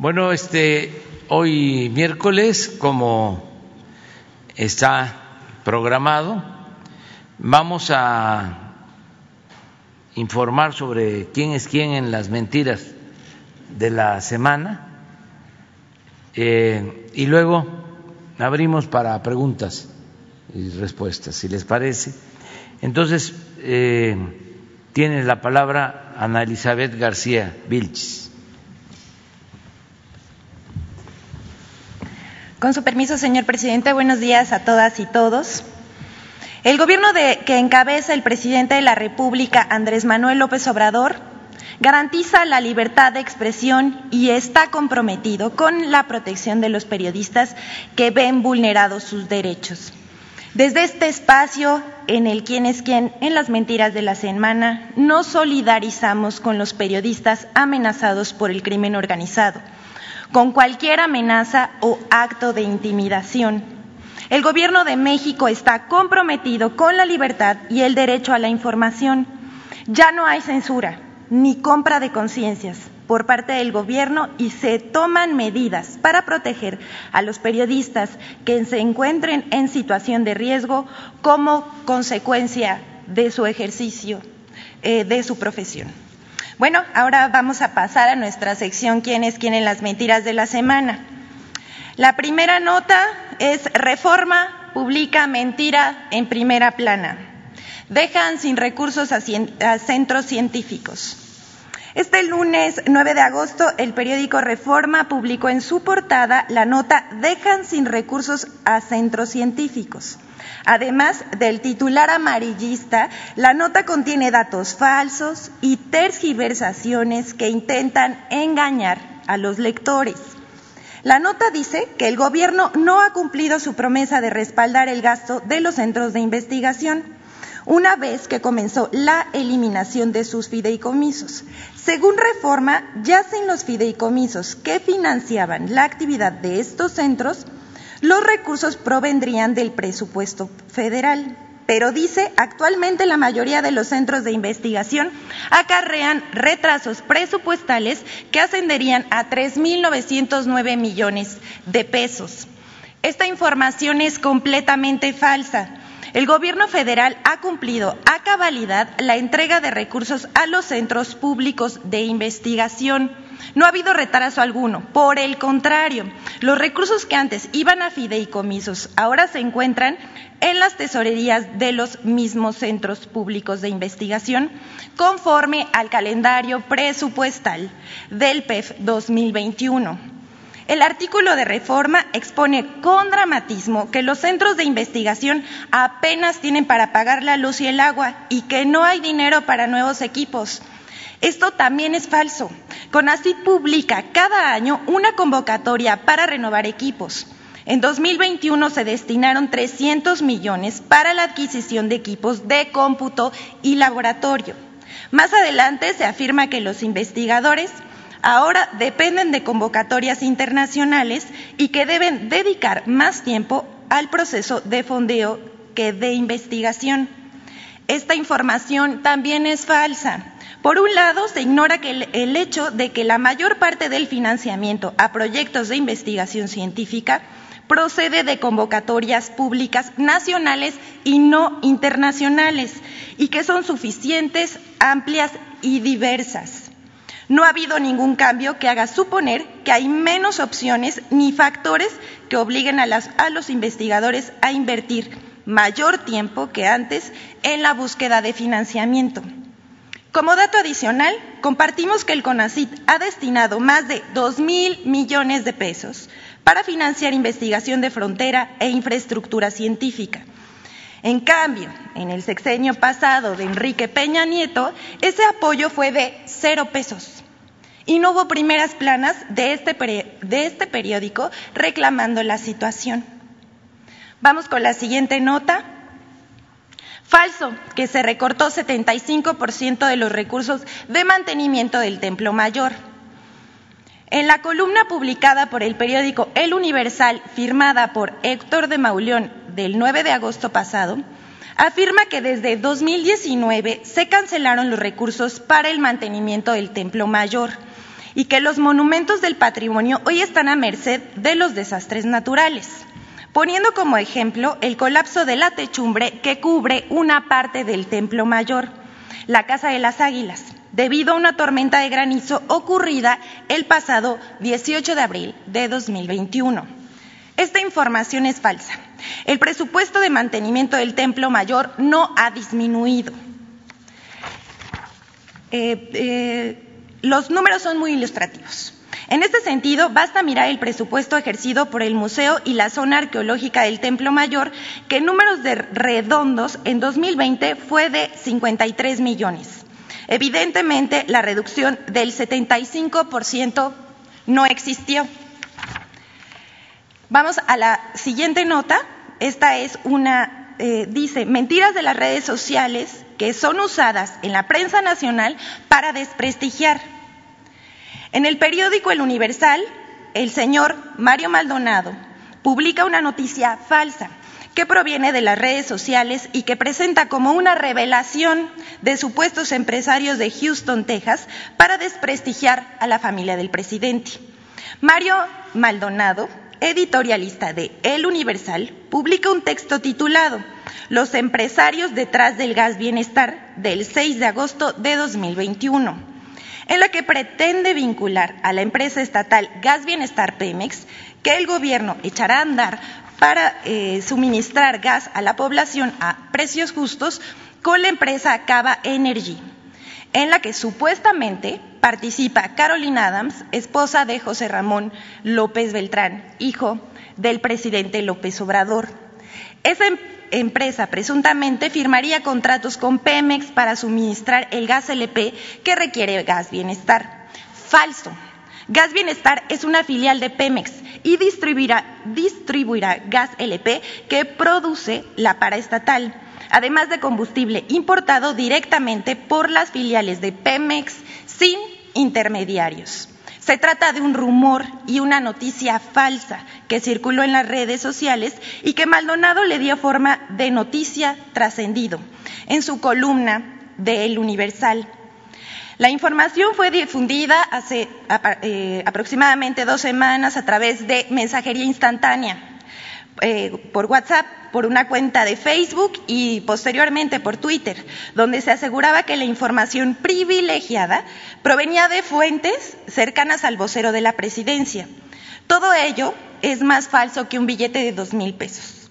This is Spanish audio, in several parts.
Bueno, este, hoy miércoles, como está programado, vamos a informar sobre quién es quién en las mentiras de la semana eh, y luego abrimos para preguntas y respuestas, si les parece. Entonces, eh, tiene la palabra Ana Elizabeth García Vilchis. Con su permiso, señor presidente, buenos días a todas y todos. El gobierno que encabeza el presidente de la República, Andrés Manuel López Obrador, garantiza la libertad de expresión y está comprometido con la protección de los periodistas que ven vulnerados sus derechos. Desde este espacio, en el quién es quién, en las mentiras de la semana, nos solidarizamos con los periodistas amenazados por el crimen organizado con cualquier amenaza o acto de intimidación. El Gobierno de México está comprometido con la libertad y el derecho a la información. Ya no hay censura ni compra de conciencias por parte del Gobierno y se toman medidas para proteger a los periodistas que se encuentren en situación de riesgo como consecuencia de su ejercicio eh, de su profesión. Bueno, ahora vamos a pasar a nuestra sección ¿Quién es quién en las mentiras de la semana? La primera nota es Reforma publica mentira en primera plana. Dejan sin recursos a, centros científicos. Este lunes 9 de agosto, el periódico Reforma publicó en su portada la nota Dejan sin recursos a centros científicos. Además del titular amarillista, la nota contiene datos falsos y tergiversaciones que intentan engañar a los lectores. La nota dice que el Gobierno no ha cumplido su promesa de respaldar el gasto de los centros de investigación una vez que comenzó la eliminación de sus fideicomisos. Según reforma, yacen los fideicomisos que financiaban la actividad de estos centros los recursos provendrían del presupuesto federal, pero dice, actualmente la mayoría de los centros de investigación acarrean retrasos presupuestales que ascenderían a 3.909 millones de pesos. Esta información es completamente falsa. El gobierno federal ha cumplido a cabalidad la entrega de recursos a los centros públicos de investigación no ha habido retraso alguno. Por el contrario, los recursos que antes iban a fideicomisos ahora se encuentran en las tesorerías de los mismos centros públicos de investigación, conforme al calendario presupuestal del PEF 2021. El artículo de reforma expone con dramatismo que los centros de investigación apenas tienen para pagar la luz y el agua y que no hay dinero para nuevos equipos. Esto también es falso. CONACYT publica cada año una convocatoria para renovar equipos. En 2021 se destinaron 300 millones para la adquisición de equipos de cómputo y laboratorio. Más adelante se afirma que los investigadores ahora dependen de convocatorias internacionales y que deben dedicar más tiempo al proceso de fondeo que de investigación. Esta información también es falsa. Por un lado, se ignora que el, hecho de que la mayor parte del financiamiento a proyectos de investigación científica procede de convocatorias públicas nacionales y no internacionales, y que son suficientes, amplias y diversas. No ha habido ningún cambio que haga suponer que hay menos opciones ni factores que obliguen a, los investigadores a invertir mayor tiempo que antes en la búsqueda de financiamiento. Como dato adicional, compartimos que el CONACIT ha destinado más de dos mil millones de pesos para financiar investigación de frontera e infraestructura científica. En cambio, en el sexenio pasado de Enrique Peña Nieto, ese apoyo fue de cero pesos. Y no hubo primeras planas de este, de este periódico reclamando la situación. Vamos con la siguiente nota. Falso, que se recortó 75% de los recursos de mantenimiento del Templo Mayor. En la columna publicada por el periódico El Universal, firmada por Héctor de Mauleón del 9 de agosto pasado, afirma que desde 2019 se cancelaron los recursos para el mantenimiento del Templo Mayor y que los monumentos del patrimonio hoy están a merced de los desastres naturales, poniendo como ejemplo el colapso de la techumbre que cubre una parte del Templo Mayor, la Casa de las Águilas, debido a una tormenta de granizo ocurrida el pasado 18 de abril de 2021. Esta información es falsa. El presupuesto de mantenimiento del Templo Mayor no ha disminuido. Eh, eh, los números son muy ilustrativos. En este sentido, basta mirar el presupuesto ejercido por el Museo y la zona arqueológica del Templo Mayor, que en números de redondos en 2020 fue de 53 millones. Evidentemente, la reducción del 75% no existió. Vamos a la siguiente nota. Esta es una, eh, dice, mentiras de las redes sociales que son usadas en la prensa nacional para desprestigiar. En el periódico El Universal, el señor Mario Maldonado publica una noticia falsa que proviene de las redes sociales y que presenta como una revelación de supuestos empresarios de Houston, Texas, para desprestigiar a la familia del presidente. Mario Maldonado, editorialista de El Universal, publica un texto titulado Los empresarios detrás del gas bienestar del 6 de agosto de 2021 en la que pretende vincular a la empresa estatal Gas Bienestar Pemex, que el gobierno echará a andar para eh, suministrar gas a la población a precios justos, con la empresa Cava Energy, en la que supuestamente participa Carolina Adams, esposa de José Ramón López Beltrán, hijo del presidente López Obrador. Esa empresa presuntamente firmaría contratos con Pemex para suministrar el gas LP que requiere Gas Bienestar. Falso. Gas Bienestar es una filial de Pemex y distribuirá, distribuirá gas LP que produce la paraestatal, además de combustible importado directamente por las filiales de Pemex sin intermediarios. Se trata de un rumor y una noticia falsa que circuló en las redes sociales y que Maldonado le dio forma de noticia trascendido en su columna de El Universal. La información fue difundida hace eh, aproximadamente dos semanas a través de mensajería instantánea eh, por WhatsApp, por una cuenta de Facebook y posteriormente por Twitter, donde se aseguraba que la información privilegiada provenía de fuentes cercanas al vocero de la presidencia. Todo ello es más falso que un billete de dos mil pesos.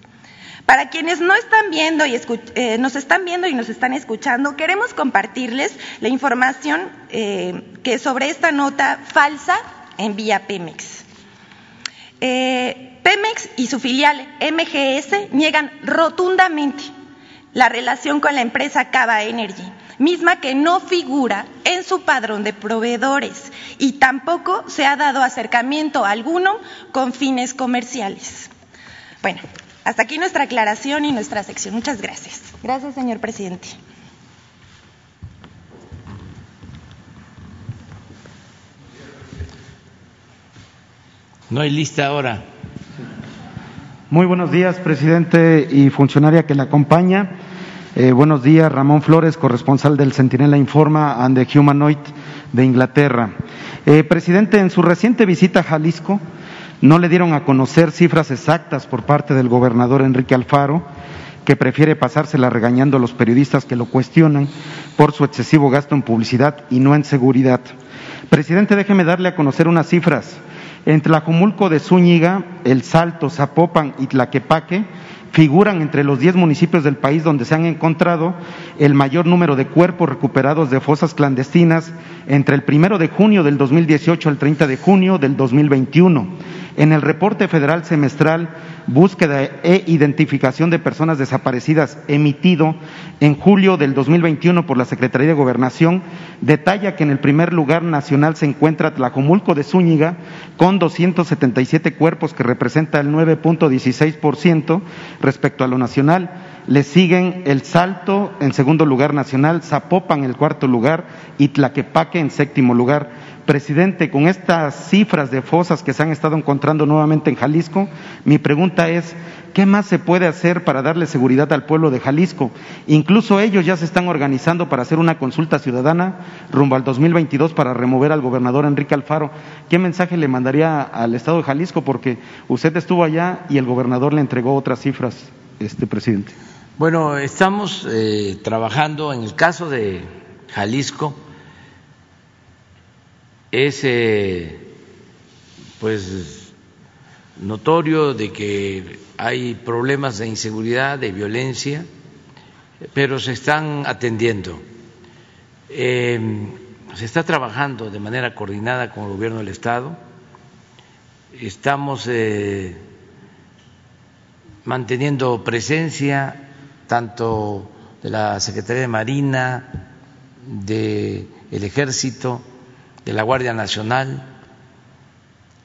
Para quienes no están viendo y eh, nos están viendo y nos están escuchando, queremos compartirles la información eh, que sobre esta nota falsa envía Pemex. Pemex y su filial MGS niegan rotundamente la relación con la empresa Cava Energy, misma que no figura en su padrón de proveedores y tampoco se ha dado acercamiento alguno con fines comerciales. Bueno, hasta aquí nuestra aclaración y nuestra sección. Muchas gracias. Gracias, señor presidente. No hay lista ahora. Muy buenos días, presidente y funcionaria que le acompaña. Eh, buenos días, Ramón Flores, corresponsal del Centinela Informa and the Humanoid de Inglaterra. Eh, presidente, en su reciente visita a Jalisco, no le dieron a conocer cifras exactas por parte del gobernador Enrique Alfaro, que prefiere pasársela regañando a los periodistas que lo cuestionan por su excesivo gasto en publicidad y no en seguridad. Presidente, déjeme darle a conocer unas cifras. En Tlajumulco de Zúñiga, El Salto, Zapopan y Tlaquepaque figuran entre los diez municipios del país donde se han encontrado el mayor número de cuerpos recuperados de fosas clandestinas entre el primero de junio del 2018 al 30 de junio del 2021. En el reporte federal semestral Búsqueda e Identificación de Personas Desaparecidas emitido en julio del 2021 por la Secretaría de Gobernación, detalla que en el primer lugar nacional se encuentra Tlajomulco de Zúñiga con 277 cuerpos que representa el 9.16% respecto a lo nacional. Le siguen El Salto en segundo lugar nacional, Zapopan en el cuarto lugar y Tlaquepaque en séptimo lugar Presidente, con estas cifras de fosas que se han estado encontrando nuevamente en Jalisco, mi pregunta es, ¿qué más se puede hacer para darle seguridad al pueblo de Jalisco? Incluso ellos ya se están organizando para hacer una consulta ciudadana rumbo al 2022 para remover al gobernador Enrique Alfaro. ¿Qué mensaje le mandaría al Estado de Jalisco? Porque usted estuvo allá y el gobernador le entregó otras cifras, este presidente. Bueno, estamos eh, trabajando en el caso de Jalisco es pues notorio de que hay problemas de inseguridad, de violencia, pero se están atendiendo. Em, se está trabajando de manera coordinada con el gobierno del Estado. Estamos eh, manteniendo presencia tanto de la Secretaría de Marina, del Ejército, de la Guardia Nacional,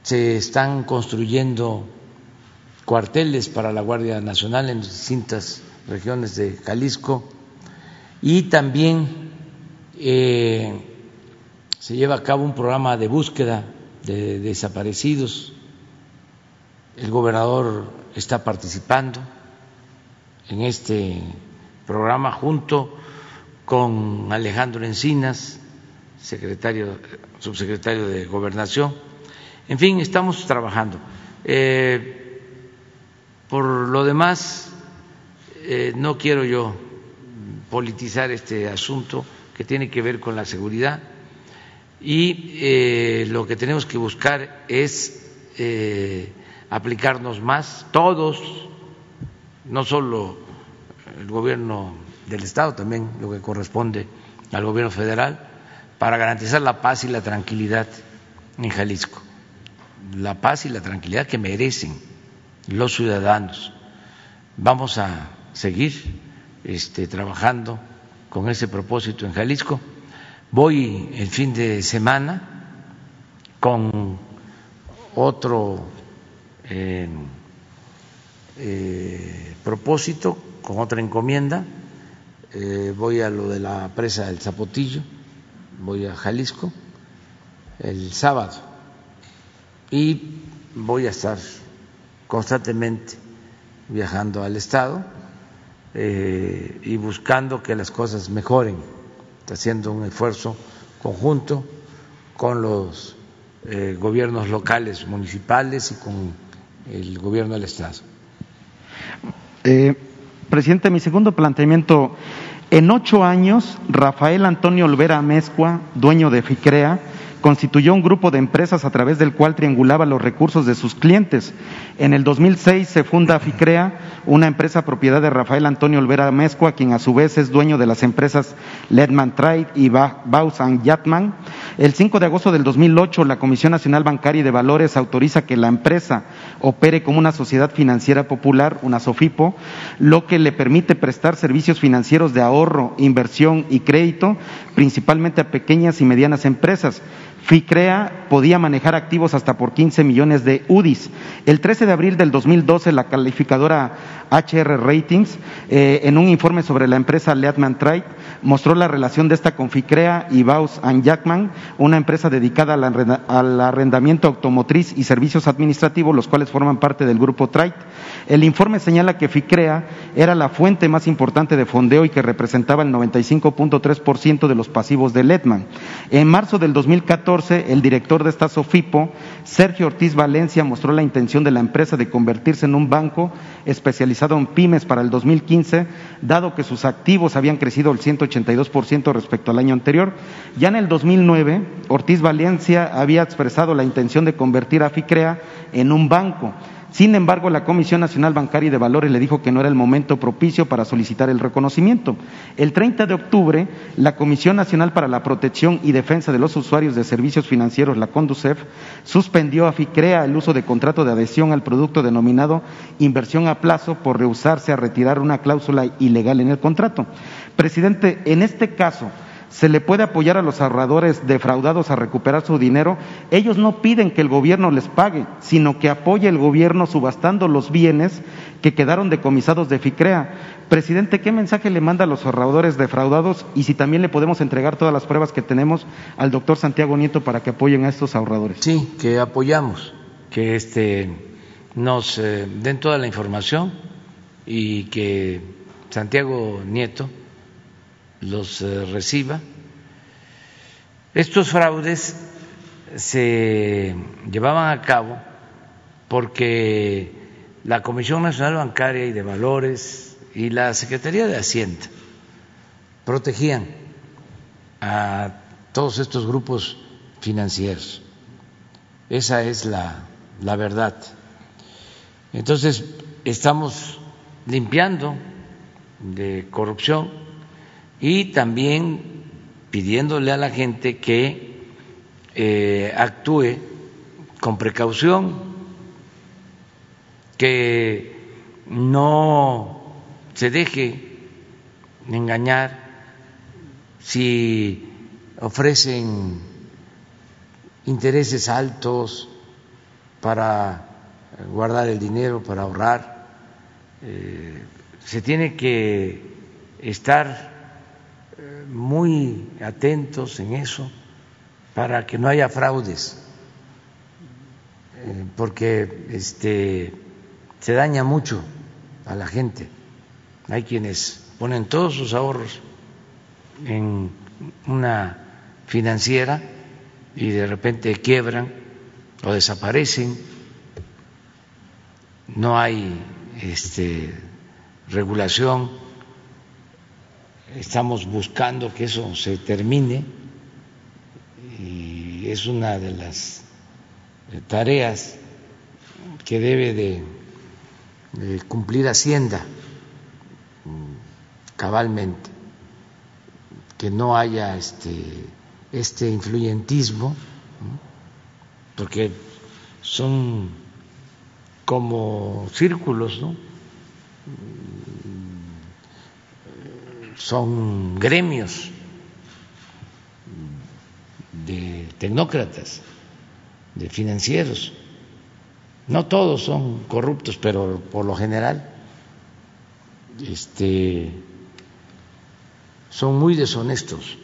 se están construyendo cuarteles para la Guardia Nacional en distintas regiones de Jalisco y también eh, se lleva a cabo un programa de búsqueda de desaparecidos. El gobernador está participando en este programa junto con Alejandro Encinas, secretario, subsecretario de Gobernación. En fin, estamos trabajando. Eh, por lo demás, eh, no quiero yo politizar este asunto que tiene que ver con la seguridad y eh, lo que tenemos que buscar es aplicarnos más, todos, no solo el gobierno del Estado, también lo que corresponde al gobierno federal, para garantizar la paz y la tranquilidad en Jalisco, la paz y la tranquilidad que merecen los ciudadanos. Vamos a seguir este, trabajando con ese propósito en Jalisco. Voy el fin de semana con otro eh, eh, propósito, con otra encomienda. Eh, voy a lo de la presa del Zapotillo voy a Jalisco el sábado y voy a estar constantemente viajando al Estado eh, y buscando que las cosas mejoren, haciendo un esfuerzo conjunto con los eh, gobiernos locales, municipales y con el gobierno del Estado. Eh, presidente, mi segundo planteamiento en ocho años, Rafael Antonio Olvera Amezcua, dueño de FICREA, constituyó un grupo de empresas a través del cual triangulaba los recursos de sus clientes. En el 2006 se funda FICREA, una empresa propiedad de Rafael Antonio Olvera Mezcua, quien a su vez es dueño de las empresas Ledman Trade y Bausan Yatman. El 5 de agosto del 2008, la Comisión Nacional Bancaria y de Valores autoriza que la empresa opere como una sociedad financiera popular, una SOFIPO, lo que le permite prestar servicios financieros de ahorro, inversión y crédito, principalmente a pequeñas y medianas empresas. FICREA podía manejar activos hasta por 15 millones de UDIs. El 13 de abril del 2012, la calificadora HR Ratings, eh, en un informe sobre la empresa Leatman Trade, mostró la relación de esta con FICREA y Baus and Jackman, una empresa dedicada al arrendamiento automotriz y servicios administrativos, los cuales forman parte del grupo Trade. El informe señala que FICREA era la fuente más importante de fondeo y que representaba el 95.3% de los pasivos de Letman. En marzo del 2014, el director de esta SOFIPO, Sergio Ortiz Valencia, mostró la intención de la empresa de convertirse en un banco especializado en pymes para el 2015, dado que sus activos habían crecido el 182% respecto al año anterior. Ya en el 2009, Ortiz Valencia había expresado la intención de convertir a FICREA en un banco sin embargo, la Comisión Nacional Bancaria y de Valores le dijo que no era el momento propicio para solicitar el reconocimiento. El 30 de octubre, la Comisión Nacional para la Protección y Defensa de los Usuarios de Servicios Financieros, la CONDUCEF, suspendió a FICREA el uso de contrato de adhesión al producto denominado inversión a plazo por rehusarse a retirar una cláusula ilegal en el contrato. Presidente, en este caso, se le puede apoyar a los ahorradores defraudados a recuperar su dinero. Ellos no piden que el gobierno les pague, sino que apoye el gobierno subastando los bienes que quedaron decomisados de FICREA. Presidente, ¿qué mensaje le manda a los ahorradores defraudados y si también le podemos entregar todas las pruebas que tenemos al doctor Santiago Nieto para que apoyen a estos ahorradores? Sí, que apoyamos, que este, nos eh, den toda la información y que Santiago Nieto los eh, reciba. Estos fraudes se llevaban a cabo porque la Comisión Nacional Bancaria y de Valores y la Secretaría de Hacienda protegían a todos estos grupos financieros. Esa es la, la verdad. Entonces, estamos limpiando de corrupción y también pidiéndole a la gente que eh, actúe con precaución, que no se deje engañar si ofrecen intereses altos para guardar el dinero, para ahorrar. Eh, se tiene que estar muy atentos en eso para que no haya fraudes, eh, porque este, se daña mucho a la gente. Hay quienes ponen todos sus ahorros en una financiera y de repente quiebran o desaparecen. No hay este, regulación Estamos buscando que eso se termine. Y es una de las tareas que debe de, cumplir Hacienda cabalmente, que no haya este, este influyentismo, porque son como círculos, ¿no? Son gremios de tecnócratas, de financieros. No todos son corruptos, pero por lo general este, son muy deshonestos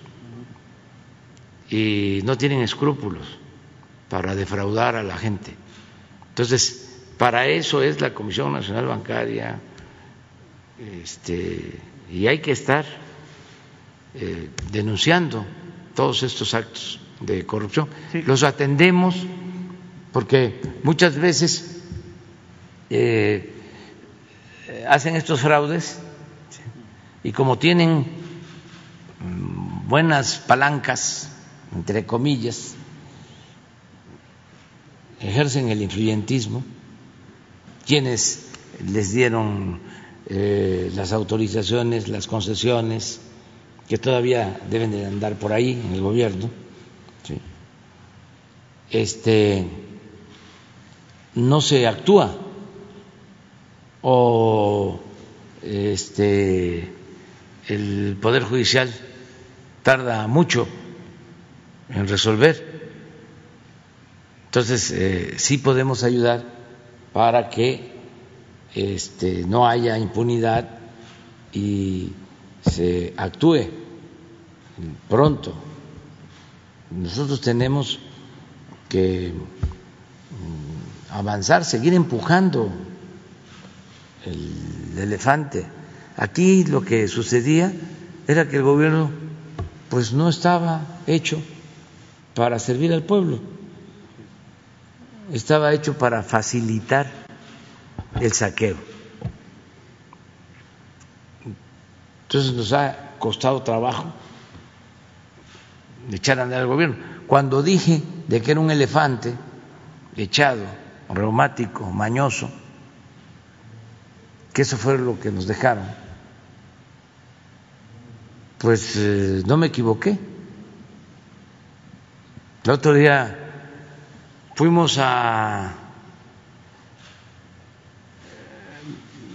y no tienen escrúpulos para defraudar a la gente. Entonces, para eso es la Comisión Nacional Bancaria, este, y hay que estar eh, denunciando todos estos actos de corrupción. Los atendemos porque muchas veces eh, hacen estos fraudes y como tienen mm, buenas palancas, entre comillas, ejercen el influyentismo, quienes les dieron eh, las autorizaciones, las concesiones, que todavía deben de andar por ahí en el gobierno, este, no se actúa. O este, el Poder Judicial tarda mucho en resolver. Entonces, eh, sí podemos ayudar para que este, no haya impunidad y se actúe pronto. Nosotros tenemos que mm, avanzar, seguir empujando el elefante. Aquí lo que sucedía era que el gobierno pues no estaba hecho para servir al pueblo, estaba hecho para facilitar el saqueo. Entonces nos ha costado trabajo echar a andar al gobierno. Cuando dije de que era un elefante echado, reumático, mañoso, que eso fue lo que nos dejaron, pues eh, no me equivoqué. El otro día fuimos a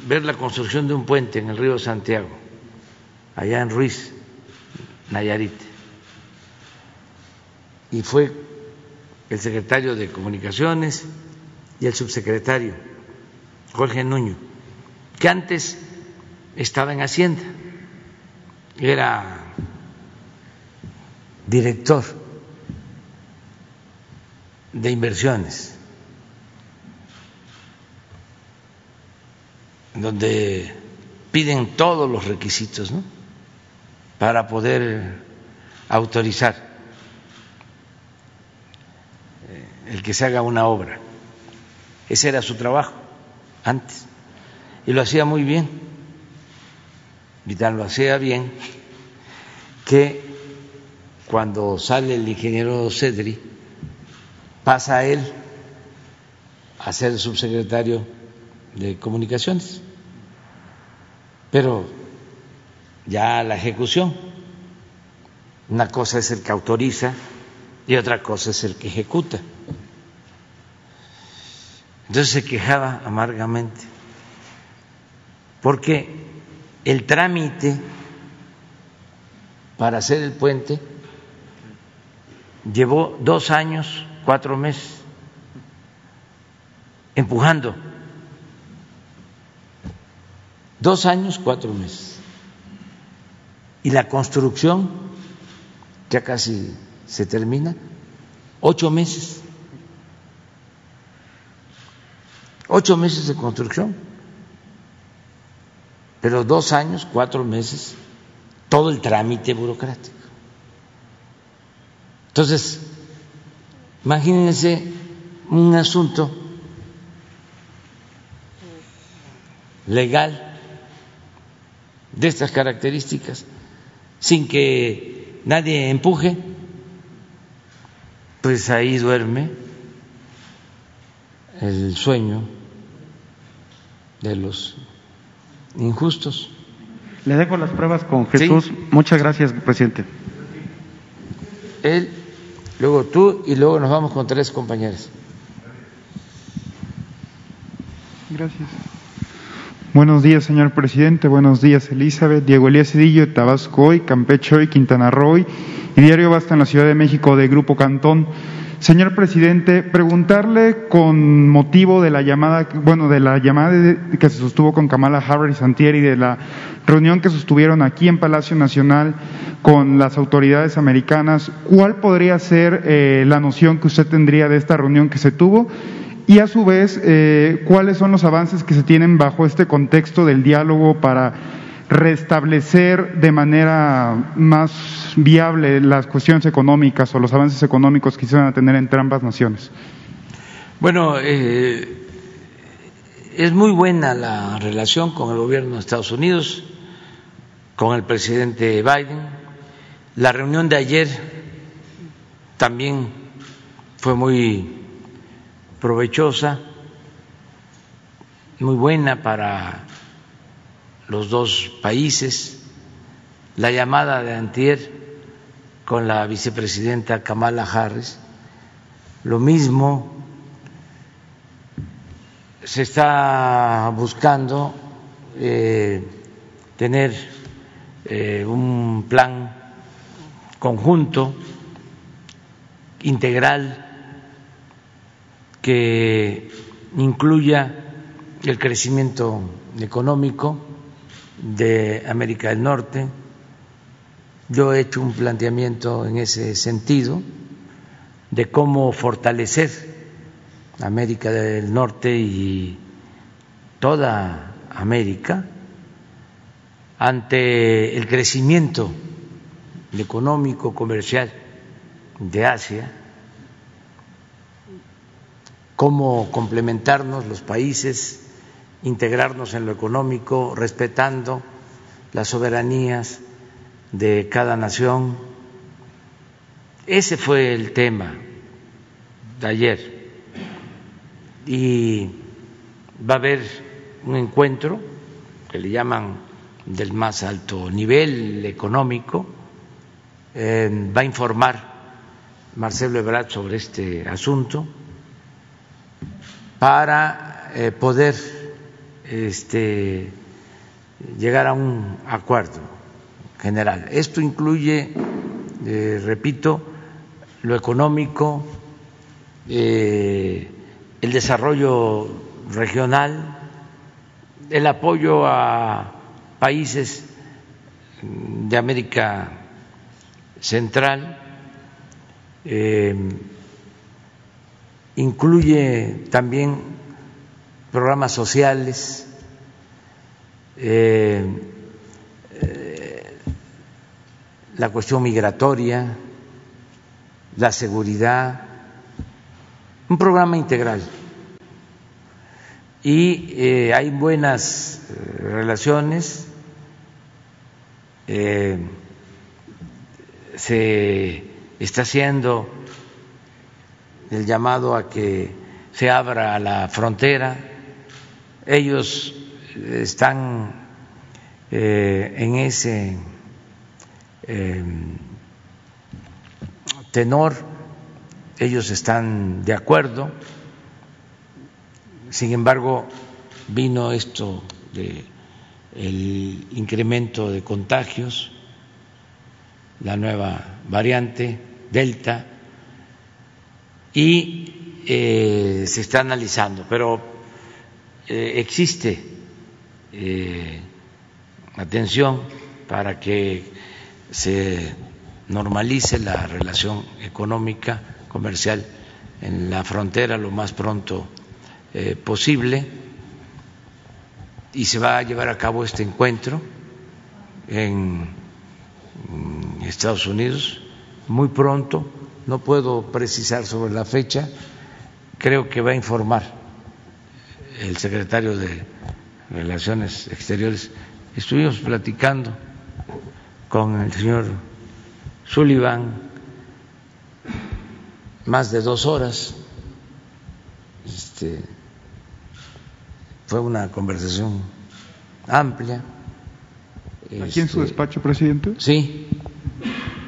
ver la construcción de un puente en el río Santiago, allá en Ruiz, Nayarit. y fue el secretario de Comunicaciones y el subsecretario Jorge Nuño, que antes estaba en Hacienda, era director de inversiones, donde piden todos los requisitos para poder autorizar eh, el que se haga una obra. Ese era su trabajo antes y lo hacía muy bien. Vital lo hacía bien que cuando sale el ingeniero Cedri pasa a él a ser subsecretario de comunicaciones. Pero ya la ejecución, una cosa es el que autoriza y otra cosa es el que ejecuta. Entonces se quejaba amargamente, porque el trámite para hacer el puente llevó dos años, cuatro meses, empujando. Dos años, cuatro meses. Y la construcción, ya casi se termina, ocho meses. Ocho meses de construcción, pero dos años, cuatro meses, todo el trámite burocrático. Entonces, imagínense un asunto legal de estas características sin que nadie empuje, pues ahí duerme el sueño de los injustos. Le dejo las pruebas con Jesús. Muchas gracias, presidente. Él, luego tú y luego nos vamos con tres compañeros. Gracias. Buenos días, señor presidente. Buenos días, Elizabeth. Diego Elías Cedillo, Tabasco hoy, Campeche hoy, Quintana Roo y Diario Basta en la Ciudad de México de Grupo Cantón. Señor presidente, preguntarle con motivo de la llamada, bueno, de la llamada que se sostuvo con Kamala Harris Santier y de la reunión que sostuvieron aquí en Palacio Nacional con las autoridades americanas, ¿cuál podría ser eh, la noción que usted tendría de esta reunión que se tuvo? Y a su vez, eh, ¿cuáles son los avances que se tienen bajo este contexto del diálogo para restablecer de manera más viable las cuestiones económicas o los avances económicos que se van a tener entre ambas naciones? Bueno, eh, es muy buena la relación con el gobierno de Estados Unidos, con el presidente Biden. La reunión de ayer también fue muy provechosa, muy buena para los dos países. La llamada de Antier con la vicepresidenta Kamala Harris, lo mismo se está buscando eh, tener eh, un plan conjunto, integral, que incluya el crecimiento económico, de América del Norte. Yo he hecho un planteamiento en ese sentido de cómo fortalecer América del Norte y toda América ante el crecimiento económico, comercial de Asia, cómo complementarnos los países integrarnos en lo económico, respetando las soberanías de cada nación. Ese fue el tema de ayer. Y va a haber un encuentro que le llaman del más alto nivel económico. Eh, va a informar Marcelo Ebrard sobre este asunto para eh, poder este, llegar a un acuerdo general. Esto incluye, eh, repito, lo económico, eh, el desarrollo regional, el apoyo a países de América Central, incluye también programas sociales, eh, eh, la cuestión migratoria, la seguridad, un programa integral. Y eh, hay buenas relaciones, se está haciendo el llamado a que se abra la frontera. Ellos están eh, en ese em, tenor, ellos están de acuerdo. Sin embargo, vino esto de el incremento de contagios, la nueva variante Delta, y eh, se está analizando, pero eh, existe eh, atención para que se normalice la relación económica, comercial en la frontera lo más pronto posible y se va a llevar a cabo este encuentro en Estados Unidos muy pronto. No puedo precisar sobre la fecha, creo que va a informar el secretario de Relaciones Exteriores, estuvimos platicando con el señor Sullivan más de dos horas. Este, fue una conversación amplia. ¿Aquí en su este, despacho, presidente? Sí,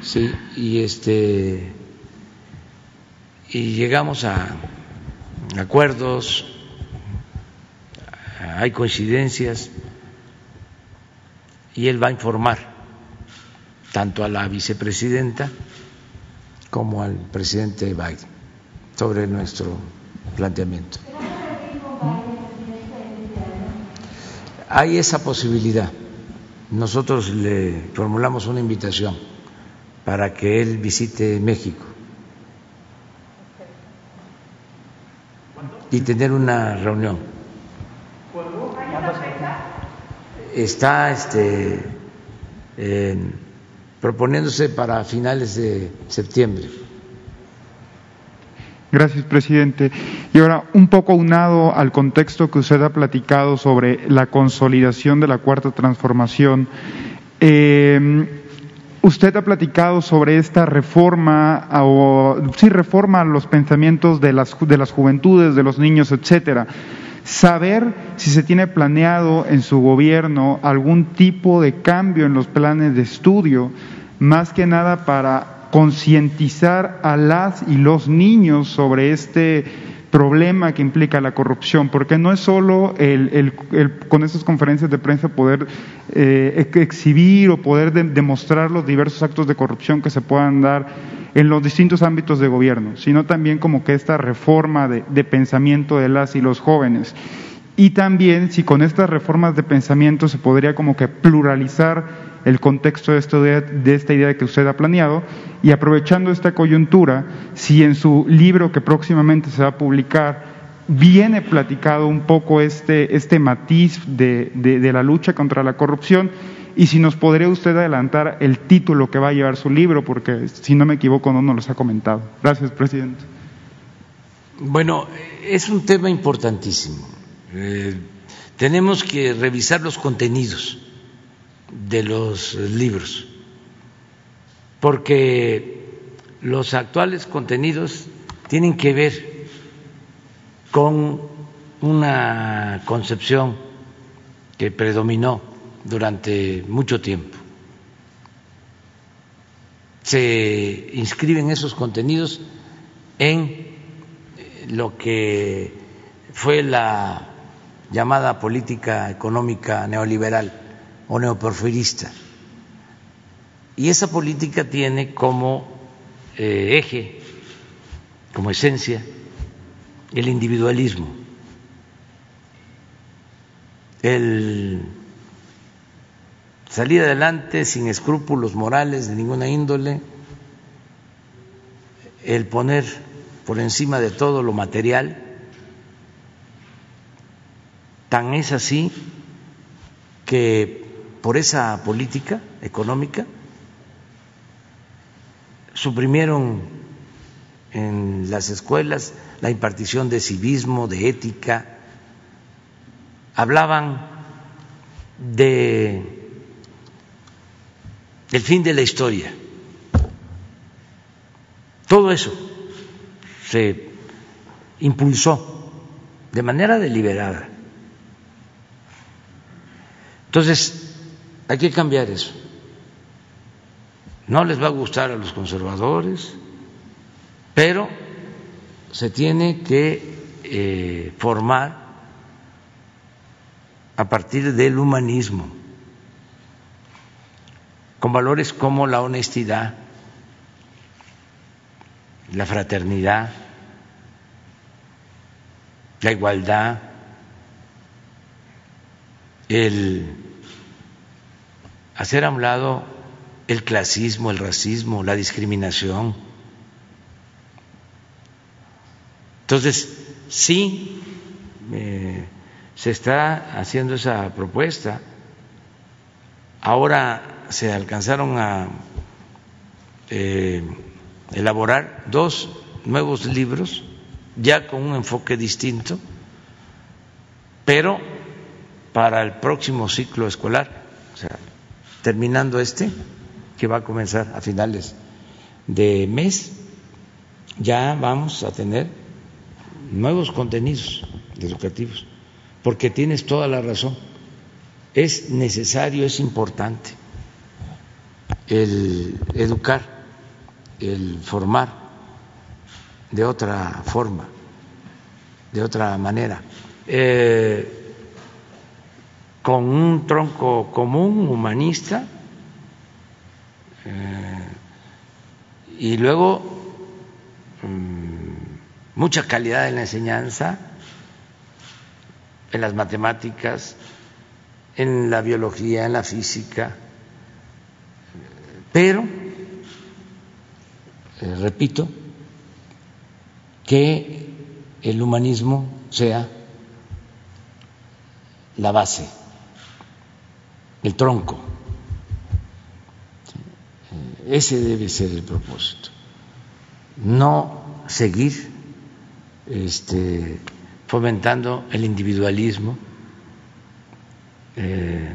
sí, y este y llegamos a acuerdos hay coincidencias y él va a informar tanto a la vicepresidenta como al presidente Biden sobre nuestro planteamiento. Hay esa posibilidad. Nosotros le formulamos una invitación para que él visite México y tener una reunión está este, proponiéndose para finales de septiembre. Gracias, presidente. Y ahora, un poco unado al contexto que usted ha platicado sobre la consolidación de la cuarta transformación, eh, usted ha platicado sobre esta reforma, o sí, reforma los pensamientos de las, de las juventudes, de los niños, etcétera saber si se tiene planeado en su gobierno algún tipo de cambio en los planes de estudio, más que nada para concientizar a las y los niños sobre este problema que implica la corrupción, porque no es solo el, con estas conferencias de prensa poder eh, exhibir o poder demostrar los diversos actos de corrupción que se puedan dar en los distintos ámbitos de gobierno, sino también como que esta reforma de, pensamiento de las y los jóvenes. Y también si con estas reformas de pensamiento se podría como que pluralizar el contexto de, esto de, esta idea que usted ha planeado y aprovechando esta coyuntura, si en su libro que próximamente se va a publicar viene platicado un poco este, este matiz de, la lucha contra la corrupción y si nos podría usted adelantar el título que va a llevar su libro, porque si no me equivoco no nos los ha comentado. Gracias, presidente. Bueno, es un tema importantísimo. Eh, tenemos que revisar los contenidos de los libros, porque los actuales contenidos tienen que ver con una concepción que predominó durante mucho tiempo. Se inscriben esos contenidos en lo que fue la llamada política económica neoliberal o neoporfirista. Y esa política tiene como eh, eje como esencia el individualismo, el salir adelante sin escrúpulos morales de ninguna índole, el poner por encima de todo lo material, tan es así que por esa política económica suprimieron en las escuelas la impartición de civismo, de ética, hablaban de el fin de la historia. Todo eso se impulsó de manera deliberada. Entonces, hay que cambiar eso. No les va a gustar a los conservadores, pero se tiene que eh, formar a partir del humanismo, con valores como la honestidad, la fraternidad, la igualdad, el hacer a un lado el clasismo, el racismo, la discriminación. Entonces, sí, eh, se está haciendo esa propuesta. Ahora se alcanzaron a eh, elaborar dos nuevos libros, ya con un enfoque distinto, pero para el próximo ciclo escolar, o sea, terminando este, que va a comenzar a finales de mes, ya vamos a tener nuevos contenidos educativos porque tienes toda la razón. Es necesario, es importante el educar, el formar de otra forma, de otra manera, eh, con un tronco común, humanista, eh, y luego mm, mucha calidad en la enseñanza, en las matemáticas, en la biología, en la física, pero, eh, repito, que el humanismo sea la base, el tronco. Ese debe ser el propósito. No seguir este, fomentando el individualismo, eh,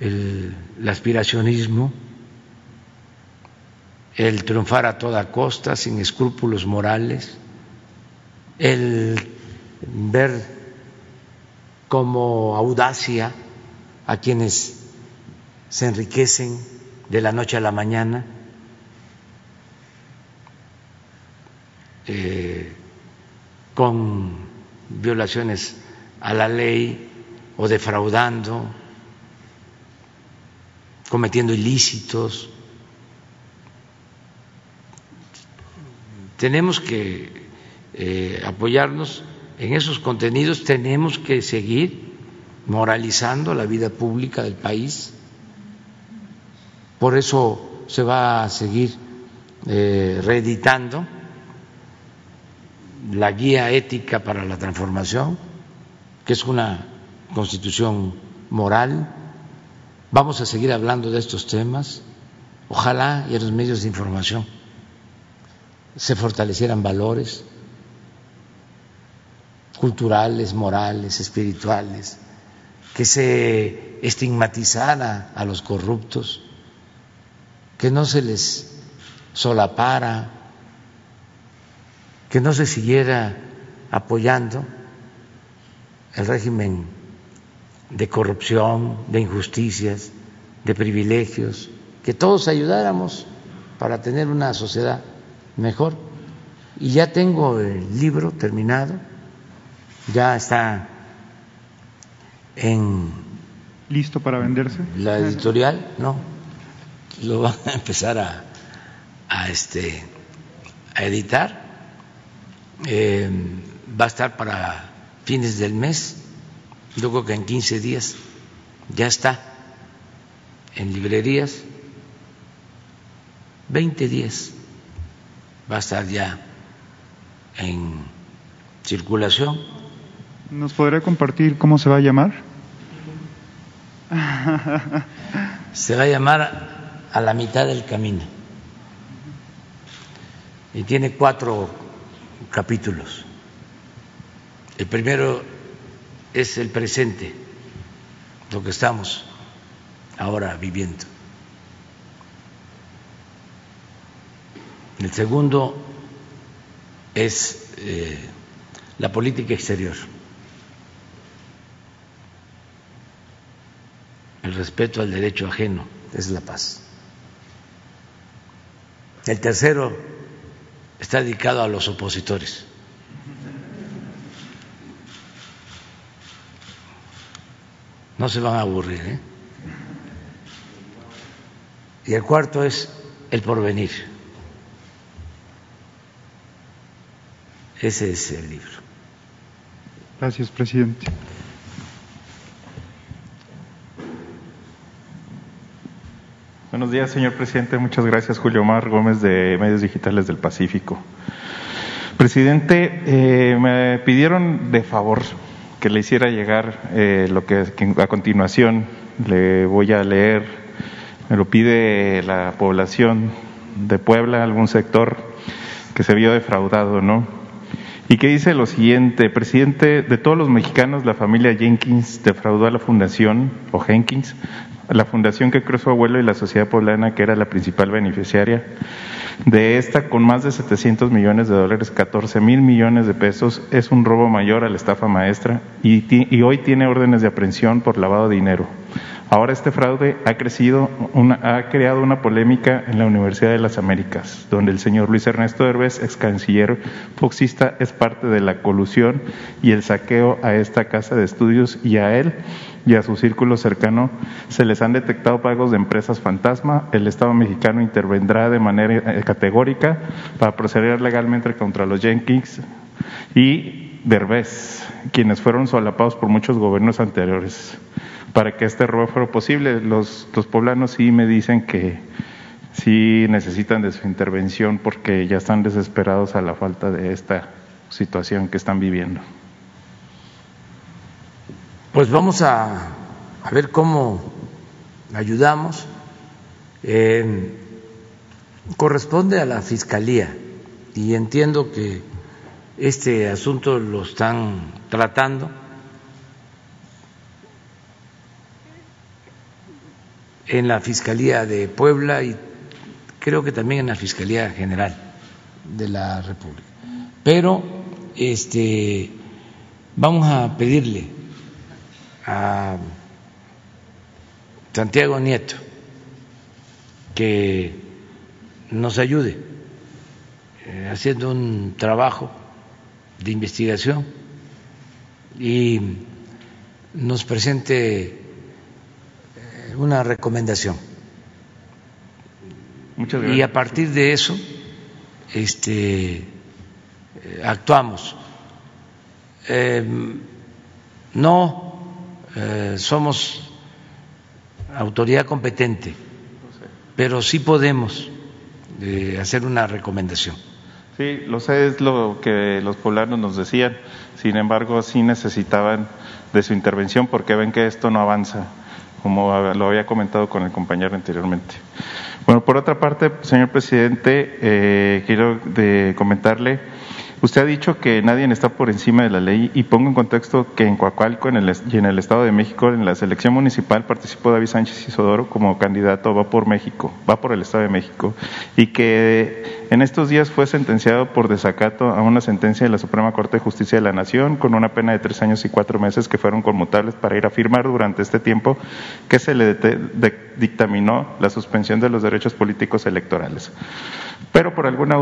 el, aspiracionismo, el triunfar a toda costa, sin escrúpulos morales, el ver como audacia a quienes se enriquecen de la noche a la mañana. Eh, con violaciones a la ley o defraudando, cometiendo ilícitos. Tenemos que eh, apoyarnos en esos contenidos, tenemos que seguir moralizando la vida pública del país. Por eso se va a seguir eh, reeditando la guía ética para la transformación, que es una constitución moral. Vamos a seguir hablando de estos temas. Ojalá y en los medios de información se fortalecieran valores culturales, morales, espirituales, que se estigmatizara a los corruptos, que no se les solapara que no se siguiera apoyando el régimen de corrupción, de injusticias, de privilegios, que todos ayudáramos para tener una sociedad mejor. Y ya tengo el libro terminado, ya está en... ¿Listo para venderse? La editorial, no, lo van a empezar a, a, este, a editar eh, va a estar para fines del mes, yo creo que en 15 días ya está en librerías, 20 días va a estar ya en circulación. ¿Nos podría compartir cómo se va a llamar? Se va a llamar a la mitad del camino y tiene cuatro capítulos. El primero es el presente, lo que estamos ahora viviendo. El segundo es eh, la política exterior, el respeto al derecho ajeno es la paz. El tercero está dedicado a los opositores. No se van a aburrir. ¿eh? Y el cuarto es el porvenir. Ese es el libro. Gracias, presidente. Buenos días, señor presidente. Muchas gracias, Julio Mar Gómez de Medios Digitales del Pacífico. Presidente, eh, me pidieron de favor que le hiciera llegar eh, lo que a continuación le voy a leer. Me lo pide la población de Puebla, algún sector que se vio defraudado, ¿no? Y que dice lo siguiente, presidente de todos los mexicanos, la familia Jenkins defraudó a la fundación, o Jenkins, la fundación que creó su abuelo y la sociedad poblana, que era la principal beneficiaria de esta, con más de 700 millones de dólares, 14 mil millones de pesos, es un robo mayor a la estafa maestra y, y hoy tiene órdenes de aprehensión por lavado de dinero. Ahora este fraude ha crecido, ha creado una polémica en la Universidad de las Américas, donde el señor Luis Ernesto Herbes, ex canciller foxista, es parte de la colusión y el saqueo a esta casa de estudios y a él y a su círculo cercano se les han detectado pagos de empresas fantasma. El Estado mexicano intervendrá de manera eh, categórica para proceder legalmente contra los Jenkins y Derbez, quienes fueron solapados por muchos gobiernos anteriores para que este robo fuera posible. Los, los poblanos sí me dicen que sí necesitan de su intervención porque ya están desesperados a la falta de esta situación que están viviendo. Pues vamos a, a ver cómo ayudamos. Corresponde a la Fiscalía y entiendo que este asunto lo están tratando en la Fiscalía de Puebla y creo que también en la Fiscalía General de la República. Pero este vamos a pedirle a Santiago Nieto que nos ayude eh, haciendo un trabajo de investigación y nos presente una recomendación. Y a partir de eso, este, eh, actuamos. Em, no eh, somos autoridad competente, pero sí podemos eh, hacer una recomendación. Sí, lo sé, es lo que los poblanos nos decían. Sin embargo, sí necesitaban de su intervención porque ven que esto no avanza como lo había comentado con el compañero anteriormente. Bueno, por otra parte, señor presidente, eh, quiero de comentarle Usted ha dicho que nadie está por encima de la ley y pongo en contexto que en Coacalco en el, y en el Estado de México en la selección municipal participó David Sánchez Isodoro como candidato va por México, va por el Estado de México y que en estos días fue sentenciado por desacato a una sentencia de la Suprema Corte de Justicia de la Nación con una pena de tres años y cuatro meses que fueron conmutables para ir a firmar durante este tiempo que se le dictaminó la suspensión de los derechos políticos electorales. Pero por alguna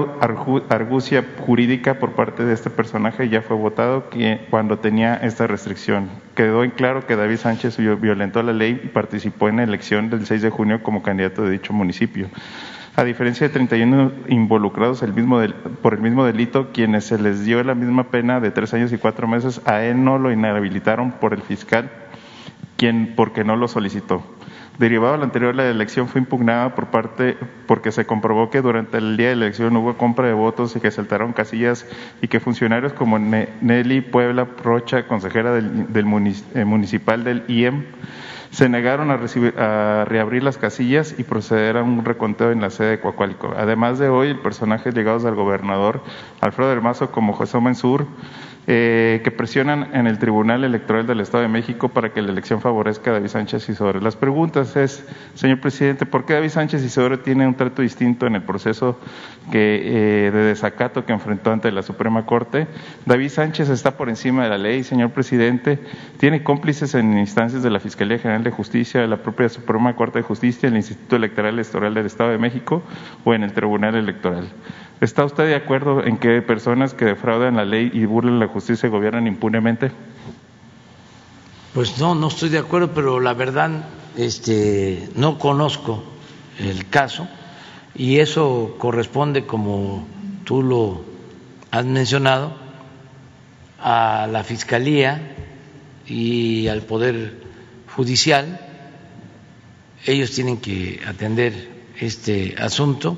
argucia jurídica por parte de este personaje ya fue votado que cuando tenía esta restricción. Quedó en claro que David Sánchez violentó la ley y participó en la elección del 6 de junio como candidato de dicho municipio. a diferencia de 31 involucrados el mismo por el mismo delito, quienes se les dio la misma pena de tres años y cuatro meses, a él no lo inhabilitaron por el fiscal, quien porque no lo solicitó. Derivado de lo anterior, la elección fue impugnada por parte porque se comprobó que durante el día de la elección hubo compra de votos y que saltaron casillas y que funcionarios como Nelly Puebla Rocha, consejera del, eh, municipal del IEM, se negaron a, reabrir las casillas y proceder a un reconteo en la sede de Coacualco. Además de hoy, el personaje llegados al gobernador Alfredo Hermazo como José Mensur, eh, que presionan en el Tribunal Electoral del Estado de México para que la elección favorezca a David Sánchez y sobre Las preguntas es, señor presidente, ¿por qué David Sánchez y sobre tiene un trato distinto en el proceso que, eh, de desacato que enfrentó ante la Suprema Corte? David Sánchez está por encima de la ley, señor presidente, tiene cómplices en instancias de la Fiscalía General de Justicia, de la propia Suprema Corte de Justicia, el Instituto Electoral Electoral del Estado de México o en el Tribunal Electoral. ¿Está usted de acuerdo en que personas que defraudan la ley y burlan la justicia gobiernan impunemente? Pues no, no estoy de acuerdo, pero la verdad este, no conozco el caso y eso corresponde, como tú lo has mencionado, a la Fiscalía y al Poder Judicial. Ellos tienen que atender este asunto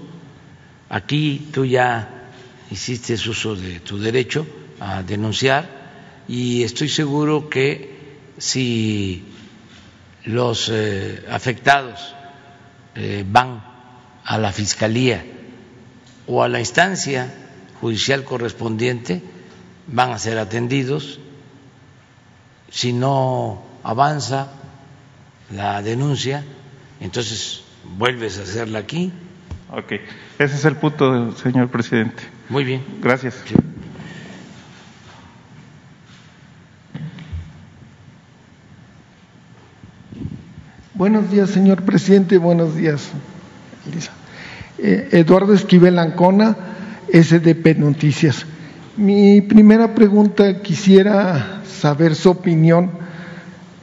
Aquí tú ya hiciste uso de tu derecho a denunciar y estoy seguro que si los eh, afectados eh, van a la fiscalía o a la instancia judicial correspondiente, van a ser atendidos. Si no avanza la denuncia, entonces vuelves a hacerla aquí Ok, ese es el punto, señor presidente. Muy bien. Gracias. Buenos días, señor presidente. Buenos días, Elisa. Eh, Eduardo Esquivel Ancona, SDP Noticias. Mi primera pregunta quisiera saber su opinión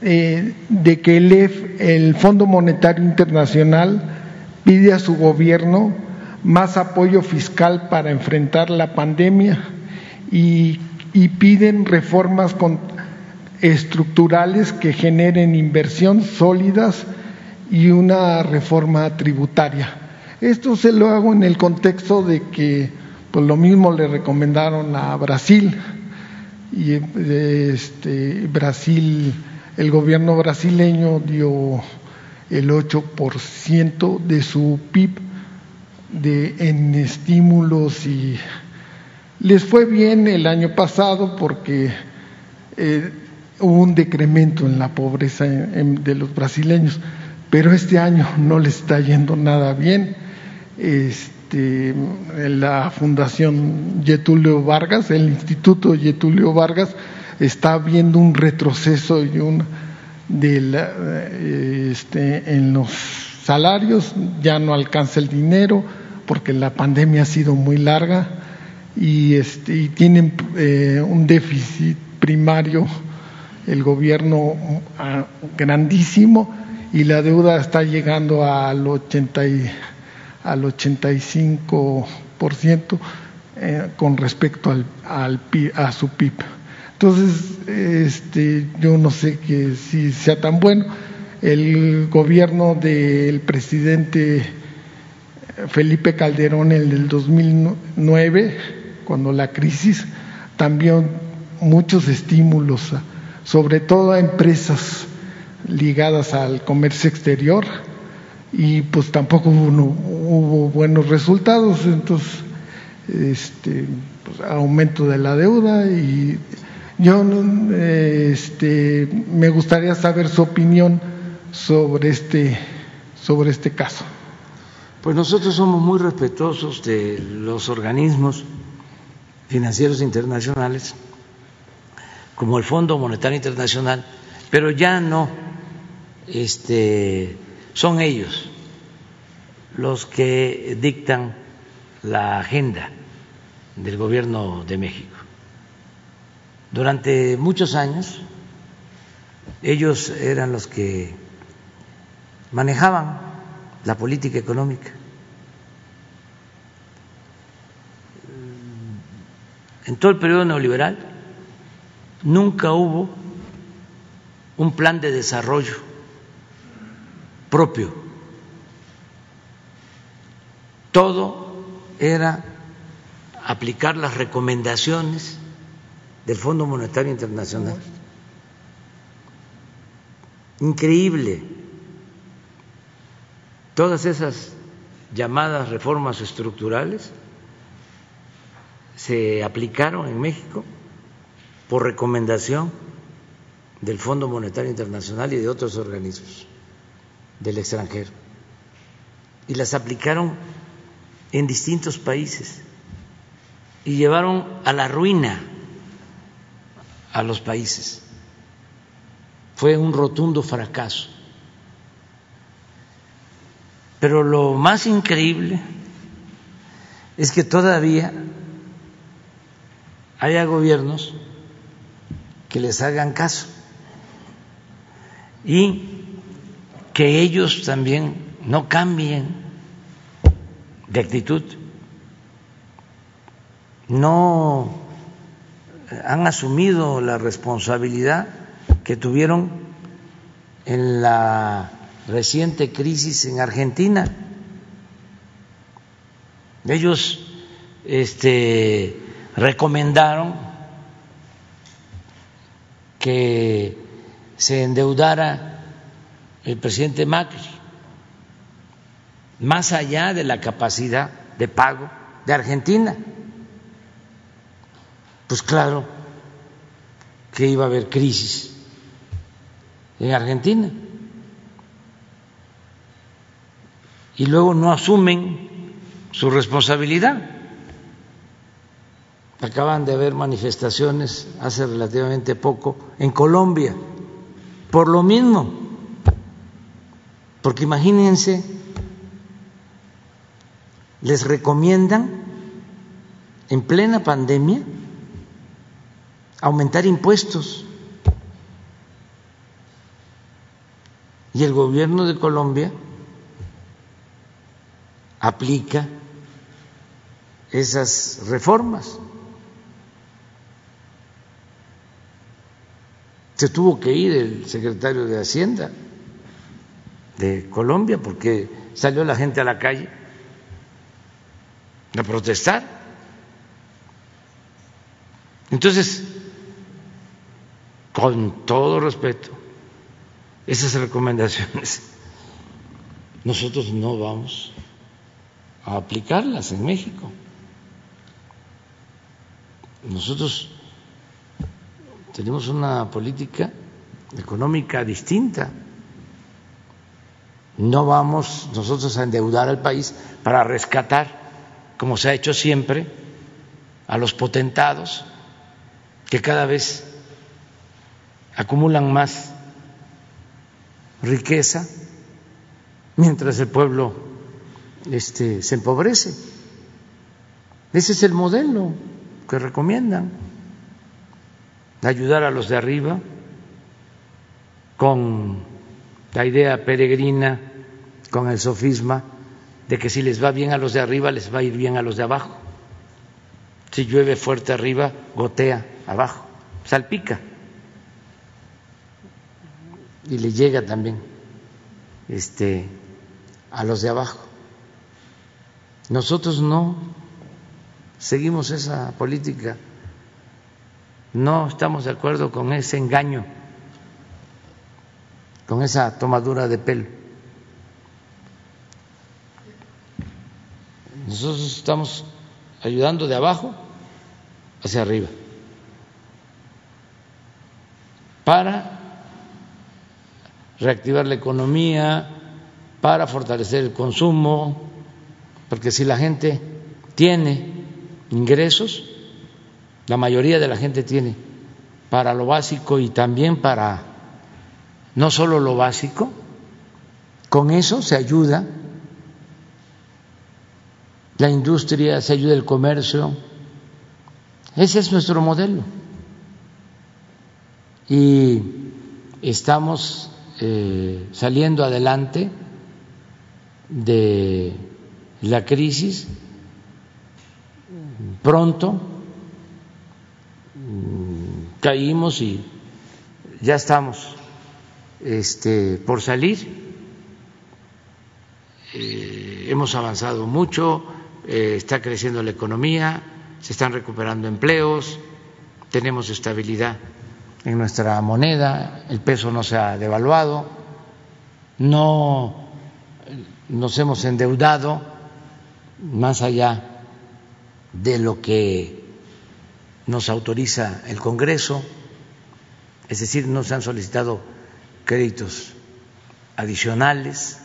eh, de que el, el Fondo Monetario Internacional pide a su gobierno más apoyo fiscal para enfrentar la pandemia y, piden reformas estructurales que generen inversión sólidas y una reforma tributaria. Esto se lo hago en el contexto de que pues lo mismo le recomendaron a Brasil y este, Brasil, el gobierno brasileño dio el 8% de su PIB de, en estímulos y les fue bien el año pasado porque eh, hubo un decremento en la pobreza de los brasileños, pero este año no les está yendo nada bien. Este, la Fundación Getulio Vargas, el Instituto Getulio Vargas, está viendo un retroceso y un de este, en los salarios, ya no alcanza el dinero porque la pandemia ha sido muy larga y, este, tienen eh, un déficit primario el gobierno ah, grandísimo y la deuda está llegando al, 80 al 85% eh, con respecto al, al, a su PIB. Entonces, este, yo no sé que si sea tan bueno. El gobierno del presidente Felipe Calderón en el 2009, cuando la crisis, también muchos estímulos, sobre todo a empresas ligadas al comercio exterior, y pues tampoco hubo, buenos resultados, entonces este, pues, aumento de la deuda y yo este, me gustaría saber su opinión sobre este, sobre este caso. Pues nosotros somos muy respetuosos de los organismos financieros internacionales, como el Fondo Monetario Internacional, pero ya no este, son ellos los que dictan la agenda del gobierno de México. Durante muchos años ellos eran los que manejaban la política económica. En todo el periodo neoliberal nunca hubo un plan de desarrollo propio. Todo era aplicar las recomendaciones del Fondo Monetario Internacional. Increíble. Todas esas llamadas reformas estructurales se aplicaron en México por recomendación del Fondo Monetario Internacional y de otros organismos del extranjero. Y las aplicaron en distintos países y llevaron a la ruina a los países. Fue un rotundo fracaso. Pero lo más increíble es que todavía haya gobiernos que les hagan caso y que ellos también no cambien de actitud, no han asumido la responsabilidad que tuvieron en la reciente crisis en Argentina. Ellos este, recomendaron que se endeudara el presidente Macri, más allá de la capacidad de pago de Argentina. Pues claro que iba a haber crisis en Argentina. Y luego no asumen su responsabilidad. Acaban de haber manifestaciones hace relativamente poco en Colombia, por lo mismo, porque imagínense, les recomiendan en plena pandemia aumentar impuestos. Y el gobierno de Colombia aplica esas reformas. Se tuvo que ir el secretario de Hacienda de Colombia porque salió la gente a la calle a protestar. Entonces, con todo respeto, esas recomendaciones nosotros no vamos a aplicarlas en México. Nosotros tenemos una política económica distinta. No vamos nosotros a endeudar al país para rescatar, como se ha hecho siempre, a los potentados que cada vez acumulan más riqueza mientras el pueblo este, se empobrece. Ese es el modelo que recomiendan, ayudar a los de arriba con la idea peregrina, con el sofisma de que si les va bien a los de arriba, les va a ir bien a los de abajo. Si llueve fuerte arriba, gotea abajo, salpica y le llega también este, a los de abajo. Nosotros no seguimos esa política, no estamos de acuerdo con ese engaño, con esa tomadura de pelo. Nosotros estamos ayudando de abajo hacia arriba para reactivar la economía, para fortalecer el consumo, porque si la gente tiene ingresos, la mayoría de la gente tiene para lo básico y también para no solo lo básico, con eso se ayuda la industria, se ayuda el comercio. Ese es nuestro modelo. Y estamos eh, saliendo adelante de la crisis pronto caímos y ya estamos este, por salir. Eh, hemos avanzado mucho, eh, está creciendo la economía, se están recuperando empleos, tenemos estabilidad en nuestra moneda, el peso no se ha devaluado, no nos hemos endeudado más allá de lo que nos autoriza el Congreso, es decir, no se han solicitado créditos adicionales.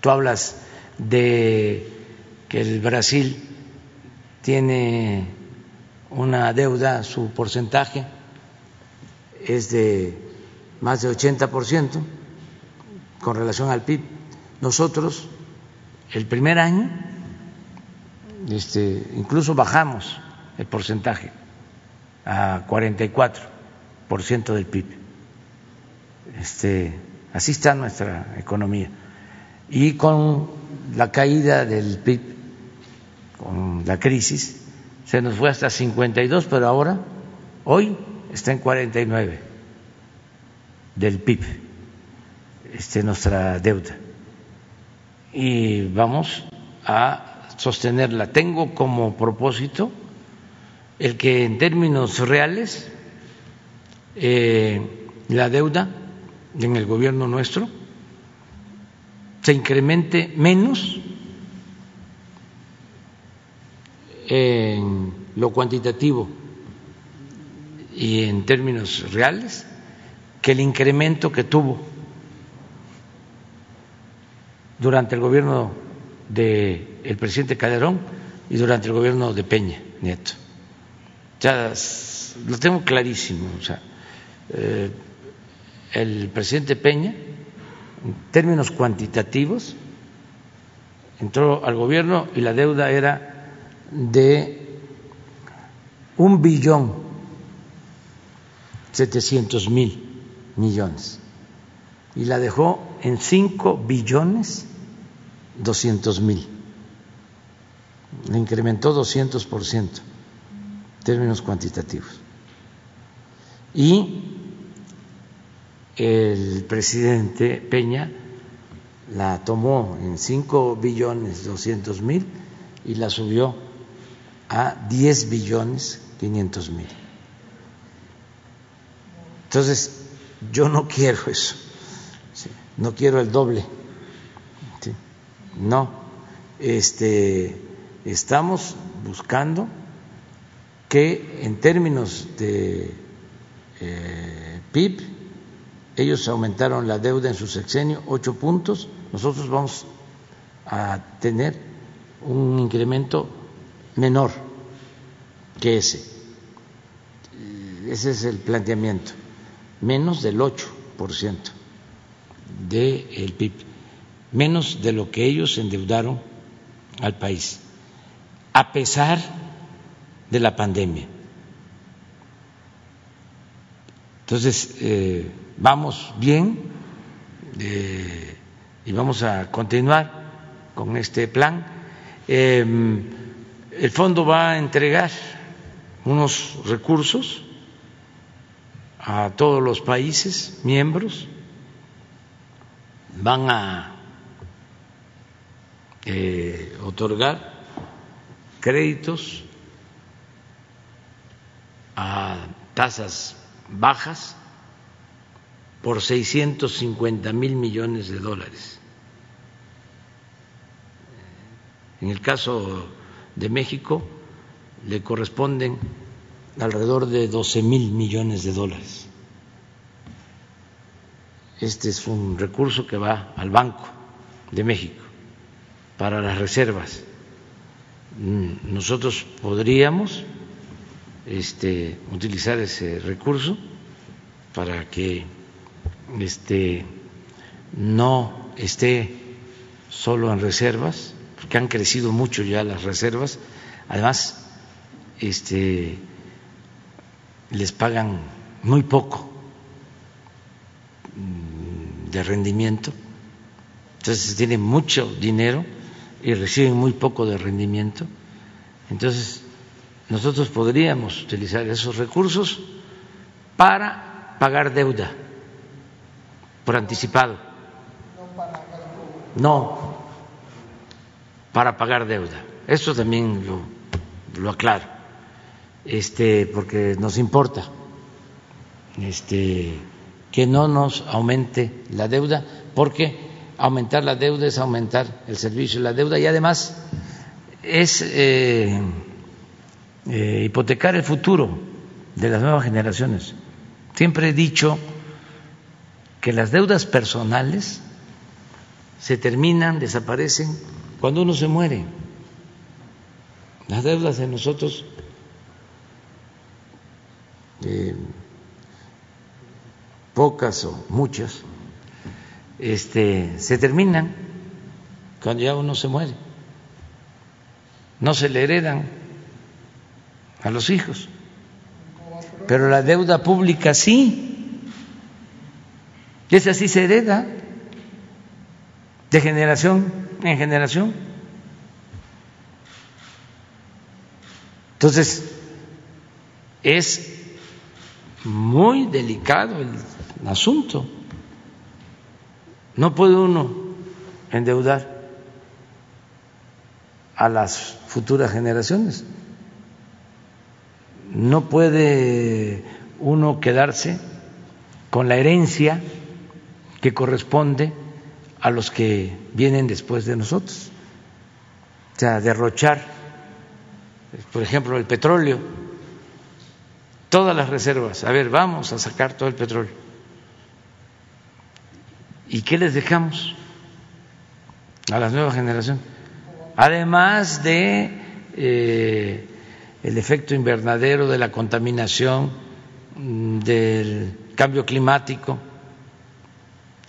Tú hablas de que el Brasil tiene una deuda, su porcentaje es de más de 80% con relación al PIB. Nosotros, el primer año, este, incluso bajamos el porcentaje a 44% del PIB. Este, así está nuestra economía. Y con la caída del PIB, con la crisis, se nos fue hasta 52, pero ahora, hoy, está en 49 del PIB, este, nuestra deuda. Y vamos a sostenerla. Tengo como propósito el que en términos reales eh, la deuda en el gobierno nuestro se incremente menos en lo cuantitativo y en términos reales que el incremento que tuvo durante el gobierno del presidente Calderón y durante el gobierno de Peña Nieto. Ya lo tengo clarísimo. O sea, eh, el presidente Peña, en términos cuantitativos, entró al gobierno y la deuda era de un billón setecientos mil millones y la dejó en cinco billones doscientos mil. Le incrementó doscientos por ciento en términos cuantitativos. Y el presidente Peña la tomó en 5 billones 200 mil y la subió a 10 billones 500 mil. Entonces, yo no quiero eso, no quiero el doble, no, este, estamos buscando que en términos de eh, PIB, ellos aumentaron la deuda en su sexenio ocho puntos, nosotros vamos a tener un incremento menor que ese. Ese es el planteamiento, menos del 8% del PIB, menos de lo que ellos endeudaron al país, a pesar de la pandemia. Entonces, eh, vamos bien eh, y vamos a continuar con este plan. Em, el fondo va a entregar unos recursos a todos los países miembros, van a eh, otorgar créditos a tasas bajas por 650 mil millones de dólares. En el caso de México le corresponden alrededor de 12 mil millones de dólares. Este es un recurso que va al Banco de México para las reservas. Nosotros podríamos este, utilizar ese recurso para que este, no esté solo en reservas, porque han crecido mucho ya las reservas, además este, les pagan muy poco mm, de rendimiento, entonces tienen mucho dinero y reciben muy poco de rendimiento, entonces nosotros podríamos utilizar esos recursos para pagar deuda por anticipado. No, para pagar deuda. Eso también lo, lo aclaro, este, porque nos importa este, que no nos aumente la deuda, porque aumentar la deuda es aumentar el servicio de la deuda y además es eh, eh, hipotecar el futuro de las nuevas generaciones. Siempre he dicho que las deudas personales se terminan, desaparecen cuando uno se muere. Las deudas de nosotros eh, pocas o muchas, este, se terminan cuando ya uno se muere. No se le heredan a los hijos. Pero la deuda pública sí. Esa sí se hereda de generación en generación. Entonces, es muy delicado el asunto. No puede uno endeudar a las futuras generaciones. No puede uno quedarse con la herencia que corresponde a los que vienen después de nosotros. O sea, derrochar, por ejemplo, el petróleo, todas las reservas. A ver, vamos a sacar todo el petróleo. ¿Y qué les dejamos a las nuevas generaciones? Además de eh, el efecto invernadero, de la contaminación, mm, del cambio climático,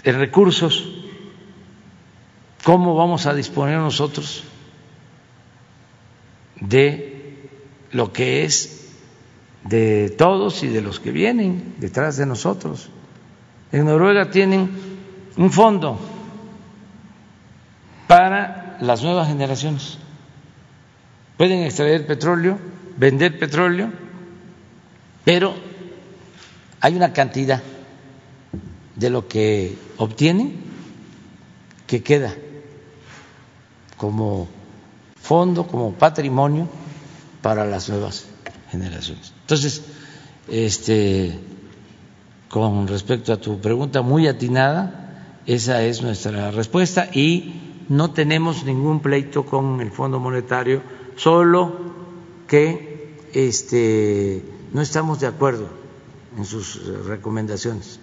de recursos, ¿cómo vamos a disponer nosotros de lo que es de todos y de los que vienen detrás de nosotros? En Noruega tienen un fondo para las nuevas generaciones. Pueden extraer petróleo, vender petróleo, pero hay una cantidad de lo que obtienen que queda como fondo, como patrimonio para las nuevas generaciones. Entonces, este, con respecto a tu pregunta muy atinada, esa es nuestra respuesta y no tenemos ningún pleito con el Fondo Monetario, solo que este, no estamos de acuerdo en sus recomendaciones.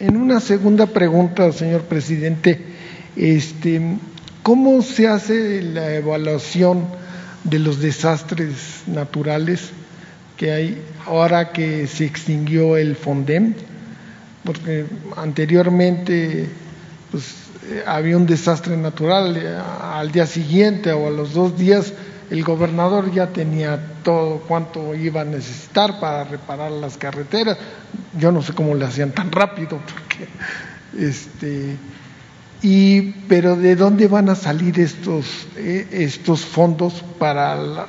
En una segunda pregunta, señor presidente, este, ¿cómo se hace la evaluación de los desastres naturales que hay ahora que se extinguió el FONDEM? porque anteriormente pues, eh, había un desastre natural, eh, al día siguiente o a los dos días el gobernador ya tenía todo cuánto iba a necesitar para reparar las carreteras. Yo no sé cómo le hacían tan rápido, porque este y pero de dónde van a salir estos eh, estos fondos para la,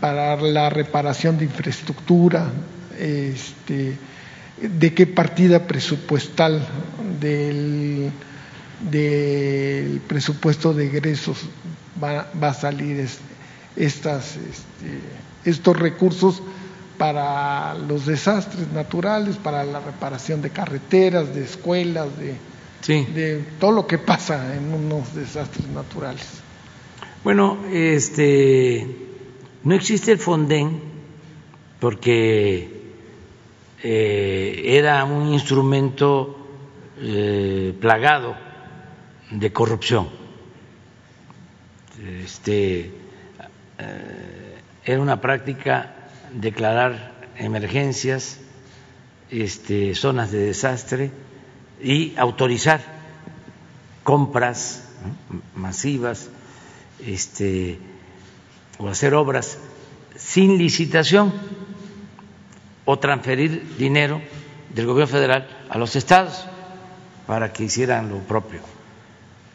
para la reparación de infraestructura, este de qué partida presupuestal del, del presupuesto de egresos va, a salir estas, este, estos recursos para los desastres naturales, para la reparación de carreteras, de escuelas, de, de todo lo que pasa en unos desastres naturales. Bueno, este no existe el Fonden porque eh, era un instrumento eh, plagado de corrupción. Este, eh, era una práctica declarar emergencias, este, zonas de desastre y autorizar compras masivas este, o hacer obras sin licitación o transferir dinero del gobierno federal a los estados para que hicieran lo propio.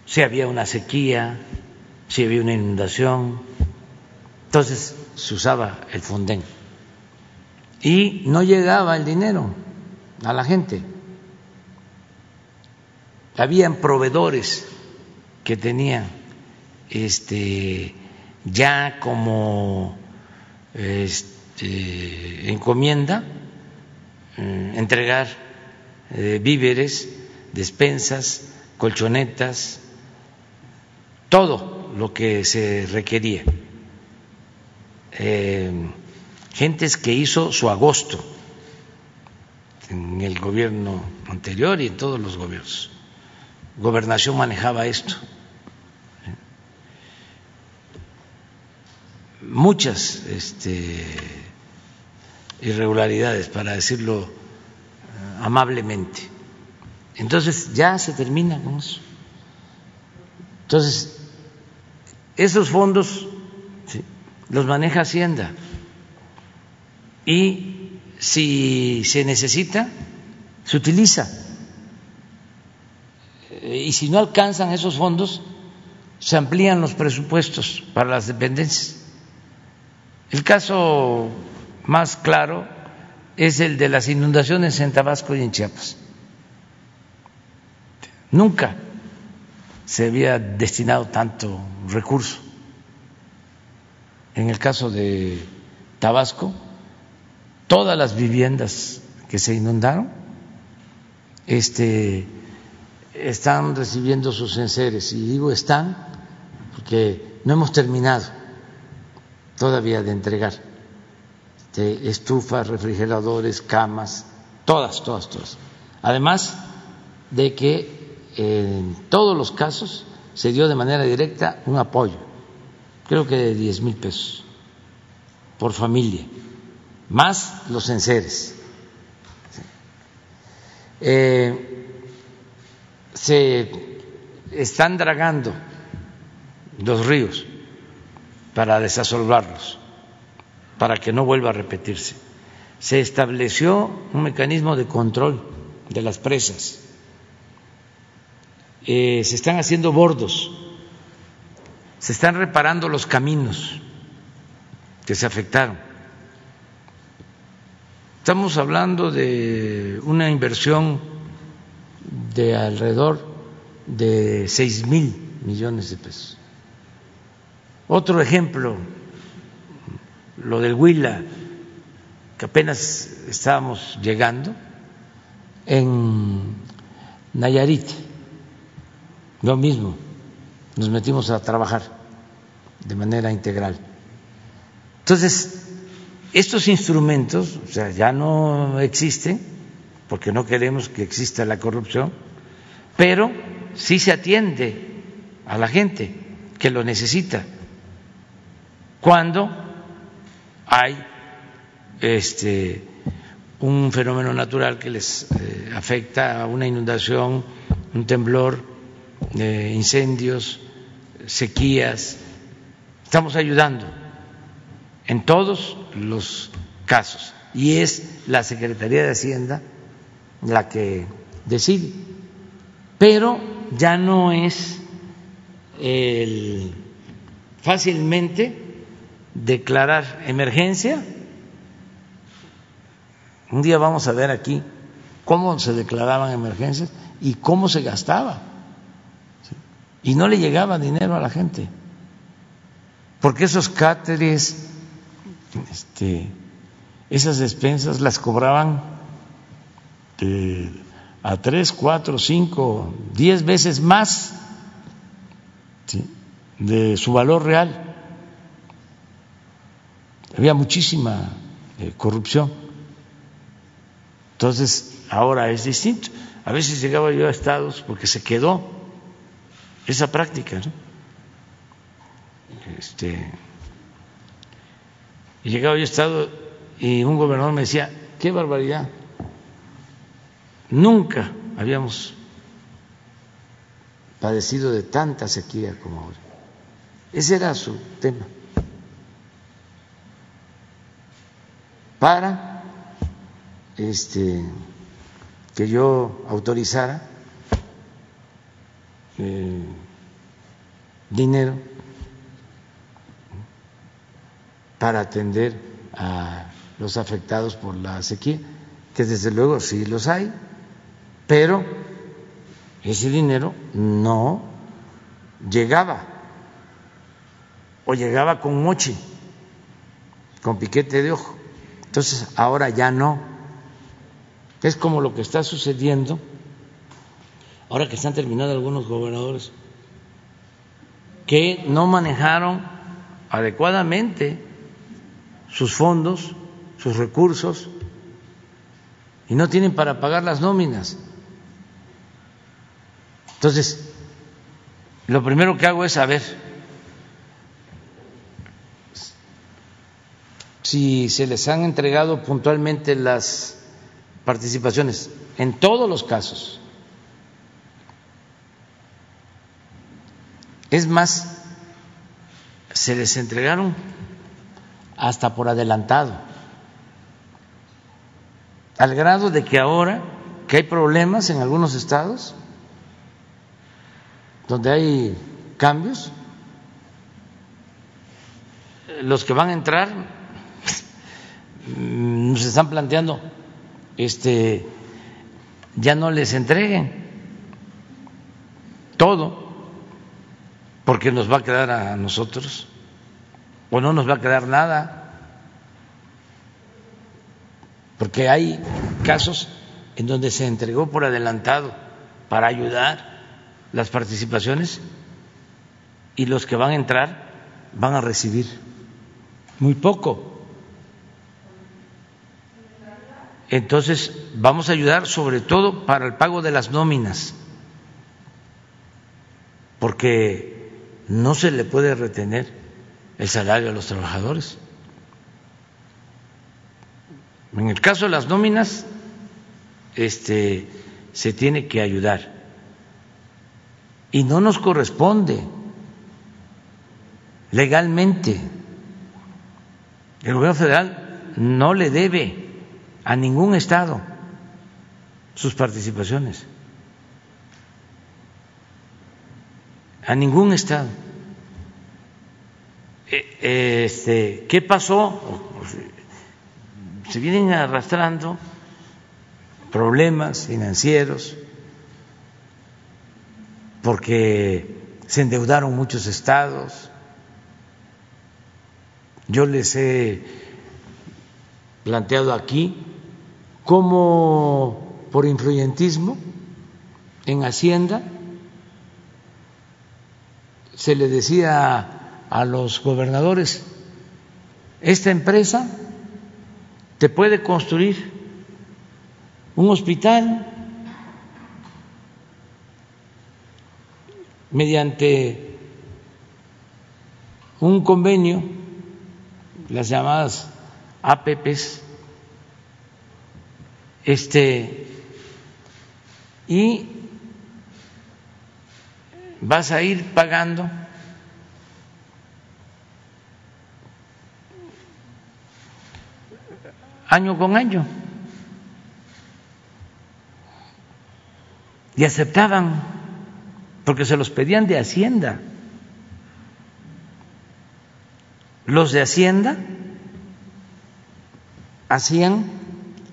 Si había una sequía, si había una inundación, Entonces se usaba el Fonden y no llegaba el dinero a la gente. Habían proveedores que tenían este ya como este, encomienda eh, entregar eh, víveres, despensas, colchonetas, todo lo que se requería. Eh, gentes que hizo su agosto en el gobierno anterior y en todos los gobiernos. Gobernación manejaba esto. Muchas este, irregularidades, para decirlo eh, amablemente. Entonces ya se termina con eso. Entonces, esos fondos los maneja Hacienda y si se necesita, se utiliza. Eh, y si no alcanzan esos fondos, se amplían los presupuestos para las dependencias. El caso más claro es el de las inundaciones en Tabasco y en Chiapas. Nunca se había destinado tanto recurso. En el caso de Tabasco, todas las viviendas que se inundaron este, están recibiendo sus enseres. Y digo están porque no hemos terminado todavía de entregar. De estufas, refrigeradores, camas, todas, todas, todas. Además de que en todos los casos se dio de manera directa un apoyo, creo que de 10 mil pesos por familia más los enseres. Eh, se están dragando los ríos para desasolvarlos, para que no vuelva a repetirse. Se estableció un mecanismo de control de las presas. Eh, se están haciendo bordos, se están reparando los caminos que se afectaron Estamos hablando de una inversión de alrededor de seis mil millones de pesos. Otro ejemplo, lo del Huila, que apenas estábamos llegando, en Nayarit, lo mismo, nos metimos a trabajar de manera integral. Entonces, estos instrumentos o sea, ya no existen porque no queremos que exista la corrupción, pero sí se atiende a la gente que lo necesita cuando hay este un fenómeno natural que les eh, afecta a una inundación, un temblor, eh, incendios, sequías. Estamos ayudando en todos los casos y es la Secretaría de Hacienda la que decide. Pero ya no es el fácilmente declarar emergencia. Un día vamos a ver aquí cómo se declaraban emergencias y cómo se gastaba. Y no le llegaba dinero a la gente. Porque esos cáteres este, esas despensas las cobraban a tres, cuatro, cinco, diez veces más de su valor real. Había muchísima eh, corrupción. Entonces, ahora es distinto. A veces llegaba yo a estados porque se quedó esa práctica. Este, y llegaba yo a Estado y un gobernador me decía, qué barbaridad, nunca habíamos padecido de tanta sequía como ahora. Ese era su tema. Para este, que yo autorizara eh, dinero para atender a los afectados por la sequía, que desde luego sí los hay, pero ese dinero no llegaba o llegaba con moche, con piquete de ojo. Entonces ahora ya no. Es como lo que está sucediendo ahora que están terminando algunos gobernadores que no manejaron adecuadamente sus fondos, sus recursos y no tienen para pagar las nóminas. Entonces, lo primero que hago es saber si se les han entregado puntualmente las participaciones, en todos los casos. Es más, se les entregaron hasta por adelantado, al grado de que ahora que hay problemas en algunos estados, donde hay cambios, los que van a entrar nos están planteando este ya no les entreguen todo porque nos va a quedar a nosotros o no nos va a quedar nada porque hay casos en donde se entregó por adelantado para ayudar las participaciones y los que van a entrar van a recibir muy poco entonces vamos a ayudar sobre todo para el pago de las nóminas, porque no se le puede retener el salario a los trabajadores. En el caso de las nóminas, este, se tiene que ayudar y no nos corresponde legalmente. El gobierno federal no le debe a ningún Estado sus participaciones, a ningún Estado. E, este, ¿Qué pasó? Se vienen arrastrando problemas financieros porque se endeudaron muchos estados. Yo les he planteado aquí como por influyentismo en Hacienda se le decía a los gobernadores, esta empresa te puede construir un hospital mediante un convenio, las llamadas APPs, este, y vas a ir pagando año con año. Y aceptaban, porque se los pedían de Hacienda. Los de Hacienda hacían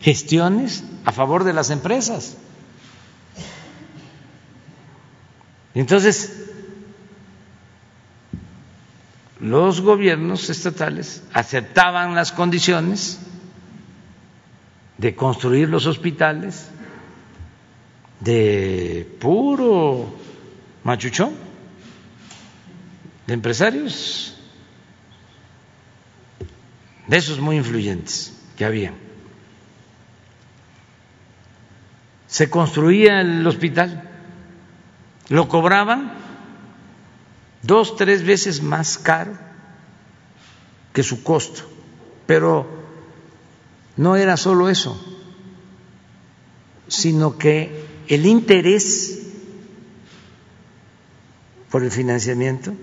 gestiones a favor de las empresas. Entonces, los gobiernos estatales aceptaban las condiciones de construir los hospitales de puro machuchón, de empresarios, de esos muy influyentes que había. Se construía el hospital, lo cobraban dos, tres veces más caro que su costo, pero no era solo eso, sino que el interés por el financiamiento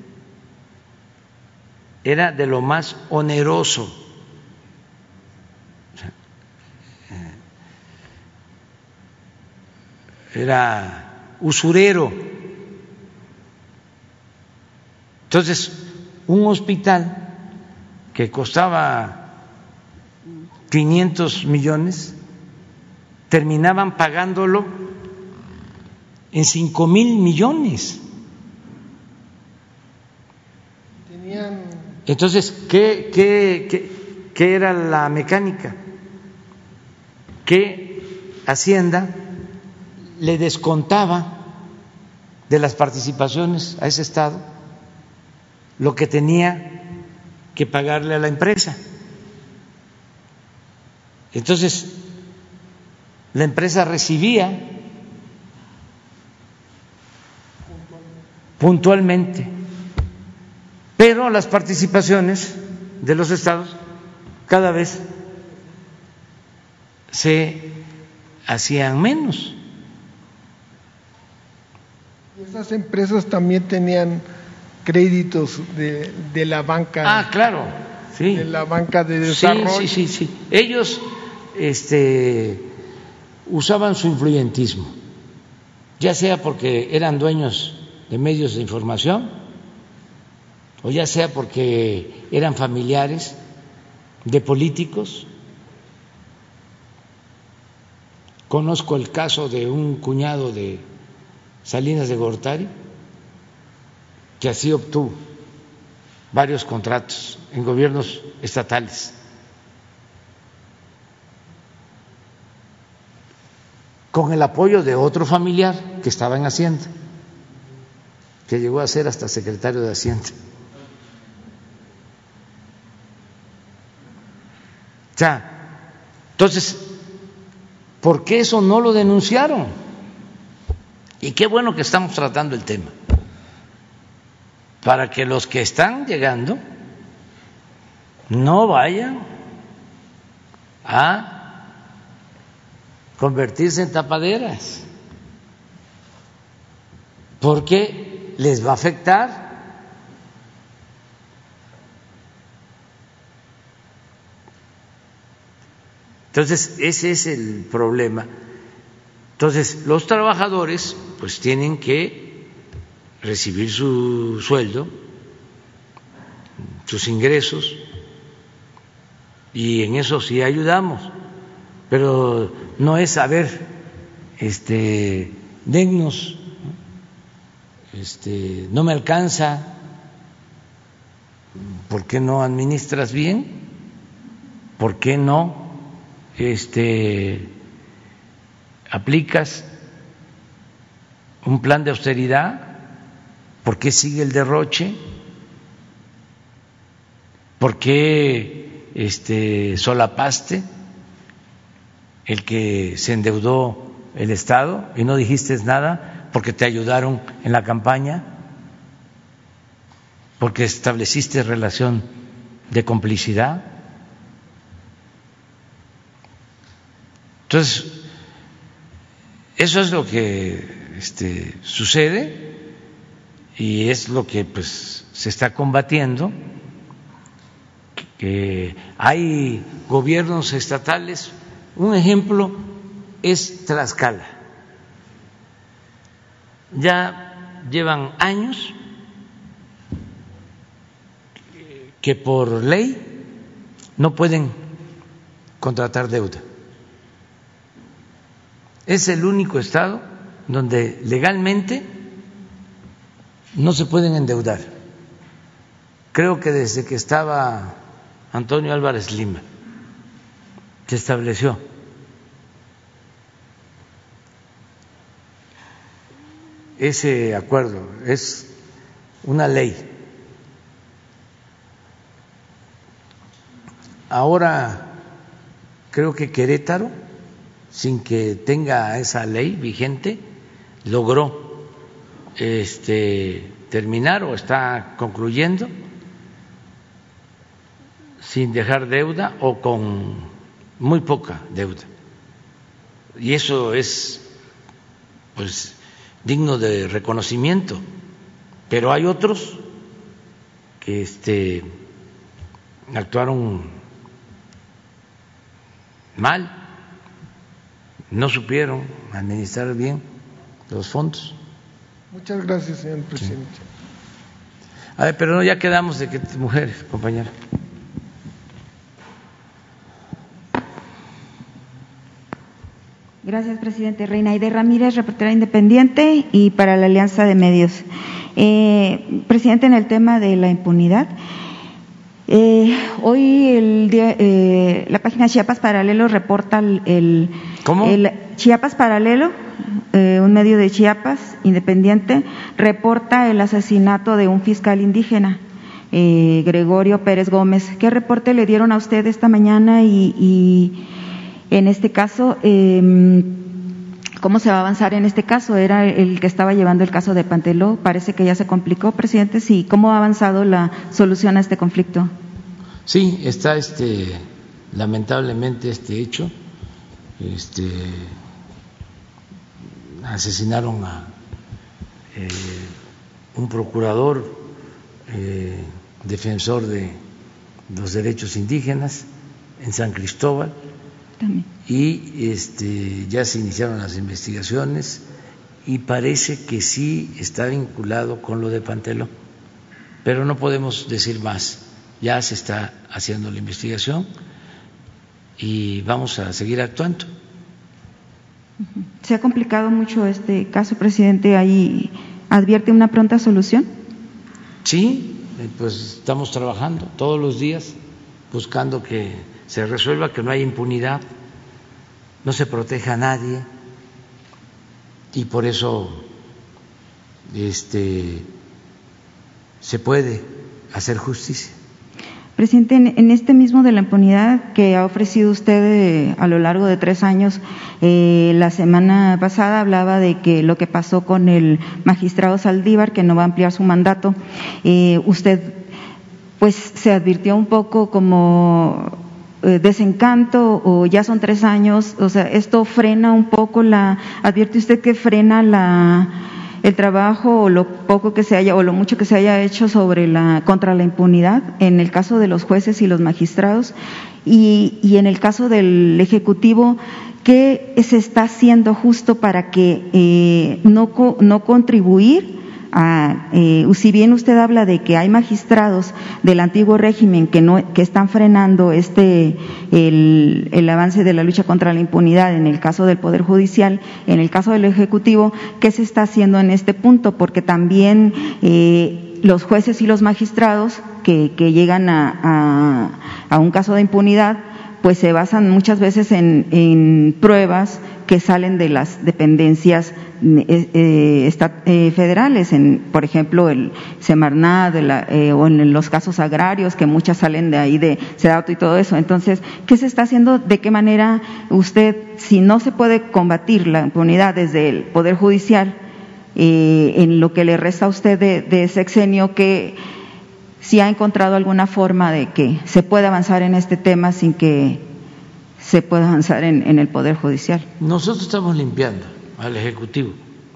era de lo más oneroso era usurero. Entonces, un hospital que costaba 500 millones, terminaban pagándolo en 5 mil millones. Entonces, ¿qué, qué, qué, qué era la mecánica? Que Hacienda le descontaba de las participaciones a ese Estado lo que tenía que pagarle a la empresa. Entonces, la empresa recibía puntualmente, pero las participaciones de los estados cada vez se hacían menos. Esas empresas también tenían créditos de, de la banca. Ah, claro, sí. De la banca de desarrollo. Sí, sí, sí, sí. Ellos este, usaban su influyentismo, ya sea porque eran dueños de medios de información, o ya sea porque eran familiares de políticos. Conozco el caso de un cuñado de Salinas de Gortari, que así obtuvo varios contratos en gobiernos estatales. con el apoyo de otro familiar que estaba en Hacienda, que llegó a ser hasta secretario de Hacienda. O entonces, ¿por qué eso no lo denunciaron? Y qué bueno que estamos tratando el tema, para que los que están llegando no vayan a convertirse en tapaderas, porque les va a afectar. Entonces, ese es el problema. Entonces, los trabajadores pues tienen que recibir su sueldo, sus ingresos, y en eso sí ayudamos pero no es saber, este, dennos, este, no me alcanza, ¿por qué no administras bien? ¿Por qué no este, aplicas un plan de austeridad? ¿Por qué sigue el derroche? ¿Por qué este, solapaste? el que se endeudó el Estado y no dijiste nada porque te ayudaron en la campaña, porque estableciste relación de complicidad. Entonces, eso es lo que este, sucede y es lo que pues se está combatiendo que hay gobiernos estatales un ejemplo es Tlaxcala. Ya llevan años que por ley no pueden contratar deuda. Es el único estado donde legalmente no se pueden endeudar. Creo que desde que estaba Antonio Álvarez Lima se estableció. Ese acuerdo es una ley. Ahora creo que Querétaro, sin que tenga esa ley vigente, logró este, terminar o está concluyendo sin dejar deuda o con muy poca deuda. Y eso es pues digno de reconocimiento. Pero hay otros que este actuaron mal, no supieron administrar bien los fondos. Muchas gracias, señor presidente. Sí. A ver, pero no, ya quedamos de que mujeres, compañera. Gracias, presidente. Reina Ide Ramírez, reportera independiente y para la Alianza de Medios. Eh, presidente, en el tema de la impunidad, eh, hoy el eh, la página Chiapas Paralelo reporta el, ¿Cómo? el Chiapas Paralelo, eh, un medio de Chiapas independiente, reporta el asesinato de un fiscal indígena. eh, Gregorio Pérez Gómez. ¿Qué reporte le dieron a usted esta mañana y, y en este caso, eh, cómo se va a avanzar en este caso? Era el que estaba llevando el caso de Panteló. Parece que ya se complicó, presidente. Sí, ¿cómo ha avanzado la solución a este conflicto? Sí, está este lamentablemente este hecho. Este asesinaron a eh, un procurador eh, defensor de los derechos indígenas en San Cristóbal También. Y este, ya se iniciaron las investigaciones y parece que sí está vinculado con lo de Panteló, pero no podemos decir más. Ya se está haciendo la investigación y vamos a seguir actuando. ¿Se ha complicado mucho este caso, presidente? ¿Ahí advierte una pronta solución? Sí, eh, pues estamos trabajando todos los días buscando que se resuelva, que no haya impunidad, no se proteja a nadie y por eso este se puede hacer justicia. Presidente, en, este mismo de la impunidad que ha ofrecido usted eh, a lo largo de tres años, eh, la semana pasada hablaba de que lo que pasó con el magistrado Saldívar, que no va a ampliar su mandato, eh, usted pues se advirtió un poco como desencanto o ya son tres años, o sea, esto frena un poco la, advierte usted que frena la el trabajo o lo poco que se haya o lo mucho que se haya hecho sobre la contra la impunidad en el caso de los jueces y los magistrados y, y en el caso del ejecutivo qué se está haciendo justo para que eh, no no contribuir a, eh, si bien usted habla de que hay magistrados del antiguo régimen que no que están frenando este el, el avance de la lucha contra la impunidad en el caso del poder judicial, en el caso del ejecutivo, ¿qué se está haciendo en este punto? Porque también eh, los jueces y los magistrados que, que llegan a, a, a un caso de impunidad, pues se basan muchas veces en, pruebas que salen de las dependencias eh, eh, eh, federales, en, por ejemplo, el Semarnat eh, o en los casos agrarios, que muchas salen de ahí de Sedato y todo eso. Entonces, ¿qué se está haciendo? ¿De qué manera usted, si no se puede combatir la impunidad desde el Poder Judicial, eh, en lo que le resta a usted de, de sexenio, que si ha encontrado alguna forma de que se pueda avanzar en este tema sin que se pueda avanzar en, en el Poder Judicial? Nosotros estamos limpiando al Ejecutivo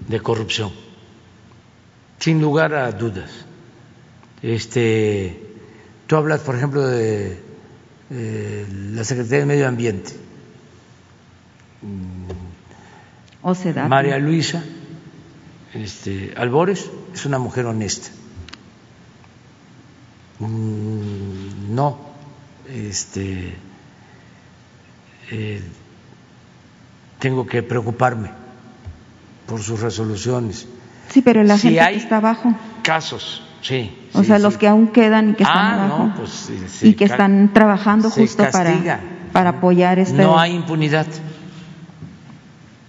de corrupción, sin lugar a dudas. Este, tú hablas, por ejemplo, de eh, la Secretaría de Medio Ambiente, ¿O se da? María Luisa este, Albores, es una mujer honesta. Mm, No, este, eh, tengo que preocuparme por sus resoluciones. Sí, pero la Si gente hay que está abajo, Casos, sí. o sí, sea, sí. los que aún quedan y que están Ah, abajo, no, pues, y que están trabajando justo para, para apoyar este. No hay impunidad.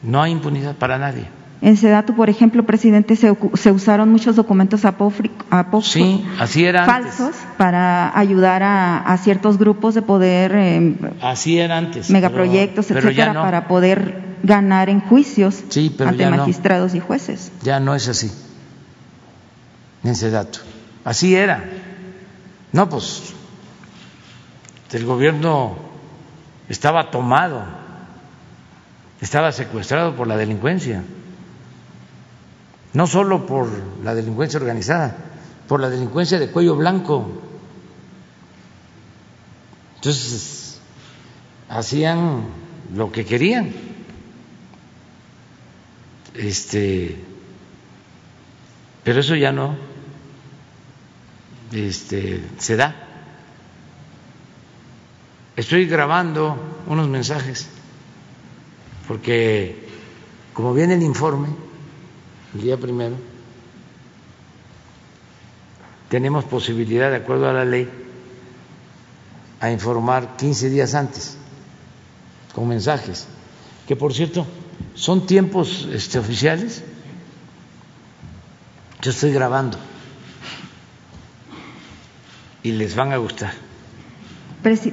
No hay impunidad para nadie. En Sedatu, por ejemplo, presidente, se, usaron muchos documentos apócrifos Sí, así era antes. falsos para ayudar a, a ciertos grupos de poder, eh, Así era antes. megaproyectos, pero- etcétera, no. para poder ganar en juicios Sí, ante no. magistrados y jueces. Ya no es así. En Sedato. Así era. No, pues el gobierno estaba tomado, estaba secuestrado por la delincuencia. No solo por la delincuencia organizada, por la delincuencia de cuello blanco. Entonces, hacían lo que querían. Este, pero eso ya no este, se da. Estoy grabando unos mensajes porque como viene el informe, el día primero, tenemos posibilidad, de acuerdo a la ley, a informar 15 días antes, con mensajes, que por cierto son tiempos este, oficiales. Yo estoy grabando y les van a gustar los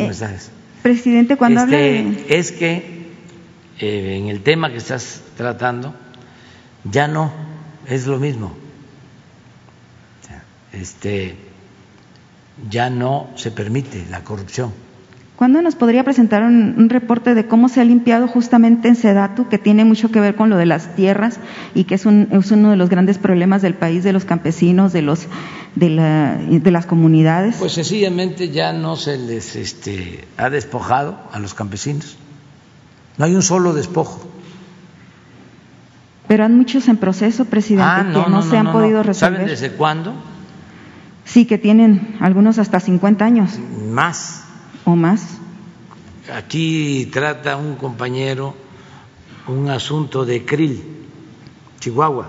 eh, mensajes. Presidente, cuando este, habla de... Es que eh, en el tema que estás tratando ya no es lo mismo. Este, ya no se permite la corrupción. ¿Cuándo nos podría presentar un, un, reporte de cómo se ha limpiado justamente en Sedatu, que tiene mucho que ver con lo de las tierras y que es, un, es uno de los grandes problemas del país, de los campesinos, de, los, de, la, de las comunidades? Pues sencillamente ya no se les este, ha despojado a los campesinos. No hay un solo despojo. Pero hay muchos en proceso, presidente, ah, no, que no, no se han podido resolver. ¿Saben desde cuándo? Sí, que tienen algunos hasta 50 años. Más. ¿O más? Aquí trata un compañero un asunto de Krill, Chihuahua.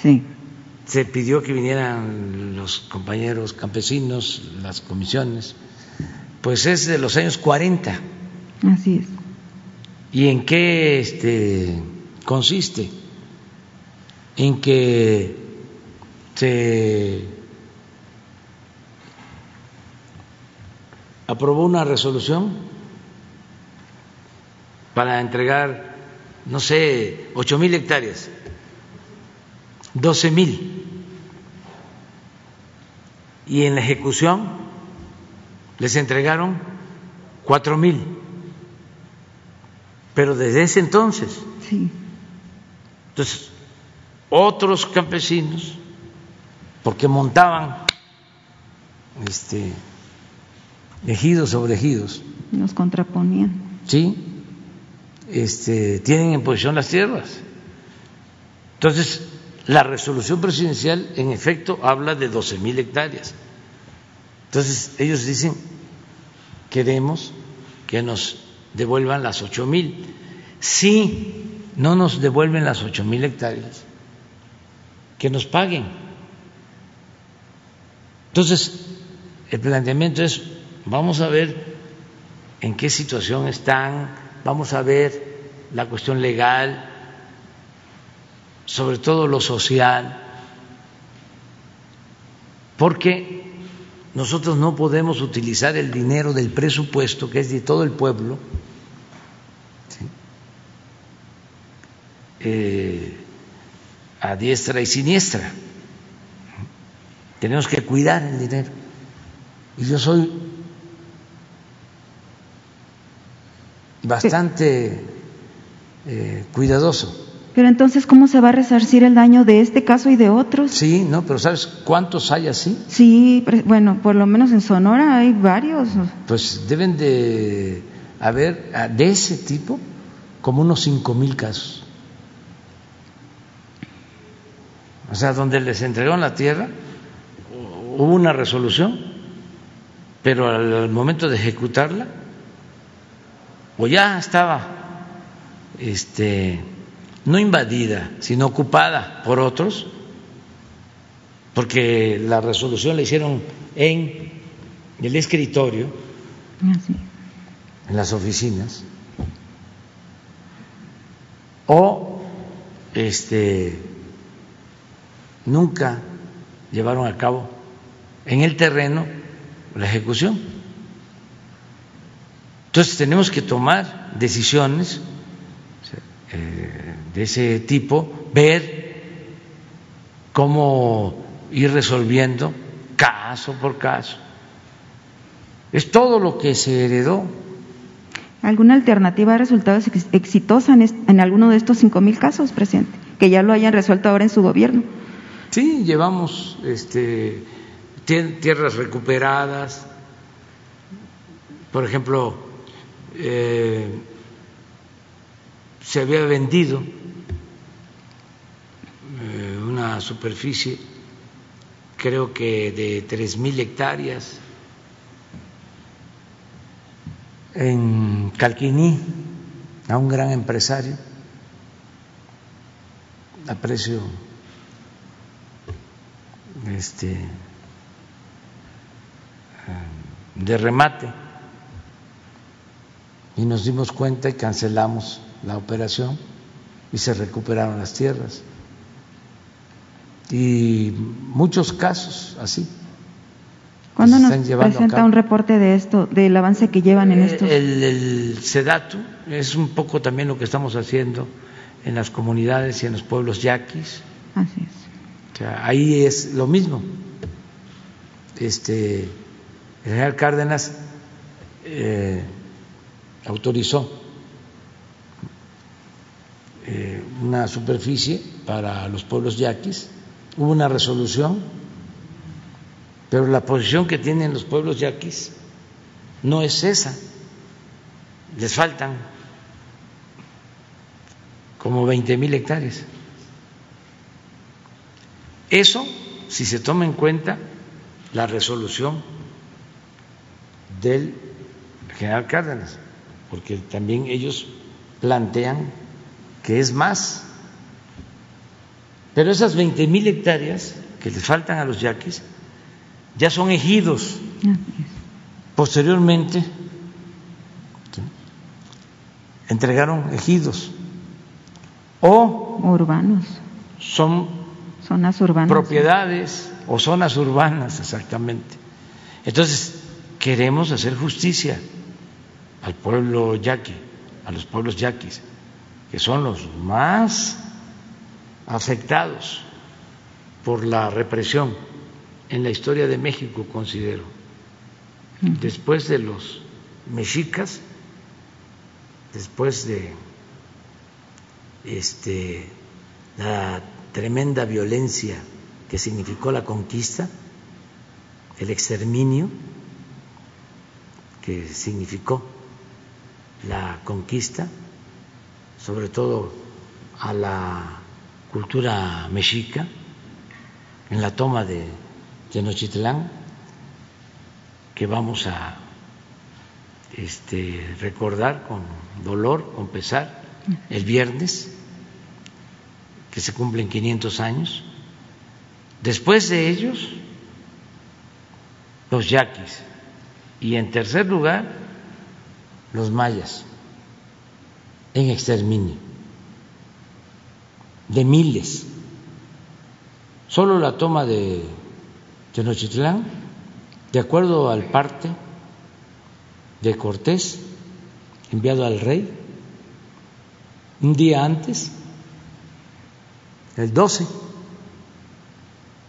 Sí. Se pidió que vinieran los compañeros campesinos, las comisiones. Pues es de los años 40. Así es. ¿Y en qué este, consiste? En que se aprobó una resolución para entregar, no sé, ocho mil hectáreas, doce mil. Y en la ejecución les entregaron cuatro mil. Pero desde ese entonces. Sí. Entonces, otros campesinos, porque montaban este, ejidos sobre ejidos. Nos contraponían. Sí, este, tienen en posesión las tierras. Entonces, la resolución presidencial, en efecto, habla de 12 mil hectáreas. Entonces, ellos dicen, queremos que nos devuelvan las ocho mil. Si no nos devuelven las ocho mil hectáreas, que nos paguen. Entonces, el planteamiento es Vamos a ver en qué situación están, vamos a ver la cuestión legal, sobre todo lo social, porque nosotros no podemos utilizar el dinero del presupuesto, que es de todo el pueblo, ¿sí? eh, a diestra y siniestra. Tenemos que cuidar el dinero. Y yo soy bastante eh, cuidadoso. Pero entonces, ¿cómo se va a resarcir el daño de este caso y de otros? Sí, no, pero ¿sabes cuántos hay así? Sí, bueno, por lo menos en Sonora hay varios. Pues deben de haber de ese tipo como unos cinco mil casos. O sea, donde les entregaron la tierra, hubo una resolución, pero al momento de ejecutarla, o ya estaba este, no invadida, sino ocupada por otros, porque la resolución la hicieron en el escritorio, en las oficinas, o este, nunca llevaron a cabo en el terreno la ejecución. Entonces tenemos que tomar decisiones eh, de ese tipo, ver cómo ir resolviendo caso por caso. Es todo lo que se heredó. ¿Alguna alternativa ha resultado exitosa en, alguno de estos cinco mil casos, presidente? Que ya lo hayan resuelto ahora en su gobierno. Sí, llevamos este, tierras recuperadas. Por ejemplo, eh, se había vendido eh, una superficie, creo que de tres mil hectáreas en Calquiní, a un gran empresario a precio este, de remate y nos dimos cuenta y cancelamos la operación y se recuperaron las tierras. Y muchos casos así. ¿Cuándo nos presenta un reporte de esto, del avance que llevan en eh, esto? El, el SEDATU es un poco también lo que estamos haciendo en las comunidades y en los pueblos yaquis. Así es. Ahí es lo mismo. Este, general Cárdenas eh, autorizó eh, una superficie para los pueblos yaquis, hubo una resolución, pero la posición que tienen los pueblos yaquis no es esa, les faltan como 20 mil hectáreas. Eso, si se toma en cuenta la resolución del general Cárdenas, porque también ellos plantean que es más. Pero esas 20 mil hectáreas que les faltan a los yaquis ya son ejidos. Posteriormente entregaron ejidos o urbanos. Son zonas urbanas. Propiedades o zonas urbanas, exactamente. Entonces, queremos hacer justicia al pueblo yaqui, a los pueblos yaquis, que son los más afectados por la represión en la historia de México, considero. Después de los mexicas, después de este, la tremenda violencia que significó la conquista, el exterminio que significó la conquista, sobre todo a la cultura mexica, en la toma de Tenochtitlán, que vamos a este, recordar con dolor, con pesar, el viernes que se cumplen 500 años. Después de ellos, los yaquis. Y en tercer lugar, los mayas, en exterminio, de miles. Solo la toma de Tenochtitlán, de acuerdo al parte de Cortés, enviado al rey, un día antes, el 12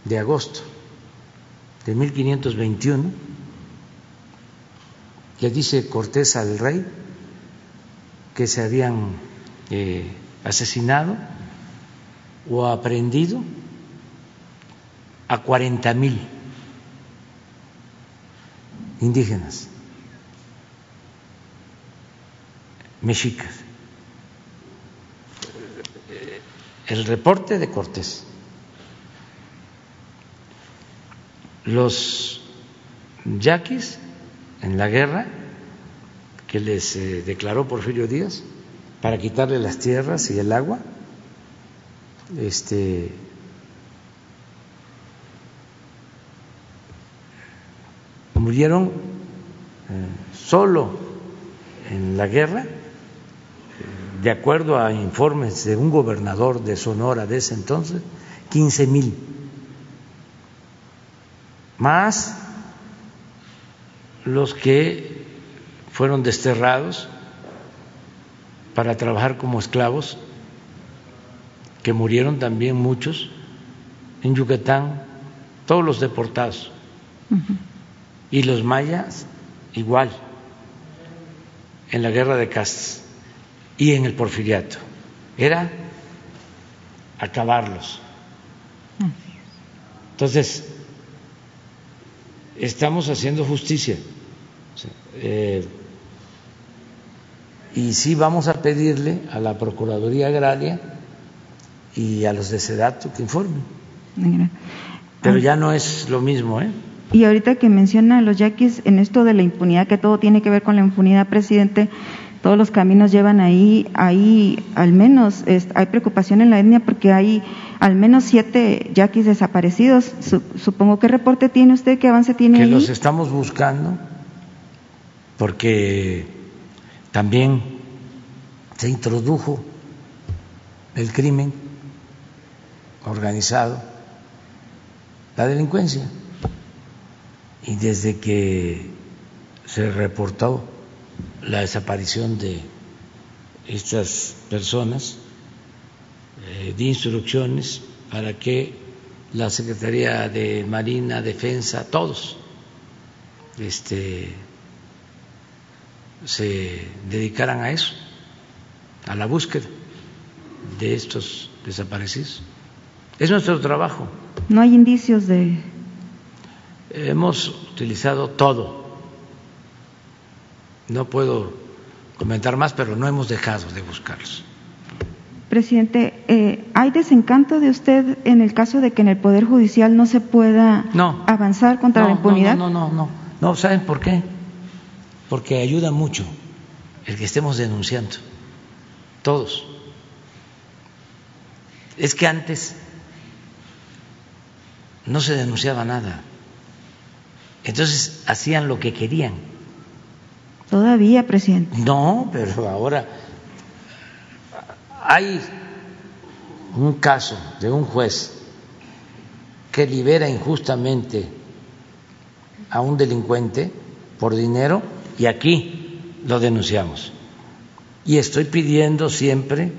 de agosto de 1521, le dice Cortés al rey que se habían eh, asesinado o aprendido a 40 mil indígenas mexicas el reporte de Cortés. Los yaquis en la guerra que les eh, declaró Porfirio Díaz para quitarle las tierras y el agua, este, murieron eh, solo en la guerra de acuerdo a informes de un gobernador de Sonora de ese entonces, 15 mil, más los que fueron desterrados para trabajar como esclavos, que murieron también muchos en Yucatán, todos los deportados, y los mayas igual, en la guerra de castas y en el porfiriato. Era acabarlos. Entonces, estamos haciendo justicia. Eh, y sí vamos a pedirle a la Procuraduría Agraria y a los de Sedato que informen. Pero ya no es lo mismo, ¿eh? Y ahorita que menciona a los yaquis en esto de la impunidad, que todo tiene que ver con la impunidad, presidente, todos los caminos llevan ahí, ahí al menos hay preocupación en la etnia porque hay al menos siete yaquis desaparecidos. supongo qué reporte tiene usted, qué avance tiene que ahí. los estamos buscando porque también se introdujo el crimen organizado, la delincuencia. Y desde que se reportó la desaparición de estas personas, eh, di instrucciones para que la Secretaría de Marina, Defensa, todos, este, se dedicaran a eso, a la búsqueda de estos desaparecidos. Es nuestro trabajo. No hay indicios de. Hemos utilizado todo. No puedo comentar más, pero no hemos dejado de buscarlos. Presidente, eh, ¿hay desencanto de usted en el caso de que en el Poder Judicial no se pueda avanzar contra la impunidad? No, no, no, no, no. ¿Saben por qué? Porque ayuda mucho el que estemos denunciando, todos. Es que antes no se denunciaba nada. Entonces hacían lo que querían. Todavía, presidente. No, pero ahora hay un caso de un juez que libera injustamente a un delincuente por dinero y aquí lo denunciamos. Y estoy pidiendo siempre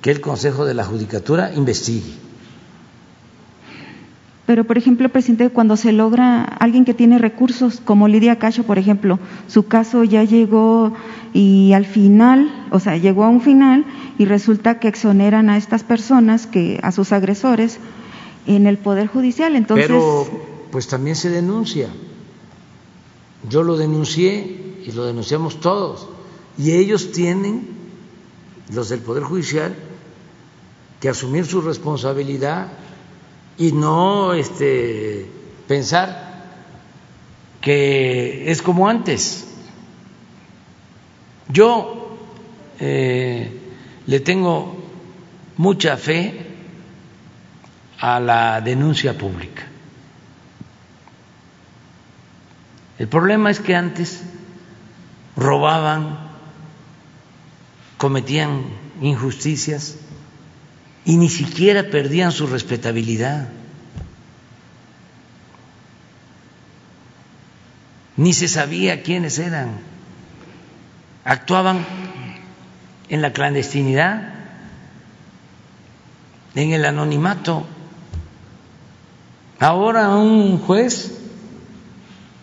que el Consejo de la Judicatura investigue pero, por ejemplo, presidente, cuando se logra alguien que tiene recursos, como Lidia Cacho, por ejemplo, su caso ya llegó y al final, o sea, llegó a un final y resulta que exoneran a estas personas, que a sus agresores, en el Poder Judicial. Entonces, pero, pues también se denuncia. Yo lo denuncié y lo denunciamos todos. Y ellos tienen, los del Poder Judicial, que asumir su responsabilidad y no este, pensar que es como antes. Yo eh, le tengo mucha fe a la denuncia pública. El problema es que antes robaban, cometían injusticias y ni siquiera perdían su respetabilidad. Ni se sabía quiénes eran. Actuaban en la clandestinidad, en el anonimato. Ahora un juez,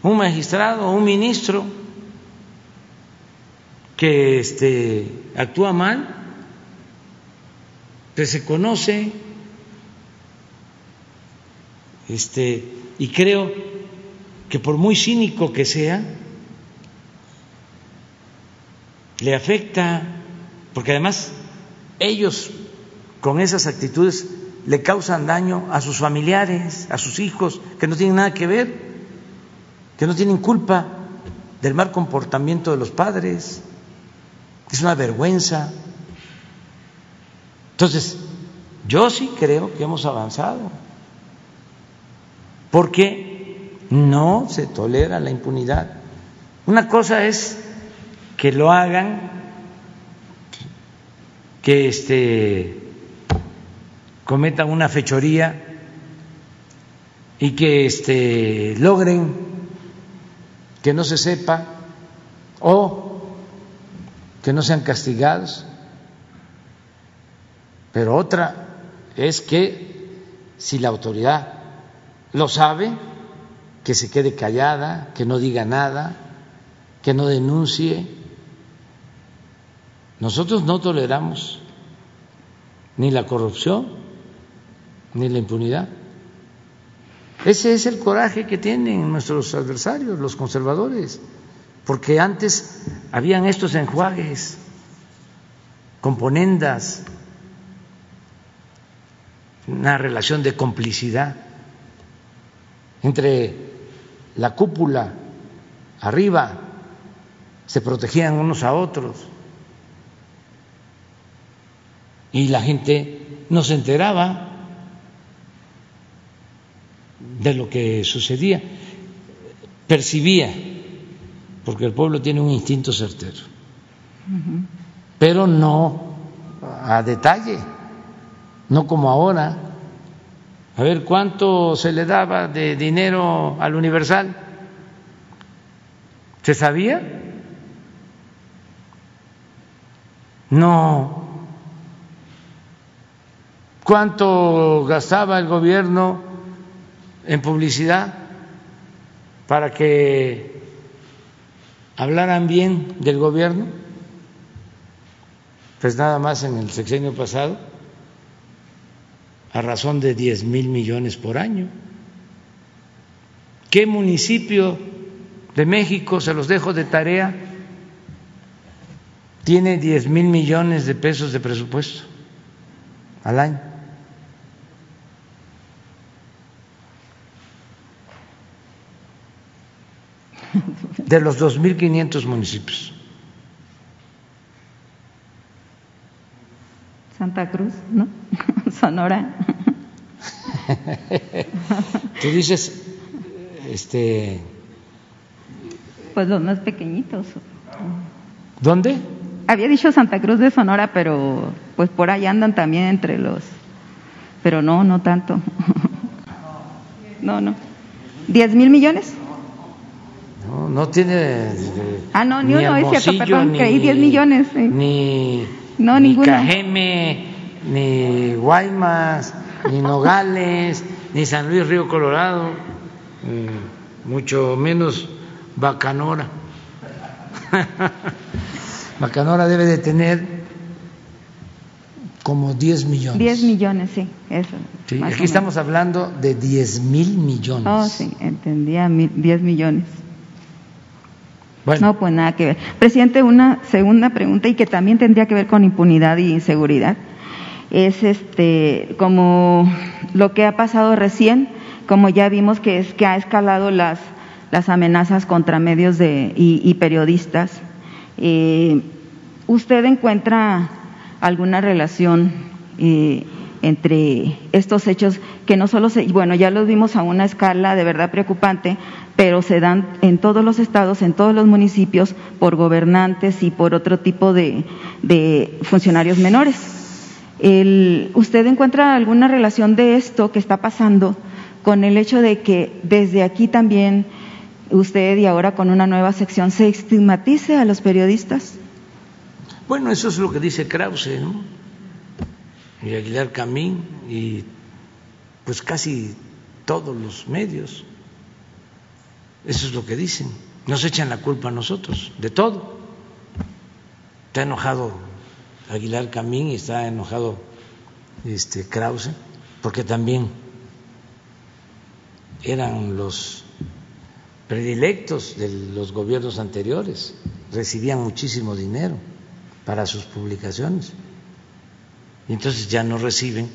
un magistrado, un ministro que este, actúa mal, que se conoce, este, y creo que por muy cínico que sea, le afecta, porque además ellos con esas actitudes le causan daño a sus familiares, a sus hijos, que no tienen nada que ver, que no tienen culpa del mal comportamiento de los padres. Es una vergüenza. Entonces, yo sí creo que hemos avanzado, porque no se tolera la impunidad. Una cosa es que lo hagan, que este, cometan una fechoría y que este, logren que no se sepa o que no sean castigados pero otra es que si la autoridad lo sabe, que se quede callada, que no diga nada, que no denuncie. Nosotros no toleramos ni la corrupción ni la impunidad. Ese es el coraje que tienen nuestros adversarios, los conservadores, porque antes habían estos enjuagues, componendas, una relación de complicidad entre la cúpula arriba, se protegían unos a otros, y la gente no se enteraba de lo que sucedía, percibía, porque el pueblo tiene un instinto certero, pero no a detalle, no como ahora. A ver, ¿cuánto se le daba de dinero al Universal? ¿Se sabía? No. ¿Cuánto gastaba el gobierno en publicidad para que hablaran bien del gobierno? Pues nada más en el sexenio pasado, a razón de 10 mil millones por año. ¿Qué municipio de México, se los dejo de tarea, tiene 10 mil millones de pesos de presupuesto al año? de los 2.500 municipios. Santa Cruz, ¿no? Sonora. Tú dices, este... Pues los más pequeñitos. ¿Dónde? Había dicho Santa Cruz de Sonora, pero pues por ahí andan también entre los... Pero no, no tanto. No, no. ¿Diez mil millones? No, no tiene. Ah, no, ni, uno, es cierto, perdón, creí 10 millones. Ni. No, ni ninguna. Cajeme, ni Guaymas, ni Nogales, ni San Luis Río Colorado, mm, mucho menos Bacanora. Bacanora debe de tener como 10 millones. 10 millones, sí, eso. Sí, aquí estamos hablando de 10 mil millones. Oh, sí, entendía, 10 millones. No, pues nada que ver. Presidente, una segunda pregunta y que también tendría que ver con impunidad y inseguridad. Es este, como lo que ha pasado recién, como ya vimos que es que ha escalado las, las amenazas contra medios de, y, y periodistas. Eh, ¿Usted encuentra alguna relación eh, entre estos hechos que no solo se, bueno, ya los vimos a una escala de verdad preocupante, pero se dan en todos los estados, en todos los municipios, por gobernantes y por otro tipo de, de funcionarios menores. El, ¿Usted encuentra alguna relación de esto que está pasando con el hecho de que desde aquí también usted y ahora con una nueva sección se estigmatice a los periodistas? Bueno, eso es lo que dice Krause, ¿no? Y Aguilar Camín y pues casi todos los medios. Eso es lo que dicen. Nos echan la culpa a nosotros de todo. Está enojado Aguilar Camín y está enojado este Krause porque también eran los predilectos de los gobiernos anteriores, recibían muchísimo dinero para sus publicaciones. Y entonces ya no reciben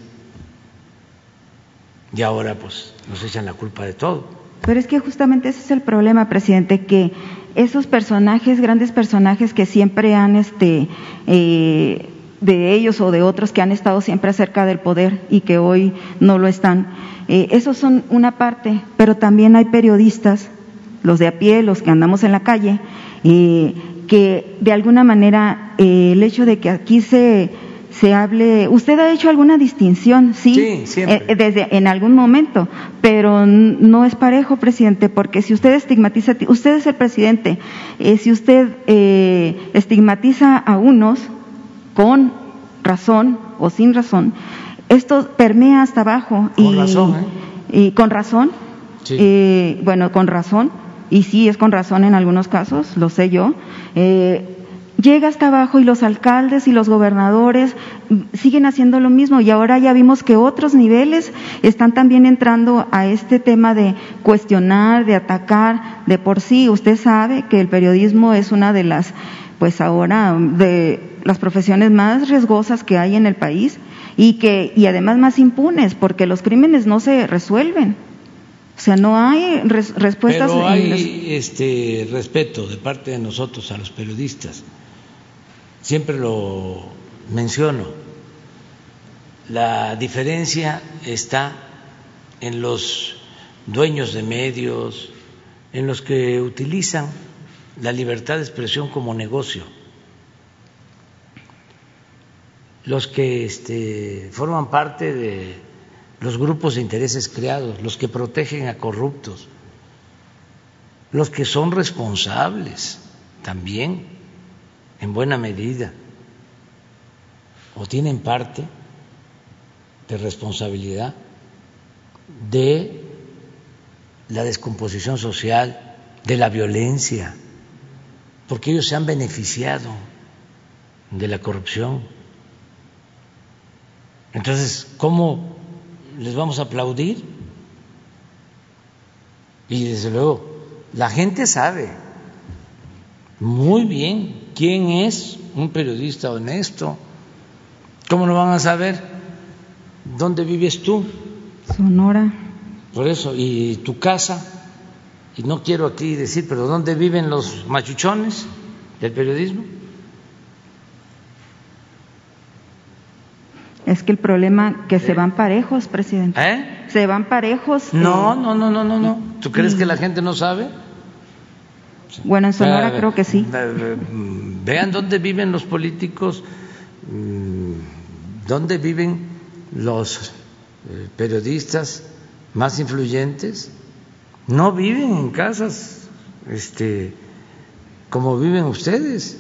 y ahora pues nos echan la culpa de todo. Pero es que justamente ese es el problema, presidente, que esos personajes, grandes personajes que siempre han, este, eh, de ellos o de otros que han estado siempre cerca del poder y que hoy no lo están, eh, esos son una parte, pero también hay periodistas, los de a pie, los que andamos en la calle, eh, que de alguna manera el hecho de que aquí se se hable, usted ha hecho alguna distinción, sí, Sí, siempre. Eh, desde en algún momento, pero no es parejo, presidente, porque si usted estigmatiza, usted es el presidente, eh, si usted eh, estigmatiza a unos con razón o sin razón, esto permea hasta abajo Con y, razón, ¿eh? y con razón, Sí. eh, bueno, con razón, y sí es con razón en algunos casos, lo sé yo, eh, llega hasta abajo y los alcaldes y los gobernadores siguen haciendo lo mismo y ahora ya vimos que otros niveles están también entrando a este tema de cuestionar, de atacar, de por sí usted sabe que el periodismo es una de las pues ahora de las profesiones más riesgosas que hay en el país y que y además más impunes porque los crímenes no se resuelven. O sea, no hay res- respuestas Pero en los- hay este respeto de parte de nosotros a los periodistas. Siempre lo menciono. la diferencia está en los dueños de medios, en los que utilizan la libertad de expresión como negocio, los que este, forman parte de los grupos de intereses creados, los que protegen a corruptos, los que son responsables también, en buena medida, o tienen parte de responsabilidad de la descomposición social, de la violencia, porque ellos se han beneficiado de la corrupción. Entonces, ¿cómo les vamos a aplaudir? Y desde luego, la gente sabe muy bien quién es un periodista honesto. ¿Cómo lo van a saber? ¿Dónde vives tú? Sonora. Por eso, ¿y tu casa? Y no quiero aquí decir, pero ¿dónde viven los machuchones del periodismo? Es que el problema que se van parejos, presidente. ¿Eh? Se van parejos. No, eh, no, no, no, no, no. ¿Tú crees que la gente no sabe? Bueno, en Sonora creo que sí. Vean dónde viven los políticos, mm, dónde viven los eh, periodistas más influyentes. No viven en casas este, como viven ustedes,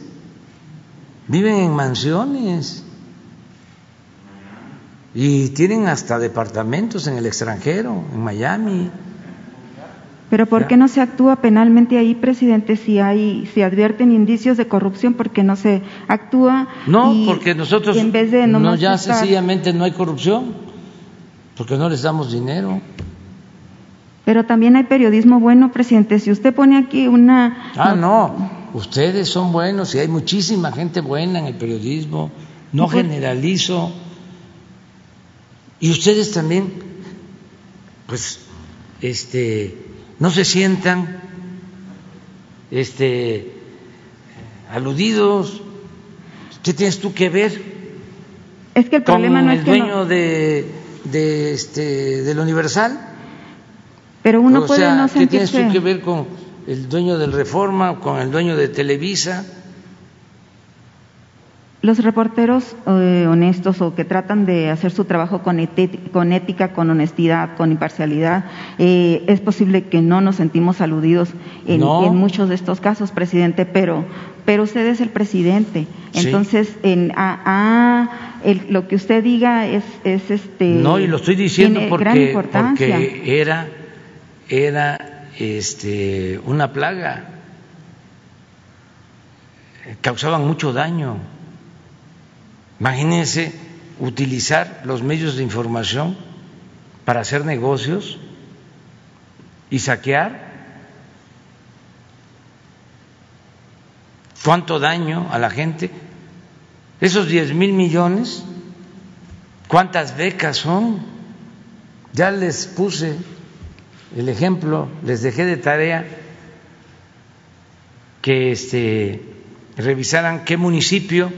viven en mansiones y tienen hasta departamentos en el extranjero, en Miami. Pero ¿por qué no se actúa penalmente ahí, presidente, si hay, si advierten indicios de corrupción? ¿Por qué no se actúa? No, y- porque nosotros en vez de no ya estar- sencillamente no hay corrupción, porque no les damos dinero. Pero también hay periodismo bueno, presidente. Si usted pone aquí una... Ah, no, ustedes son buenos y hay muchísima gente buena en el periodismo, no generalizo. Y ustedes también, pues, este, no se sientan, este, aludidos. ¿Qué tienes tú que ver Es que el con problema no es el que dueño no, de, de, este, del Universal? pero uno o puede sea, no ¿qué tienes sentirse... tú que ver con el dueño del Reforma, con el dueño de Televisa? Los reporteros eh, honestos o que tratan de hacer su trabajo con, con ética, con honestidad, con imparcialidad, eh, es posible que no nos sentimos aludidos en, No. en muchos de estos casos, presidente, pero, pero usted es el presidente. Sí. Entonces, en, a- a- el- lo que usted diga es, es este. No, y lo estoy diciendo porque era, era este, una plaga. Causaban mucho daño. Imagínense utilizar los medios de información para hacer negocios y saquear. ¿Cuánto daño a la gente? Esos 10 mil millones, ¿cuántas becas son? Ya les puse el ejemplo, les dejé de tarea que este, revisaran qué municipio,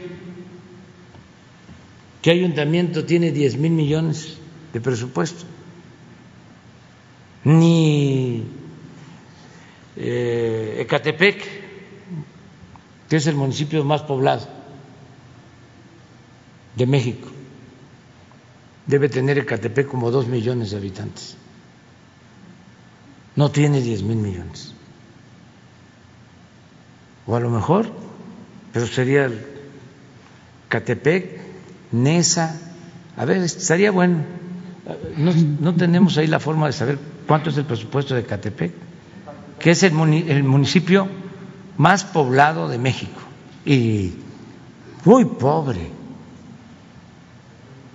qué ayuntamiento tiene 10 mil millones de presupuesto. Ni eh, Ecatepec, que es el municipio más poblado de México, debe tener Ecatepec como dos millones de habitantes. No tiene diez mil millones. O a lo mejor, pero sería el Catepec, Nesa. A ver, estaría bueno. No, tenemos ahí la forma de saber cuánto es el presupuesto de Catepec, que es el municipio más poblado de México y muy pobre,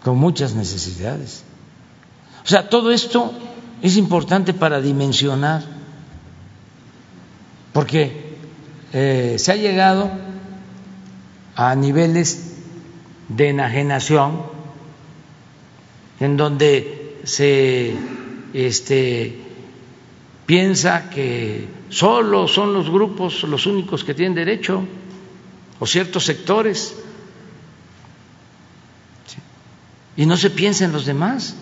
con muchas necesidades. O sea, todo esto es importante para dimensionar, porque eh, se ha llegado a niveles de enajenación en donde se este, piensa que solo son los grupos los únicos que tienen derecho o ciertos sectores. Y no se piensa en los demás.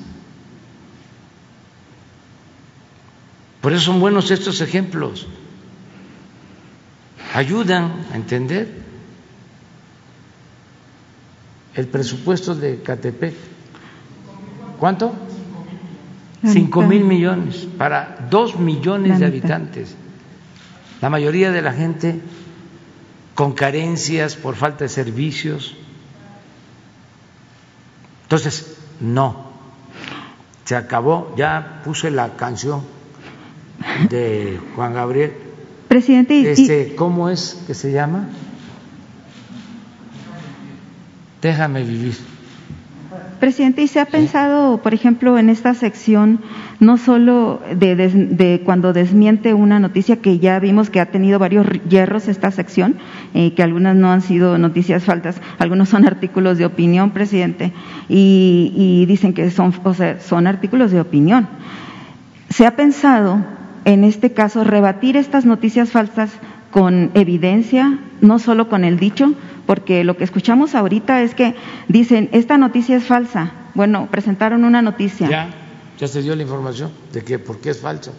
Por eso son buenos estos ejemplos. Ayudan a entender el presupuesto de Catepec. ¿Cuánto? Cinco mil millones para dos millones de habitantes. La mayoría de la gente con carencias por falta de servicios. Entonces, no. Se acabó, ya puse la canción de Juan Gabriel. Presidente, este, ¿cómo es que se llama? Déjame vivir. Presidente, ¿y se ha pensado, por ejemplo, en esta sección, no solo de, cuando desmiente una noticia que ya vimos que ha tenido varios hierros esta sección, eh, que algunas no han sido noticias faltas, algunos son artículos de opinión, presidente, y, y dicen que son, o sea, son artículos de opinión. ¿Se ha pensado, en este caso, rebatir estas noticias falsas con evidencia, no solo con el dicho, porque lo que escuchamos ahorita es que dicen, esta noticia es falsa. Bueno, presentaron una noticia. Ya, ya se dio la información de que por qué es falsa.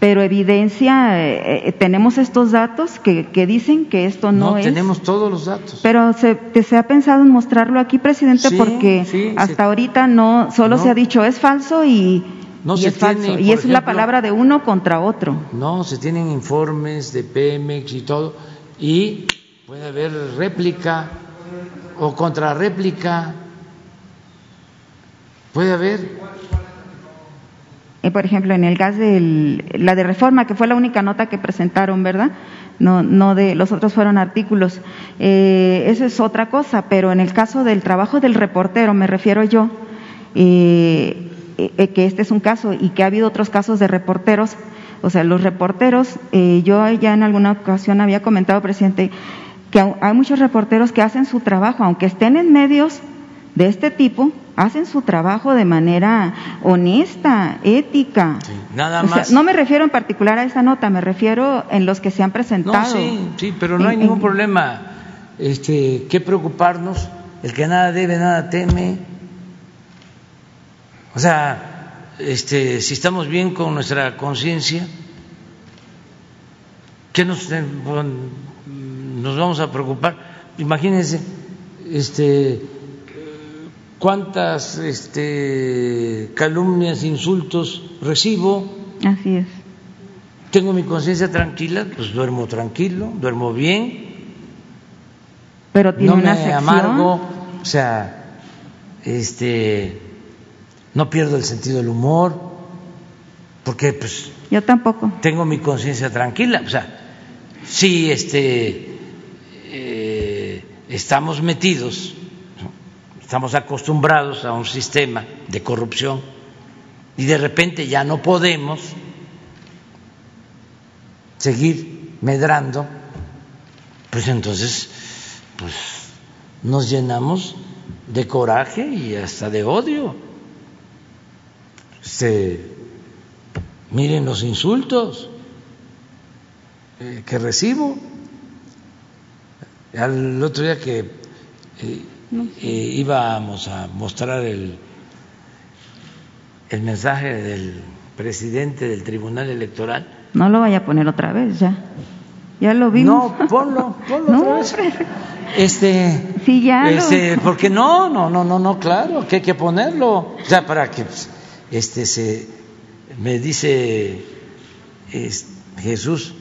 Pero evidencia, eh, eh, tenemos estos datos que, dicen que esto no, es. No, tenemos todos los datos. Pero se, se ha pensado en mostrarlo aquí, presidente, porque hasta ahorita no, solo se ha dicho es falso y, no y es falso. Y es la palabra de uno contra otro. No, se tienen informes de Pemex y todo, y puede haber réplica o contrarréplica, puede haber. por ejemplo, en el gas de la de reforma, que fue la única nota que presentaron, ¿verdad? No, no de los otros fueron artículos. Eh, eso es otra cosa, pero en el caso del trabajo del reportero, me refiero yo, eh, eh, que este es un caso y que ha habido otros casos de reporteros. O sea, los reporteros, yo ya en alguna ocasión había comentado, presidente, que hay muchos reporteros que hacen su trabajo, aunque estén en medios de este tipo, hacen su trabajo de manera honesta, ética. nada más. no me refiero en particular a esa nota, me refiero en los que se han presentado. sí, sí, pero no hay ningún problema. Este, ¿Qué preocuparnos? El que nada debe, nada teme. O sea, este, si estamos bien con nuestra conciencia, ¿qué nos nos vamos a preocupar. Imagínense, este, cuántas este, calumnias, insultos recibo. Así es. Tengo mi conciencia tranquila, pues duermo tranquilo, duermo bien. Pero tiene no una me amargo, o sea, este, no pierdo el sentido del humor, porque pues. Yo tampoco. Tengo mi conciencia tranquila, o sea, sí, este eh, estamos metidos, estamos acostumbrados a un sistema de corrupción y de repente ya no podemos seguir medrando, pues entonces pues nos llenamos de coraje y hasta de odio. Se, miren los insultos eh, que recibo al otro día que eh, eh, íbamos a mostrar el, el mensaje del presidente del Tribunal Electoral. No lo vaya a poner otra vez, ya. Ya lo vimos. No, ponlo, ponlo otra vez. Este, sí, ya este, porque no, no, no, no, no, claro, que hay que ponerlo, ya para que este se me dice Jesús,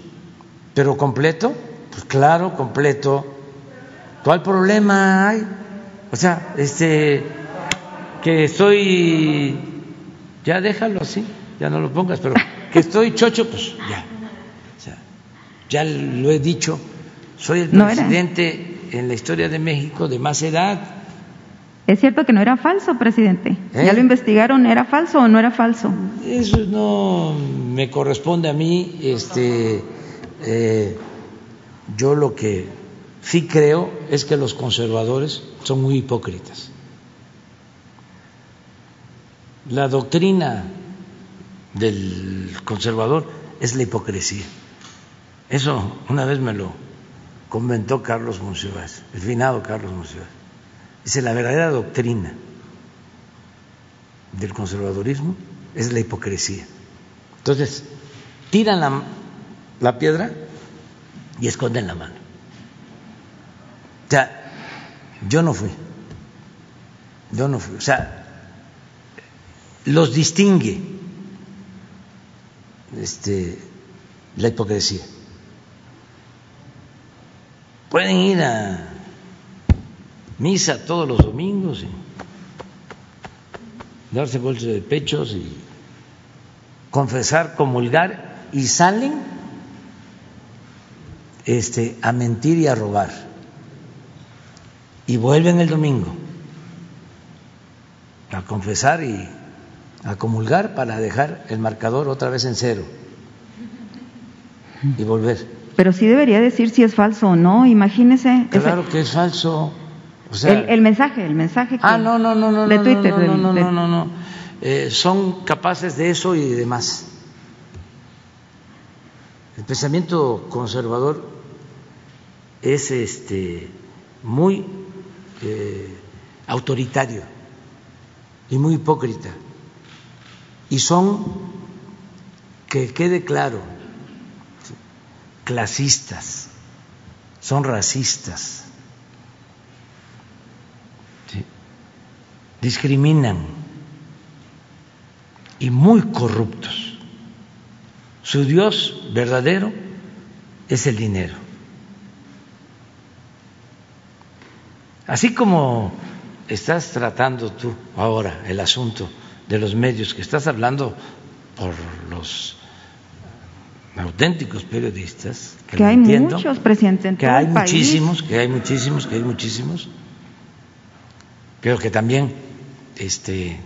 pero completo, pues claro, completo ¿Cuál problema hay? O sea, este, que estoy, ya déjalo así, ya no lo pongas, pero que estoy chocho, pues ya. O sea, ya lo he dicho, soy el presidente en la historia de México de más edad. Es cierto que no era falso, presidente. ¿Ya ¿Eh? lo investigaron? ¿Era falso o no era falso? Eso no me corresponde a mí. Este, eh, yo lo que sí creo es que los conservadores son muy hipócritas. La doctrina del conservador es la hipocresía. Eso una vez me lo comentó Carlos Monsiváis, el finado Carlos Monsiváis. Dice, la verdadera doctrina del conservadurismo es la hipocresía. Entonces, tiran la, la piedra y esconden la mano. O sea, yo no fui, yo no fui, o sea, los distingue este, la hipocresía. Pueden ir a misa todos los domingos y darse golpes de pechos y confesar, comulgar y salen este, a mentir y a robar. Y vuelven el domingo a confesar y a comulgar para dejar el marcador otra vez en cero y volver. Pero sí debería decir si es falso o no, imagínese. Claro que es falso. el, mensaje, el mensaje ah, no, no, no, no, de Twitter. No, no, no, no, no, eh, son capaces de eso y de demás. El pensamiento conservador es este muy eh, autoritario y muy hipócrita. Y son, que quede claro, clasistas, son racistas, discriminan y muy corruptos. Su Dios verdadero es el dinero. Así como estás tratando tú ahora el asunto de los medios, que estás hablando por los auténticos periodistas, que, hay muchos, presidente, que hay muchísimos, que hay muchísimos, que hay muchísimos, pero que también este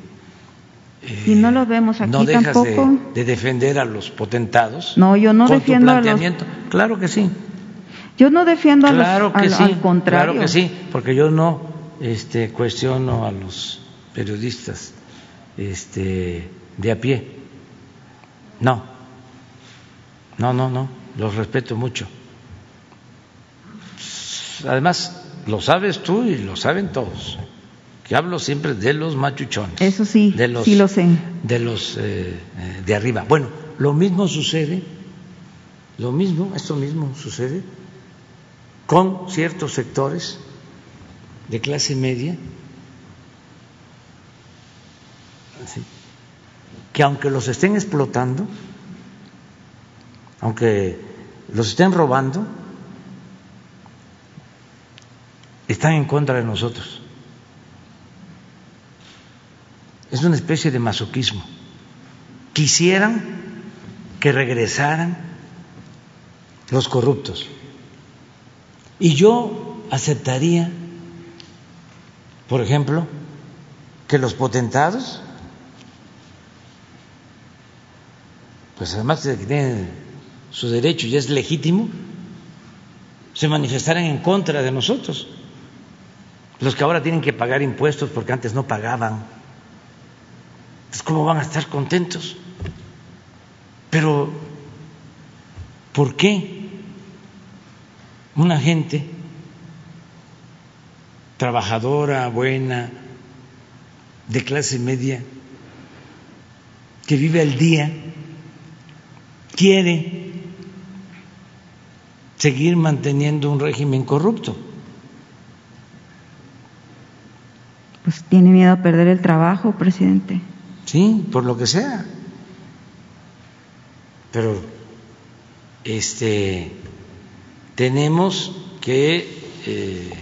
y no lo vemos aquí no dejas tampoco. De, defender a los potentados. No, yo no defiendo a los. Claro que sí. Yo no defiendo a los. Que sí, al contrario. Claro que sí, porque yo no este, cuestiono a los periodistas este, de a pie. No, no, no, no, los respeto mucho. Además, lo sabes tú y lo saben todos. Que hablo siempre de los machuchones. Eso sí, de los, sí lo sé. De los eh, eh, de arriba. Bueno, lo mismo sucede, lo mismo, esto mismo sucede con ciertos sectores de clase media que aunque los estén explotando, aunque los estén robando, están en contra de nosotros. Es una especie de masoquismo. Quisieran que regresaran los corruptos. Y yo aceptaría, por ejemplo, que los potentados pues además de que tienen su derecho y es legítimo, se manifestaran en contra de nosotros, los que ahora tienen que pagar impuestos porque antes no pagaban. Pues ¿cómo van a estar contentos? Pero, ¿por qué una gente trabajadora, buena, de clase media, que vive al día, quiere seguir manteniendo un régimen corrupto. Pues tiene miedo a perder el trabajo, presidente. Sí, por lo que sea. Pero este tenemos que eh,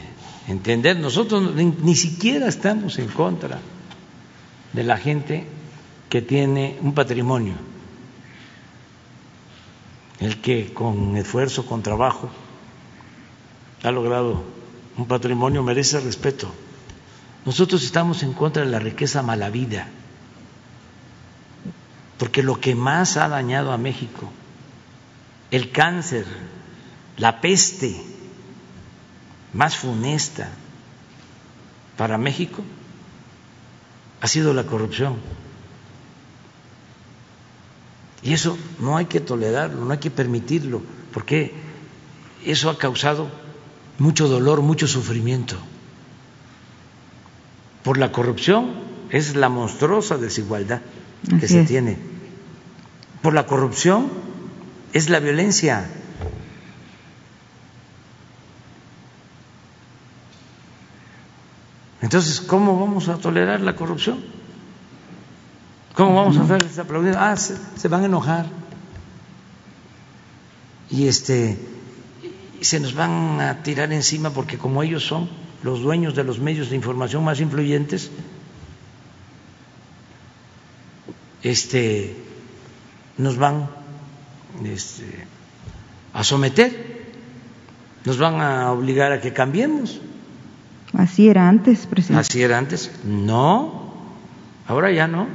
entender, nosotros ni, ni siquiera estamos en contra de la gente que tiene un patrimonio el que con esfuerzo, con trabajo, ha logrado un patrimonio merece respeto. Nosotros estamos en contra de la riqueza mala vida, porque lo que más ha dañado a México, el cáncer, la peste más funesta para México, ha sido la corrupción. Y eso no hay que tolerarlo, no hay que permitirlo, porque eso ha causado mucho dolor, mucho sufrimiento. Por la corrupción es la monstruosa desigualdad que Así se es. tiene. Por la corrupción es la violencia. Entonces, ¿cómo vamos a tolerar la corrupción? ¿Cómo vamos a hacerles aplaudir? Ah, se, se van a enojar. Y este se nos van a tirar encima porque como ellos son los dueños de los medios de información más influyentes, este nos van este, a someter, nos van a obligar a que cambiemos. Así era antes, presidente. Así era antes. No, ahora ya no.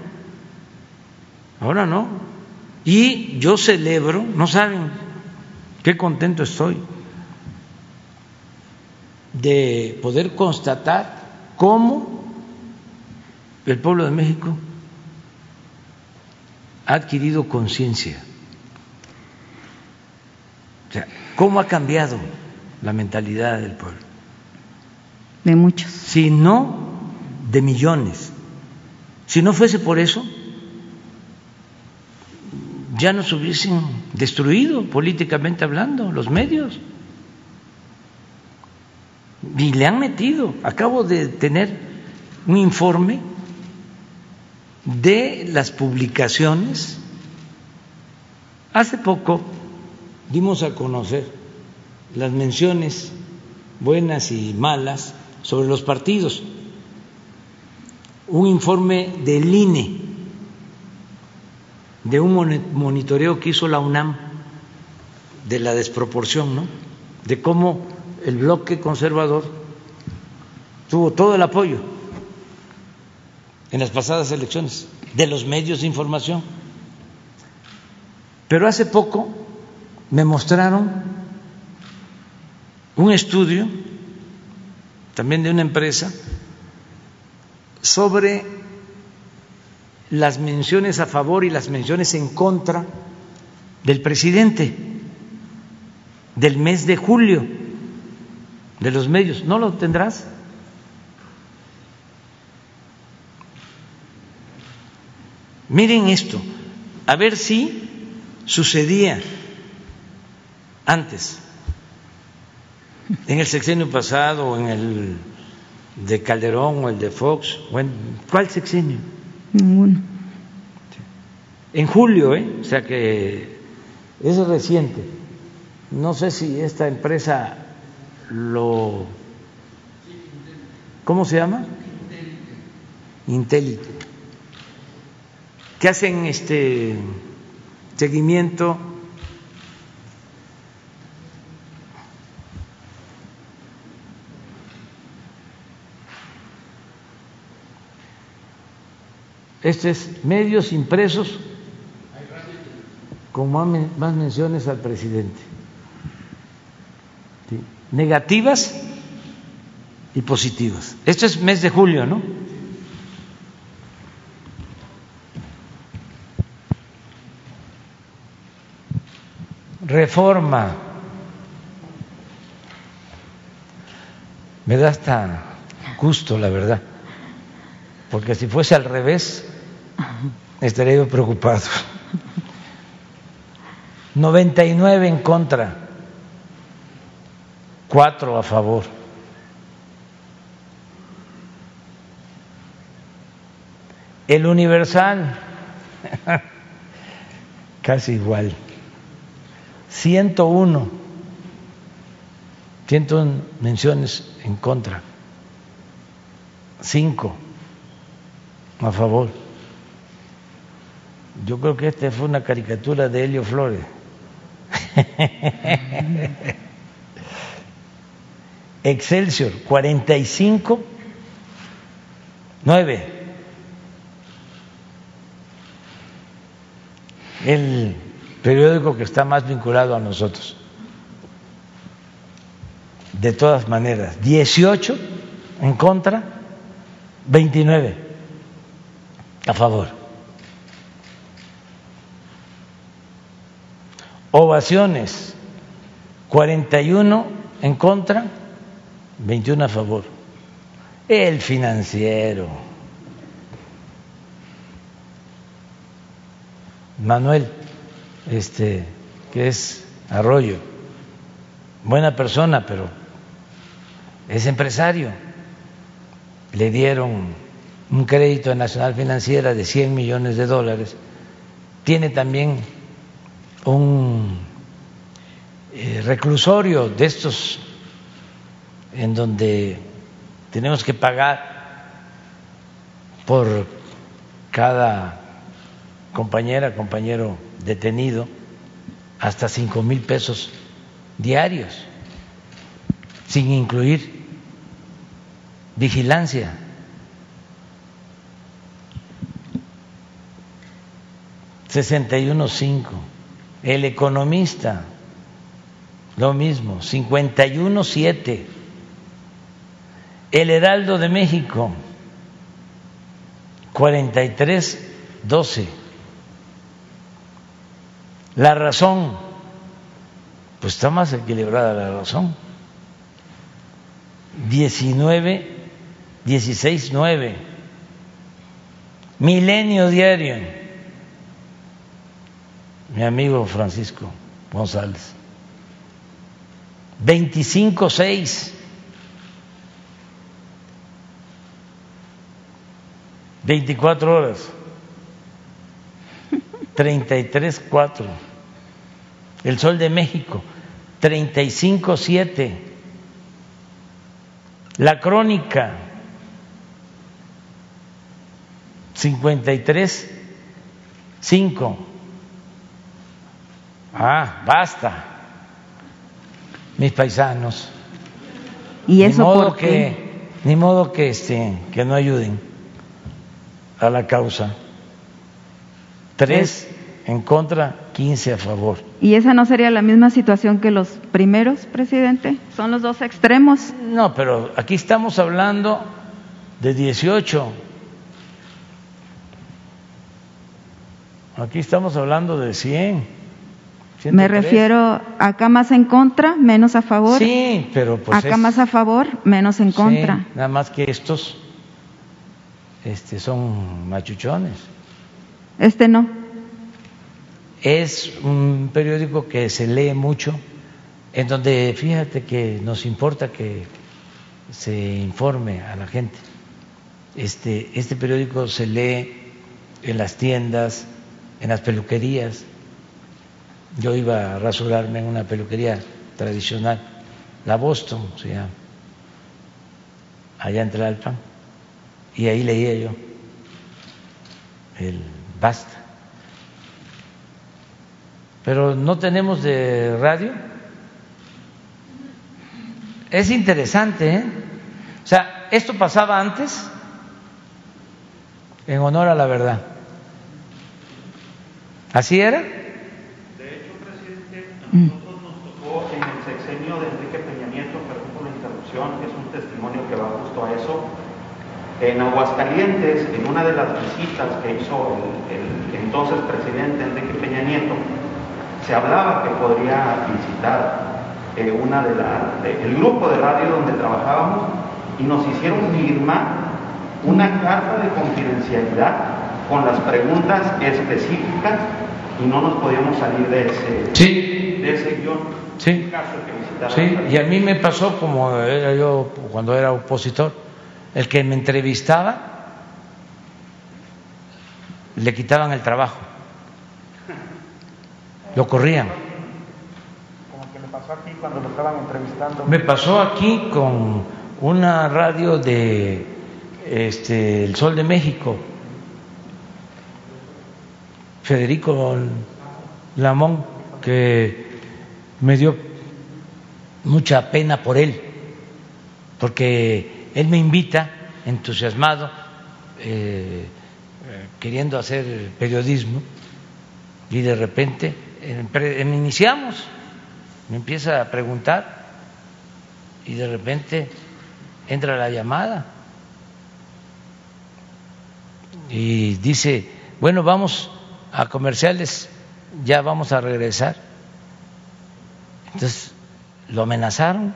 Ahora no. Y yo celebro, no saben qué contento estoy de poder constatar cómo el pueblo de México ha adquirido conciencia. O sea, cómo ha cambiado la mentalidad del pueblo De muchos. si no de millones. Si no fuese por eso, ya nos hubiesen destruido políticamente hablando los medios. Y le han metido. Acabo de tener un informe de las publicaciones. Hace poco dimos a conocer las menciones buenas y malas sobre los partidos. Un informe del INE, de un moni- monitoreo que hizo la UNAM de la desproporción, ¿no? De cómo el bloque conservador tuvo todo el apoyo en las pasadas elecciones de los medios de información. Pero hace poco me mostraron un estudio también de una empresa sobre las menciones a favor y las menciones en contra del presidente del mes de julio de los medios. ¿No lo tendrás? Miren esto, a ver si sucedía antes, en el sexenio pasado, en el de Calderón, o el de Fox, o en cuál sexenio. Ninguno. En julio, ¿eh? o sea que es reciente. No sé si esta empresa lo. ¿Cómo se llama? Intelite. Que hacen este seguimiento Este es medios impresos con más, men- más menciones al presidente. Negativas y positivas. Esto es mes de julio, ¿no? Reforma. Me da hasta gusto, la verdad, porque si fuese al revés, estaría yo preocupado. 99 en contra, 4 a favor. El Universal, casi igual. 101, 101 menciones en contra, 5 a favor. Yo creo que esta fue una caricatura de Helio Flores. Excelsior, 45, 9. El periódico que está más vinculado a nosotros. De todas maneras, 18 en contra, 29 a favor. ovaciones, 41 en contra, 21 a favor. El financiero. Manuel, este, que es Arroyo, buena persona, pero es empresario. Le dieron un crédito a Nacional Financiera de 100 millones de dólares. Tiene también un eh, reclusorio de estos en donde tenemos que pagar por cada compañera, compañero detenido, hasta cinco mil pesos diarios, sin incluir vigilancia. Sesenta y uno cinco. El economista, lo mismo, cincuenta y uno siete. El Heraldo de México, cuarenta y tres doce. La razón, pues está más equilibrada la razón. 19, 16, 9. Milenio diario. Mi amigo Francisco González. 25, 6. 24 horas. 33, 4. El Sol de México, 35, 7. La Crónica, 53, 5. Ah, basta, mis paisanos. ¿Y eso ni modo por qué? que ni modo que este que no ayuden a la causa. Tres en contra, 15 a favor. ¿Y esa no sería la misma situación que los primeros, presidente? Son los dos extremos. No, pero aquí estamos hablando de 18. Aquí estamos hablando de 100. Me 103. refiero acá más en contra, menos a favor. Sí, pero pues acá es- más a favor, menos en sí, contra. nada más que estos este, son machuchones. Este no. Es un periódico que se lee mucho, en donde fíjate que nos importa que se informe a la gente. Este, este periódico se lee en las tiendas, en las peluquerías. Yo iba a rasurarme en una peluquería tradicional, la Boston se llama, allá en Tlalpan, y ahí leía yo el Basta. Pero no tenemos de radio. Es interesante, ¿eh? O sea, esto pasaba antes en honor a la verdad. ¿Así era? De hecho, presidente, a nosotros nos tocó en el sexenio de Enrique Peña Nieto, perdón por la interrupción, es un testimonio que va justo a eso. En Aguascalientes, en una de las visitas que hizo el, el entonces presidente Enrique Peña Nieto, se hablaba que podría visitar eh, una de la, de- el grupo de radio donde trabajábamos y nos hicieron firmar una carta de confidencialidad con las preguntas específicas y no nos podíamos salir de ese, Sí. de ese guion. Sí. Un caso que visitara Sí, y a mí me pasó como era yo cuando era opositor, el que me entrevistaba le quitaban el trabajo, lo corrían. Como que le pasó aquí cuando lo estaban entrevistando. Me pasó aquí con una radio de este, El Sol de México, Federico Lamón, que me dio mucha pena por él, porque él me invita entusiasmado, eh, queriendo hacer periodismo, y de repente iniciamos, me empieza a preguntar y de repente entra la llamada. Y dice, bueno, vamos a comerciales, ya vamos a regresar. Entonces lo amenazaron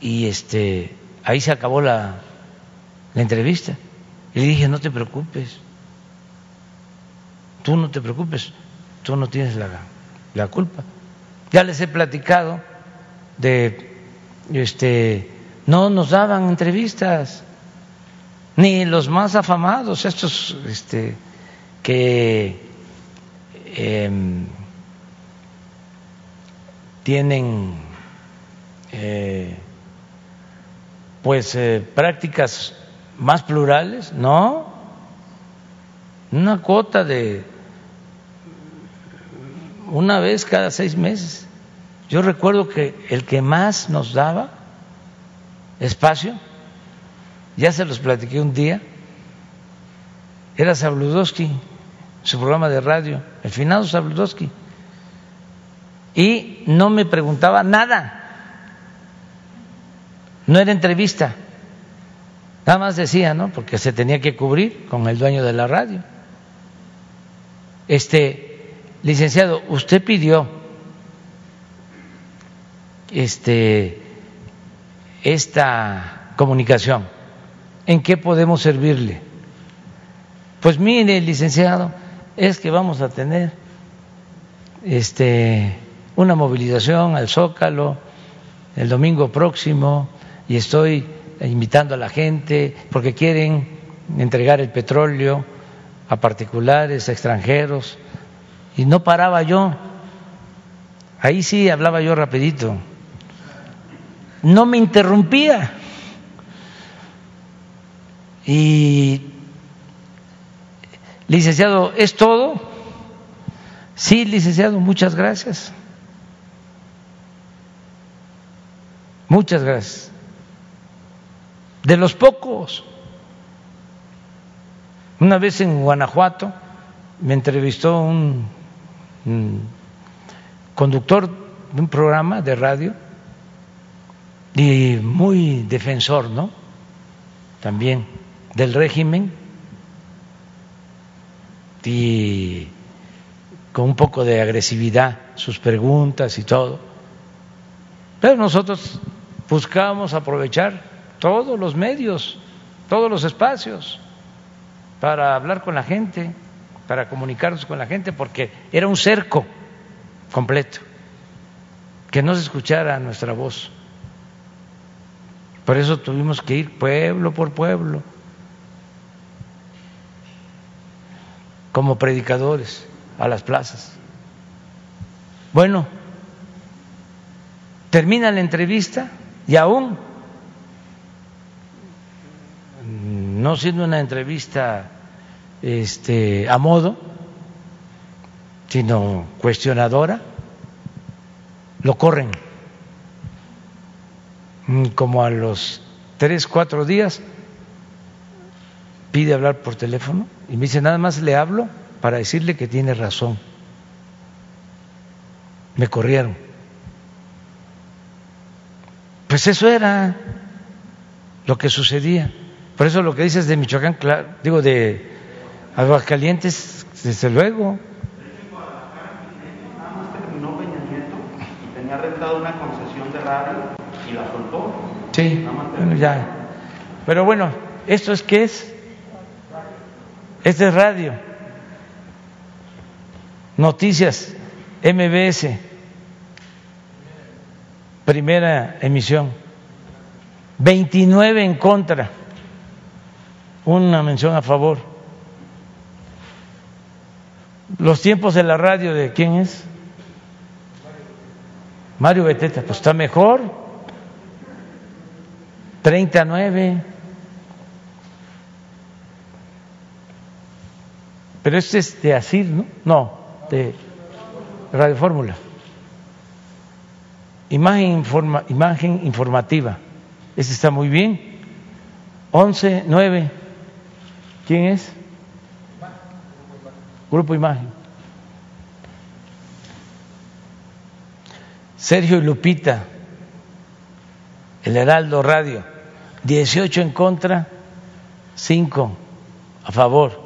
y este ahí se acabó la, la entrevista. Y le dije, no te preocupes, tú no te preocupes, tú no tienes la, la culpa. Ya les he platicado de este no nos daban entrevistas ni los más afamados estos este que em, tienen eh, pues eh, prácticas más plurales no una cuota de una vez cada seis meses. Yo recuerdo que el que más nos daba espacio, ya se los platiqué un día, era Sabludowski, su programa de radio, el finado Sabludowski, y no me preguntaba nada, no era entrevista, nada más decía, ¿no? Porque se tenía que cubrir con el dueño de la radio. Este, licenciado, usted pidió este, esta comunicación. ¿En qué podemos servirle? Pues mire, licenciado, es que vamos a tener este, una movilización al Zócalo el domingo próximo y estoy invitando a la gente porque quieren entregar el petróleo a particulares, a extranjeros y no paraba yo. Ahí sí hablaba yo rapidito. No me interrumpía. Y, licenciado, ¿es todo? Sí, licenciado, muchas gracias. Muchas gracias. De los pocos. Una vez en Guanajuato me entrevistó un conductor de un programa de radio y muy defensor, ¿no? También del régimen y con un poco de agresividad sus preguntas y todo. Pero nosotros buscábamos aprovechar todos los medios, todos los espacios para hablar con la gente para comunicarnos con la gente porque era un cerco completo, que no se escuchara nuestra voz. Por eso tuvimos que ir pueblo por pueblo, como predicadores, a las plazas. Bueno, termina la entrevista y aún, no siendo una entrevista este, a modo, sino cuestionadora, lo corren. Como a los tres, cuatro días pide hablar por teléfono y me dice, nada más le hablo para decirle que tiene razón. Me corrieron. Pues eso era lo que sucedía. Por eso lo que dices de Michoacán, claro, digo de Aguascalientes, desde luego. Nada más terminó Peña Nieto y tenía rentado una concesión de radio y la soltó. Sí, bueno, ya. Pero bueno, ¿esto es qué es? Este es radio. Noticias, MBS, primera emisión. 29 en contra, una mención a favor. Los tiempos de la radio de quién es? Mario Beteta, pues está mejor. 39. Pero este es de ASIR, ¿no? No, de Radio Fórmula. Imagen, informa, imagen informativa. Este está muy bien. 11, 9. ¿Quién es? Grupo Imagen. Sergio y Lupita, el Heraldo Radio, 18 en contra, 5 a favor.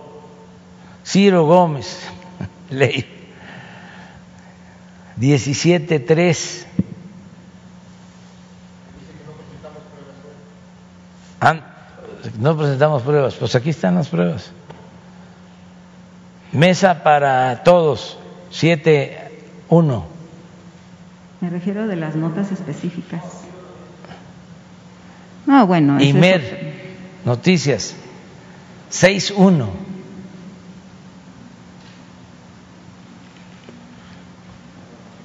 Ciro Gómez, ley, 17-3. no presentamos pruebas, pues aquí están las pruebas. Mesa para todos, 7-1. Me refiero de las notas específicas. Ah, bueno. es Imer, otro. noticias, 6-1.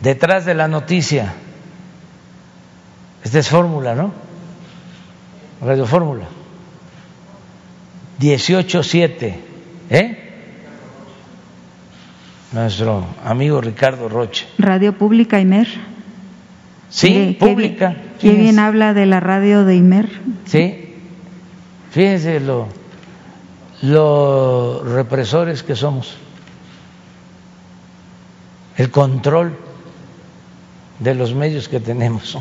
Detrás de la noticia, esta es fórmula, ¿no? Radio Fórmula. 18-7, ¿eh? Nuestro amigo Ricardo Roche. Radio Pública Imer. Sí, qué pública. Qué ¿Quién bien habla de la radio de Imer. Sí, fíjense lo, los represores que somos, el control de los medios que tenemos.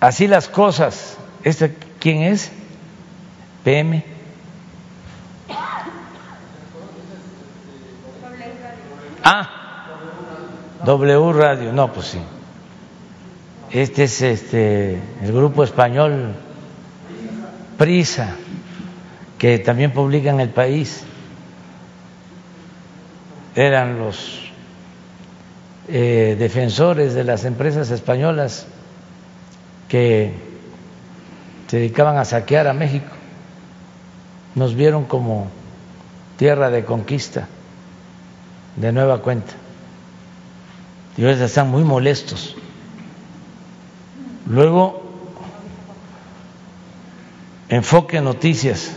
Así las cosas. ¿Este quién es? PM. Ah, W Radio, no, pues sí. Este es este el grupo español Prisa, que también publica en el país. Eran los eh, defensores de las empresas españolas que se dedicaban a saquear a México. Nos vieron como tierra de conquista de nueva cuenta. Y ahora están muy molestos. Luego, Enfoque Noticias,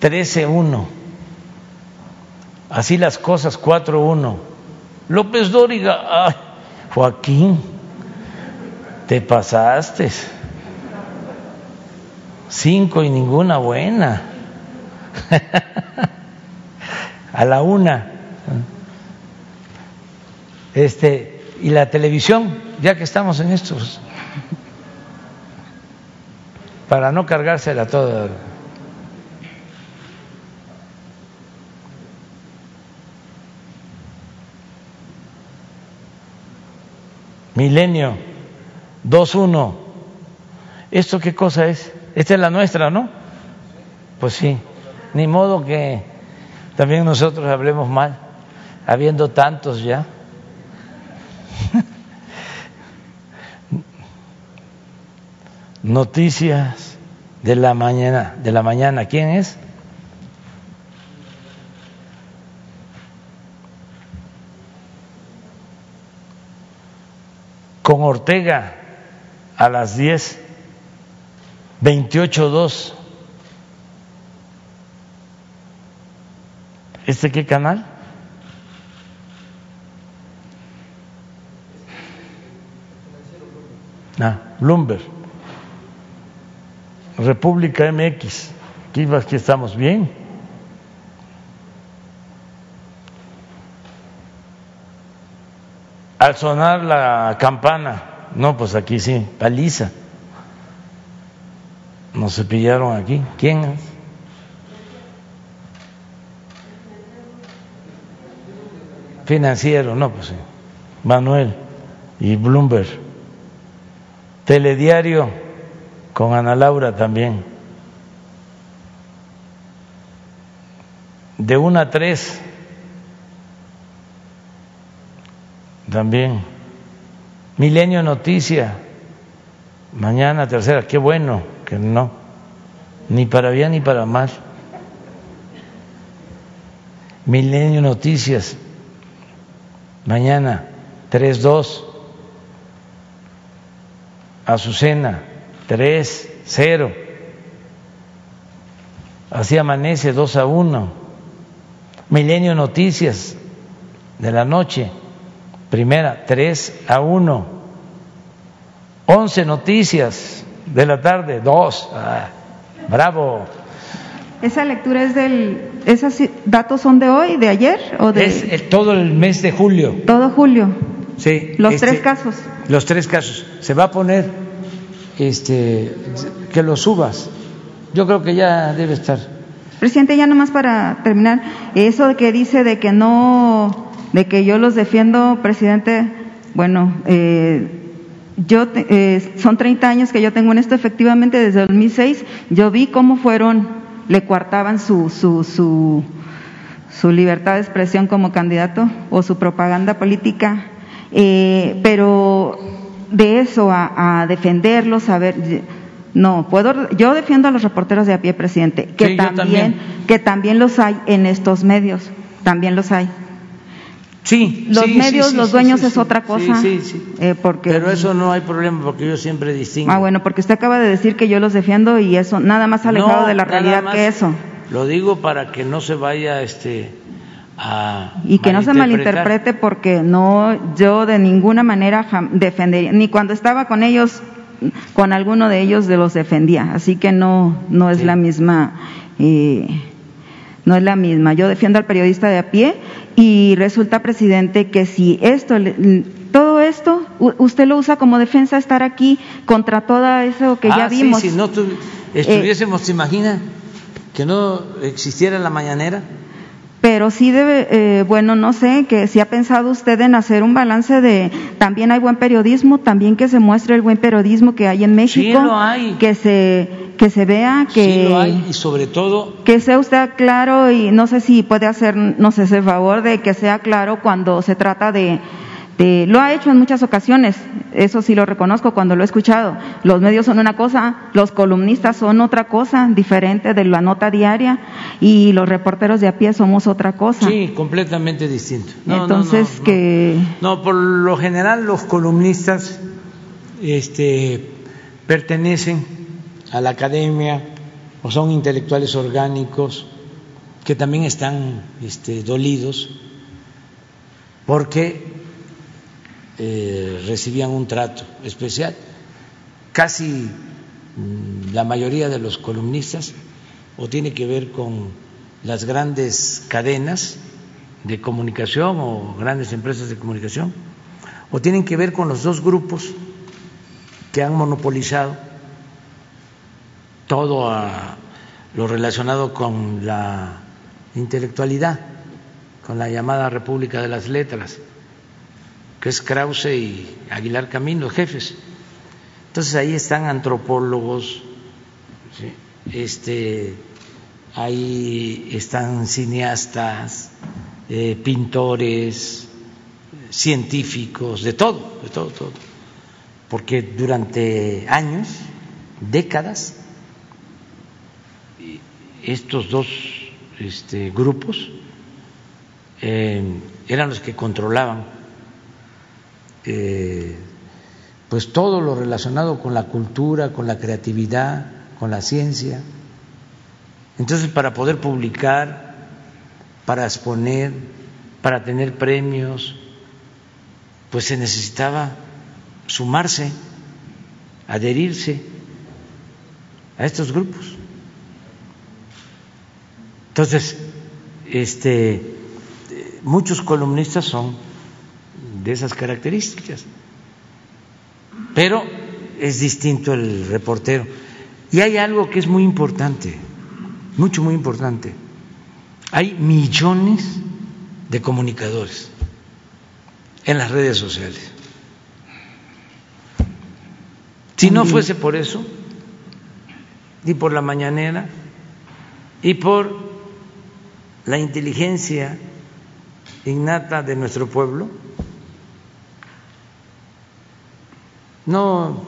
13-1. Así las cosas, 4-1. López Dóriga, Joaquín, te pasaste. Cinco y ninguna buena. A la una. Este, y la televisión, ya que estamos en estos, para no cargársela toda. Milenio 2-1. ¿Esto qué cosa es? Esta es la nuestra, ¿no? Pues sí, ni modo que también nosotros hablemos mal, habiendo tantos ya. Noticias de la mañana, de la mañana, ¿quién es? Con Ortega a las 10, 28.2. ¿Este qué canal? Ah, Bloomberg. República MX. Aquí, aquí estamos bien. Al sonar la campana, no, pues aquí sí, paliza. Nos cepillaron aquí. ¿Quién es? Financiero, no, pues sí. Manuel y Bloomberg. Telediario con Ana Laura también. De una a tres también. Milenio Noticia, mañana tercera, qué bueno que no, ni para bien ni para mal. Milenio Noticias, mañana 3-2. Azucena, 3-0. Así amanece 2 a 1. Milenio Noticias de la noche, primera, 3 a 1. 11 Noticias de la tarde, 2. Ah, bravo. ¿Esa lectura es del. ¿Esos datos son de hoy, de ayer o de.? Es el- todo el mes de julio. Todo julio. Sí, Los este, tres casos. Los tres casos. Se va a poner este que lo subas. Yo creo que ya debe estar. Presidente, ya nomás para terminar, eso que dice de que no, de que yo los defiendo, presidente, bueno, eh, yo eh, son 30 años que yo tengo en esto, efectivamente desde 2006 yo vi cómo fueron, le coartaban su, su, su, su libertad de expresión como candidato o su propaganda política, eh, pero de eso a, a defenderlos, a ver, no, puedo, yo defiendo a los reporteros de a pie, presidente, que Sí, yo también, también. que también los hay en estos medios, también los hay. Sí, Los sí, medios, sí, los dueños es otra cosa. Sí, sí, sí. eh, porque, Pero eso no hay problema porque yo siempre distingo. Ah, bueno, porque usted acaba de decir que yo los defiendo y eso, nada más alejado No, de la realidad más que eso. Lo digo para que no se vaya este a Y que no se malinterprete porque no, yo de ninguna manera defendería, ni cuando estaba con ellos, con alguno de ellos de los defendía. Así que no, no es la misma, eh, no es la misma. Yo defiendo al periodista de a pie y resulta, presidente, que si esto, todo esto, usted lo usa como defensa estar aquí contra todo eso que ya Ah, sí, vimos. Eh, si no tu- estuviésemos, ¿se imagina que no existiera la mañanera? Pero sí debe, eh, bueno, no sé, que si ha pensado usted en hacer un balance de, también hay buen periodismo, también que se muestre el buen periodismo que hay en México, lo hay. que se, que se vea, que, Sí lo hay y sobre todo que sea usted claro y no sé si puede hacer, no sé, ese favor de que sea claro cuando se trata de, de, lo ha hecho en muchas ocasiones, eso sí lo reconozco cuando lo he escuchado. Los medios son una cosa, los columnistas son otra cosa, diferente de la nota diaria, y los reporteros de a pie somos otra cosa. sí, completamente distinto. No, Entonces no, no. que No, por lo general los columnistas este, pertenecen a la academia o son intelectuales orgánicos que también están este, dolidos porque eh, recibían un trato especial. Casi mm, la mayoría de los columnistas o tiene que ver con las grandes cadenas de comunicación o grandes empresas de comunicación, o tienen que ver con los dos grupos que han monopolizado todo lo relacionado con la intelectualidad, con la llamada República de las Letras, es Krause y Aguilar Camino, jefes. Entonces ahí están antropólogos, este, ahí están cineastas, eh, pintores, científicos, de todo, de todo, todo. Porque durante años, décadas, estos dos este, grupos eh, eran los que controlaban eh, pues todo lo relacionado con la cultura, con la creatividad, con la ciencia. Entonces, para poder publicar, para exponer, para tener premios, pues se necesitaba sumarse, adherirse a estos grupos. Entonces, este, muchos columnistas son de esas características, pero es distinto el reportero. Y hay algo que es muy importante, mucho, muy importante. Hay millones de comunicadores en las redes sociales. Si no fuese por eso, y por la mañanera, y por la inteligencia innata de nuestro pueblo, no,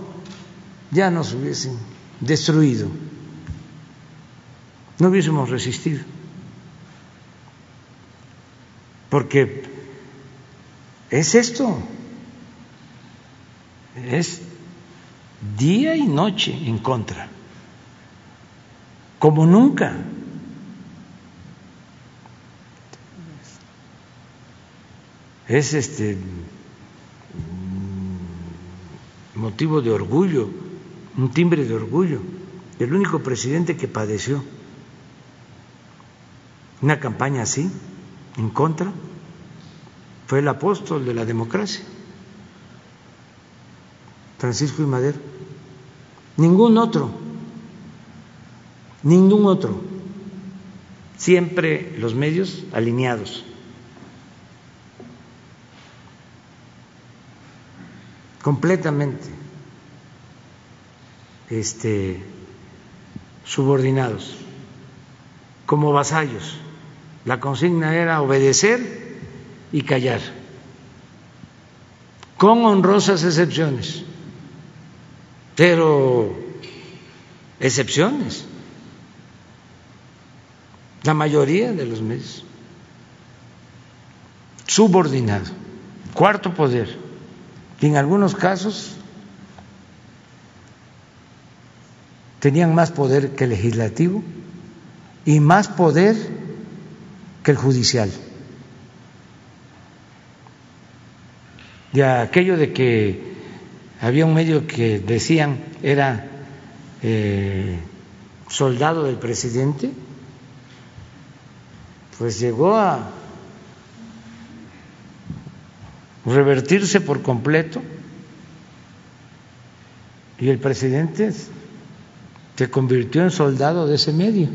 ya nos hubiesen destruido, no hubiésemos resistido, porque es esto, es día y noche en contra, como nunca. Es este motivo de orgullo, un timbre de orgullo. El único presidente que padeció una campaña así, en contra, fue el apóstol de la democracia, Francisco y Madero. Ningún otro, ningún otro. Siempre los medios alineados. Completamente este, subordinados, como vasallos. La consigna era obedecer y callar, con honrosas excepciones, pero excepciones, la mayoría de los medios, subordinado, cuarto poder, y en algunos casos tenían más poder que el legislativo y más poder que el judicial. Y aquello de que había un medio que decían era eh, soldado del presidente, pues llegó a revertirse por completo y el presidente se convirtió en soldado de ese medio.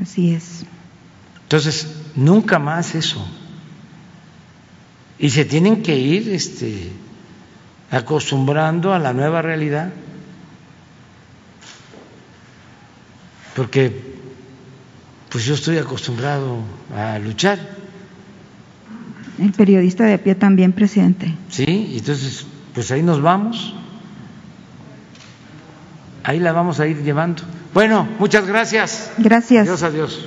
Así es. Entonces, nunca más eso. Y se tienen que ir este, acostumbrando a la nueva realidad. Porque pues yo estoy acostumbrado a luchar. El periodista de pie también, presidente. Sí, entonces, pues ahí nos vamos. Ahí la vamos a ir llevando. Bueno, muchas gracias. Gracias. Adiós, adiós.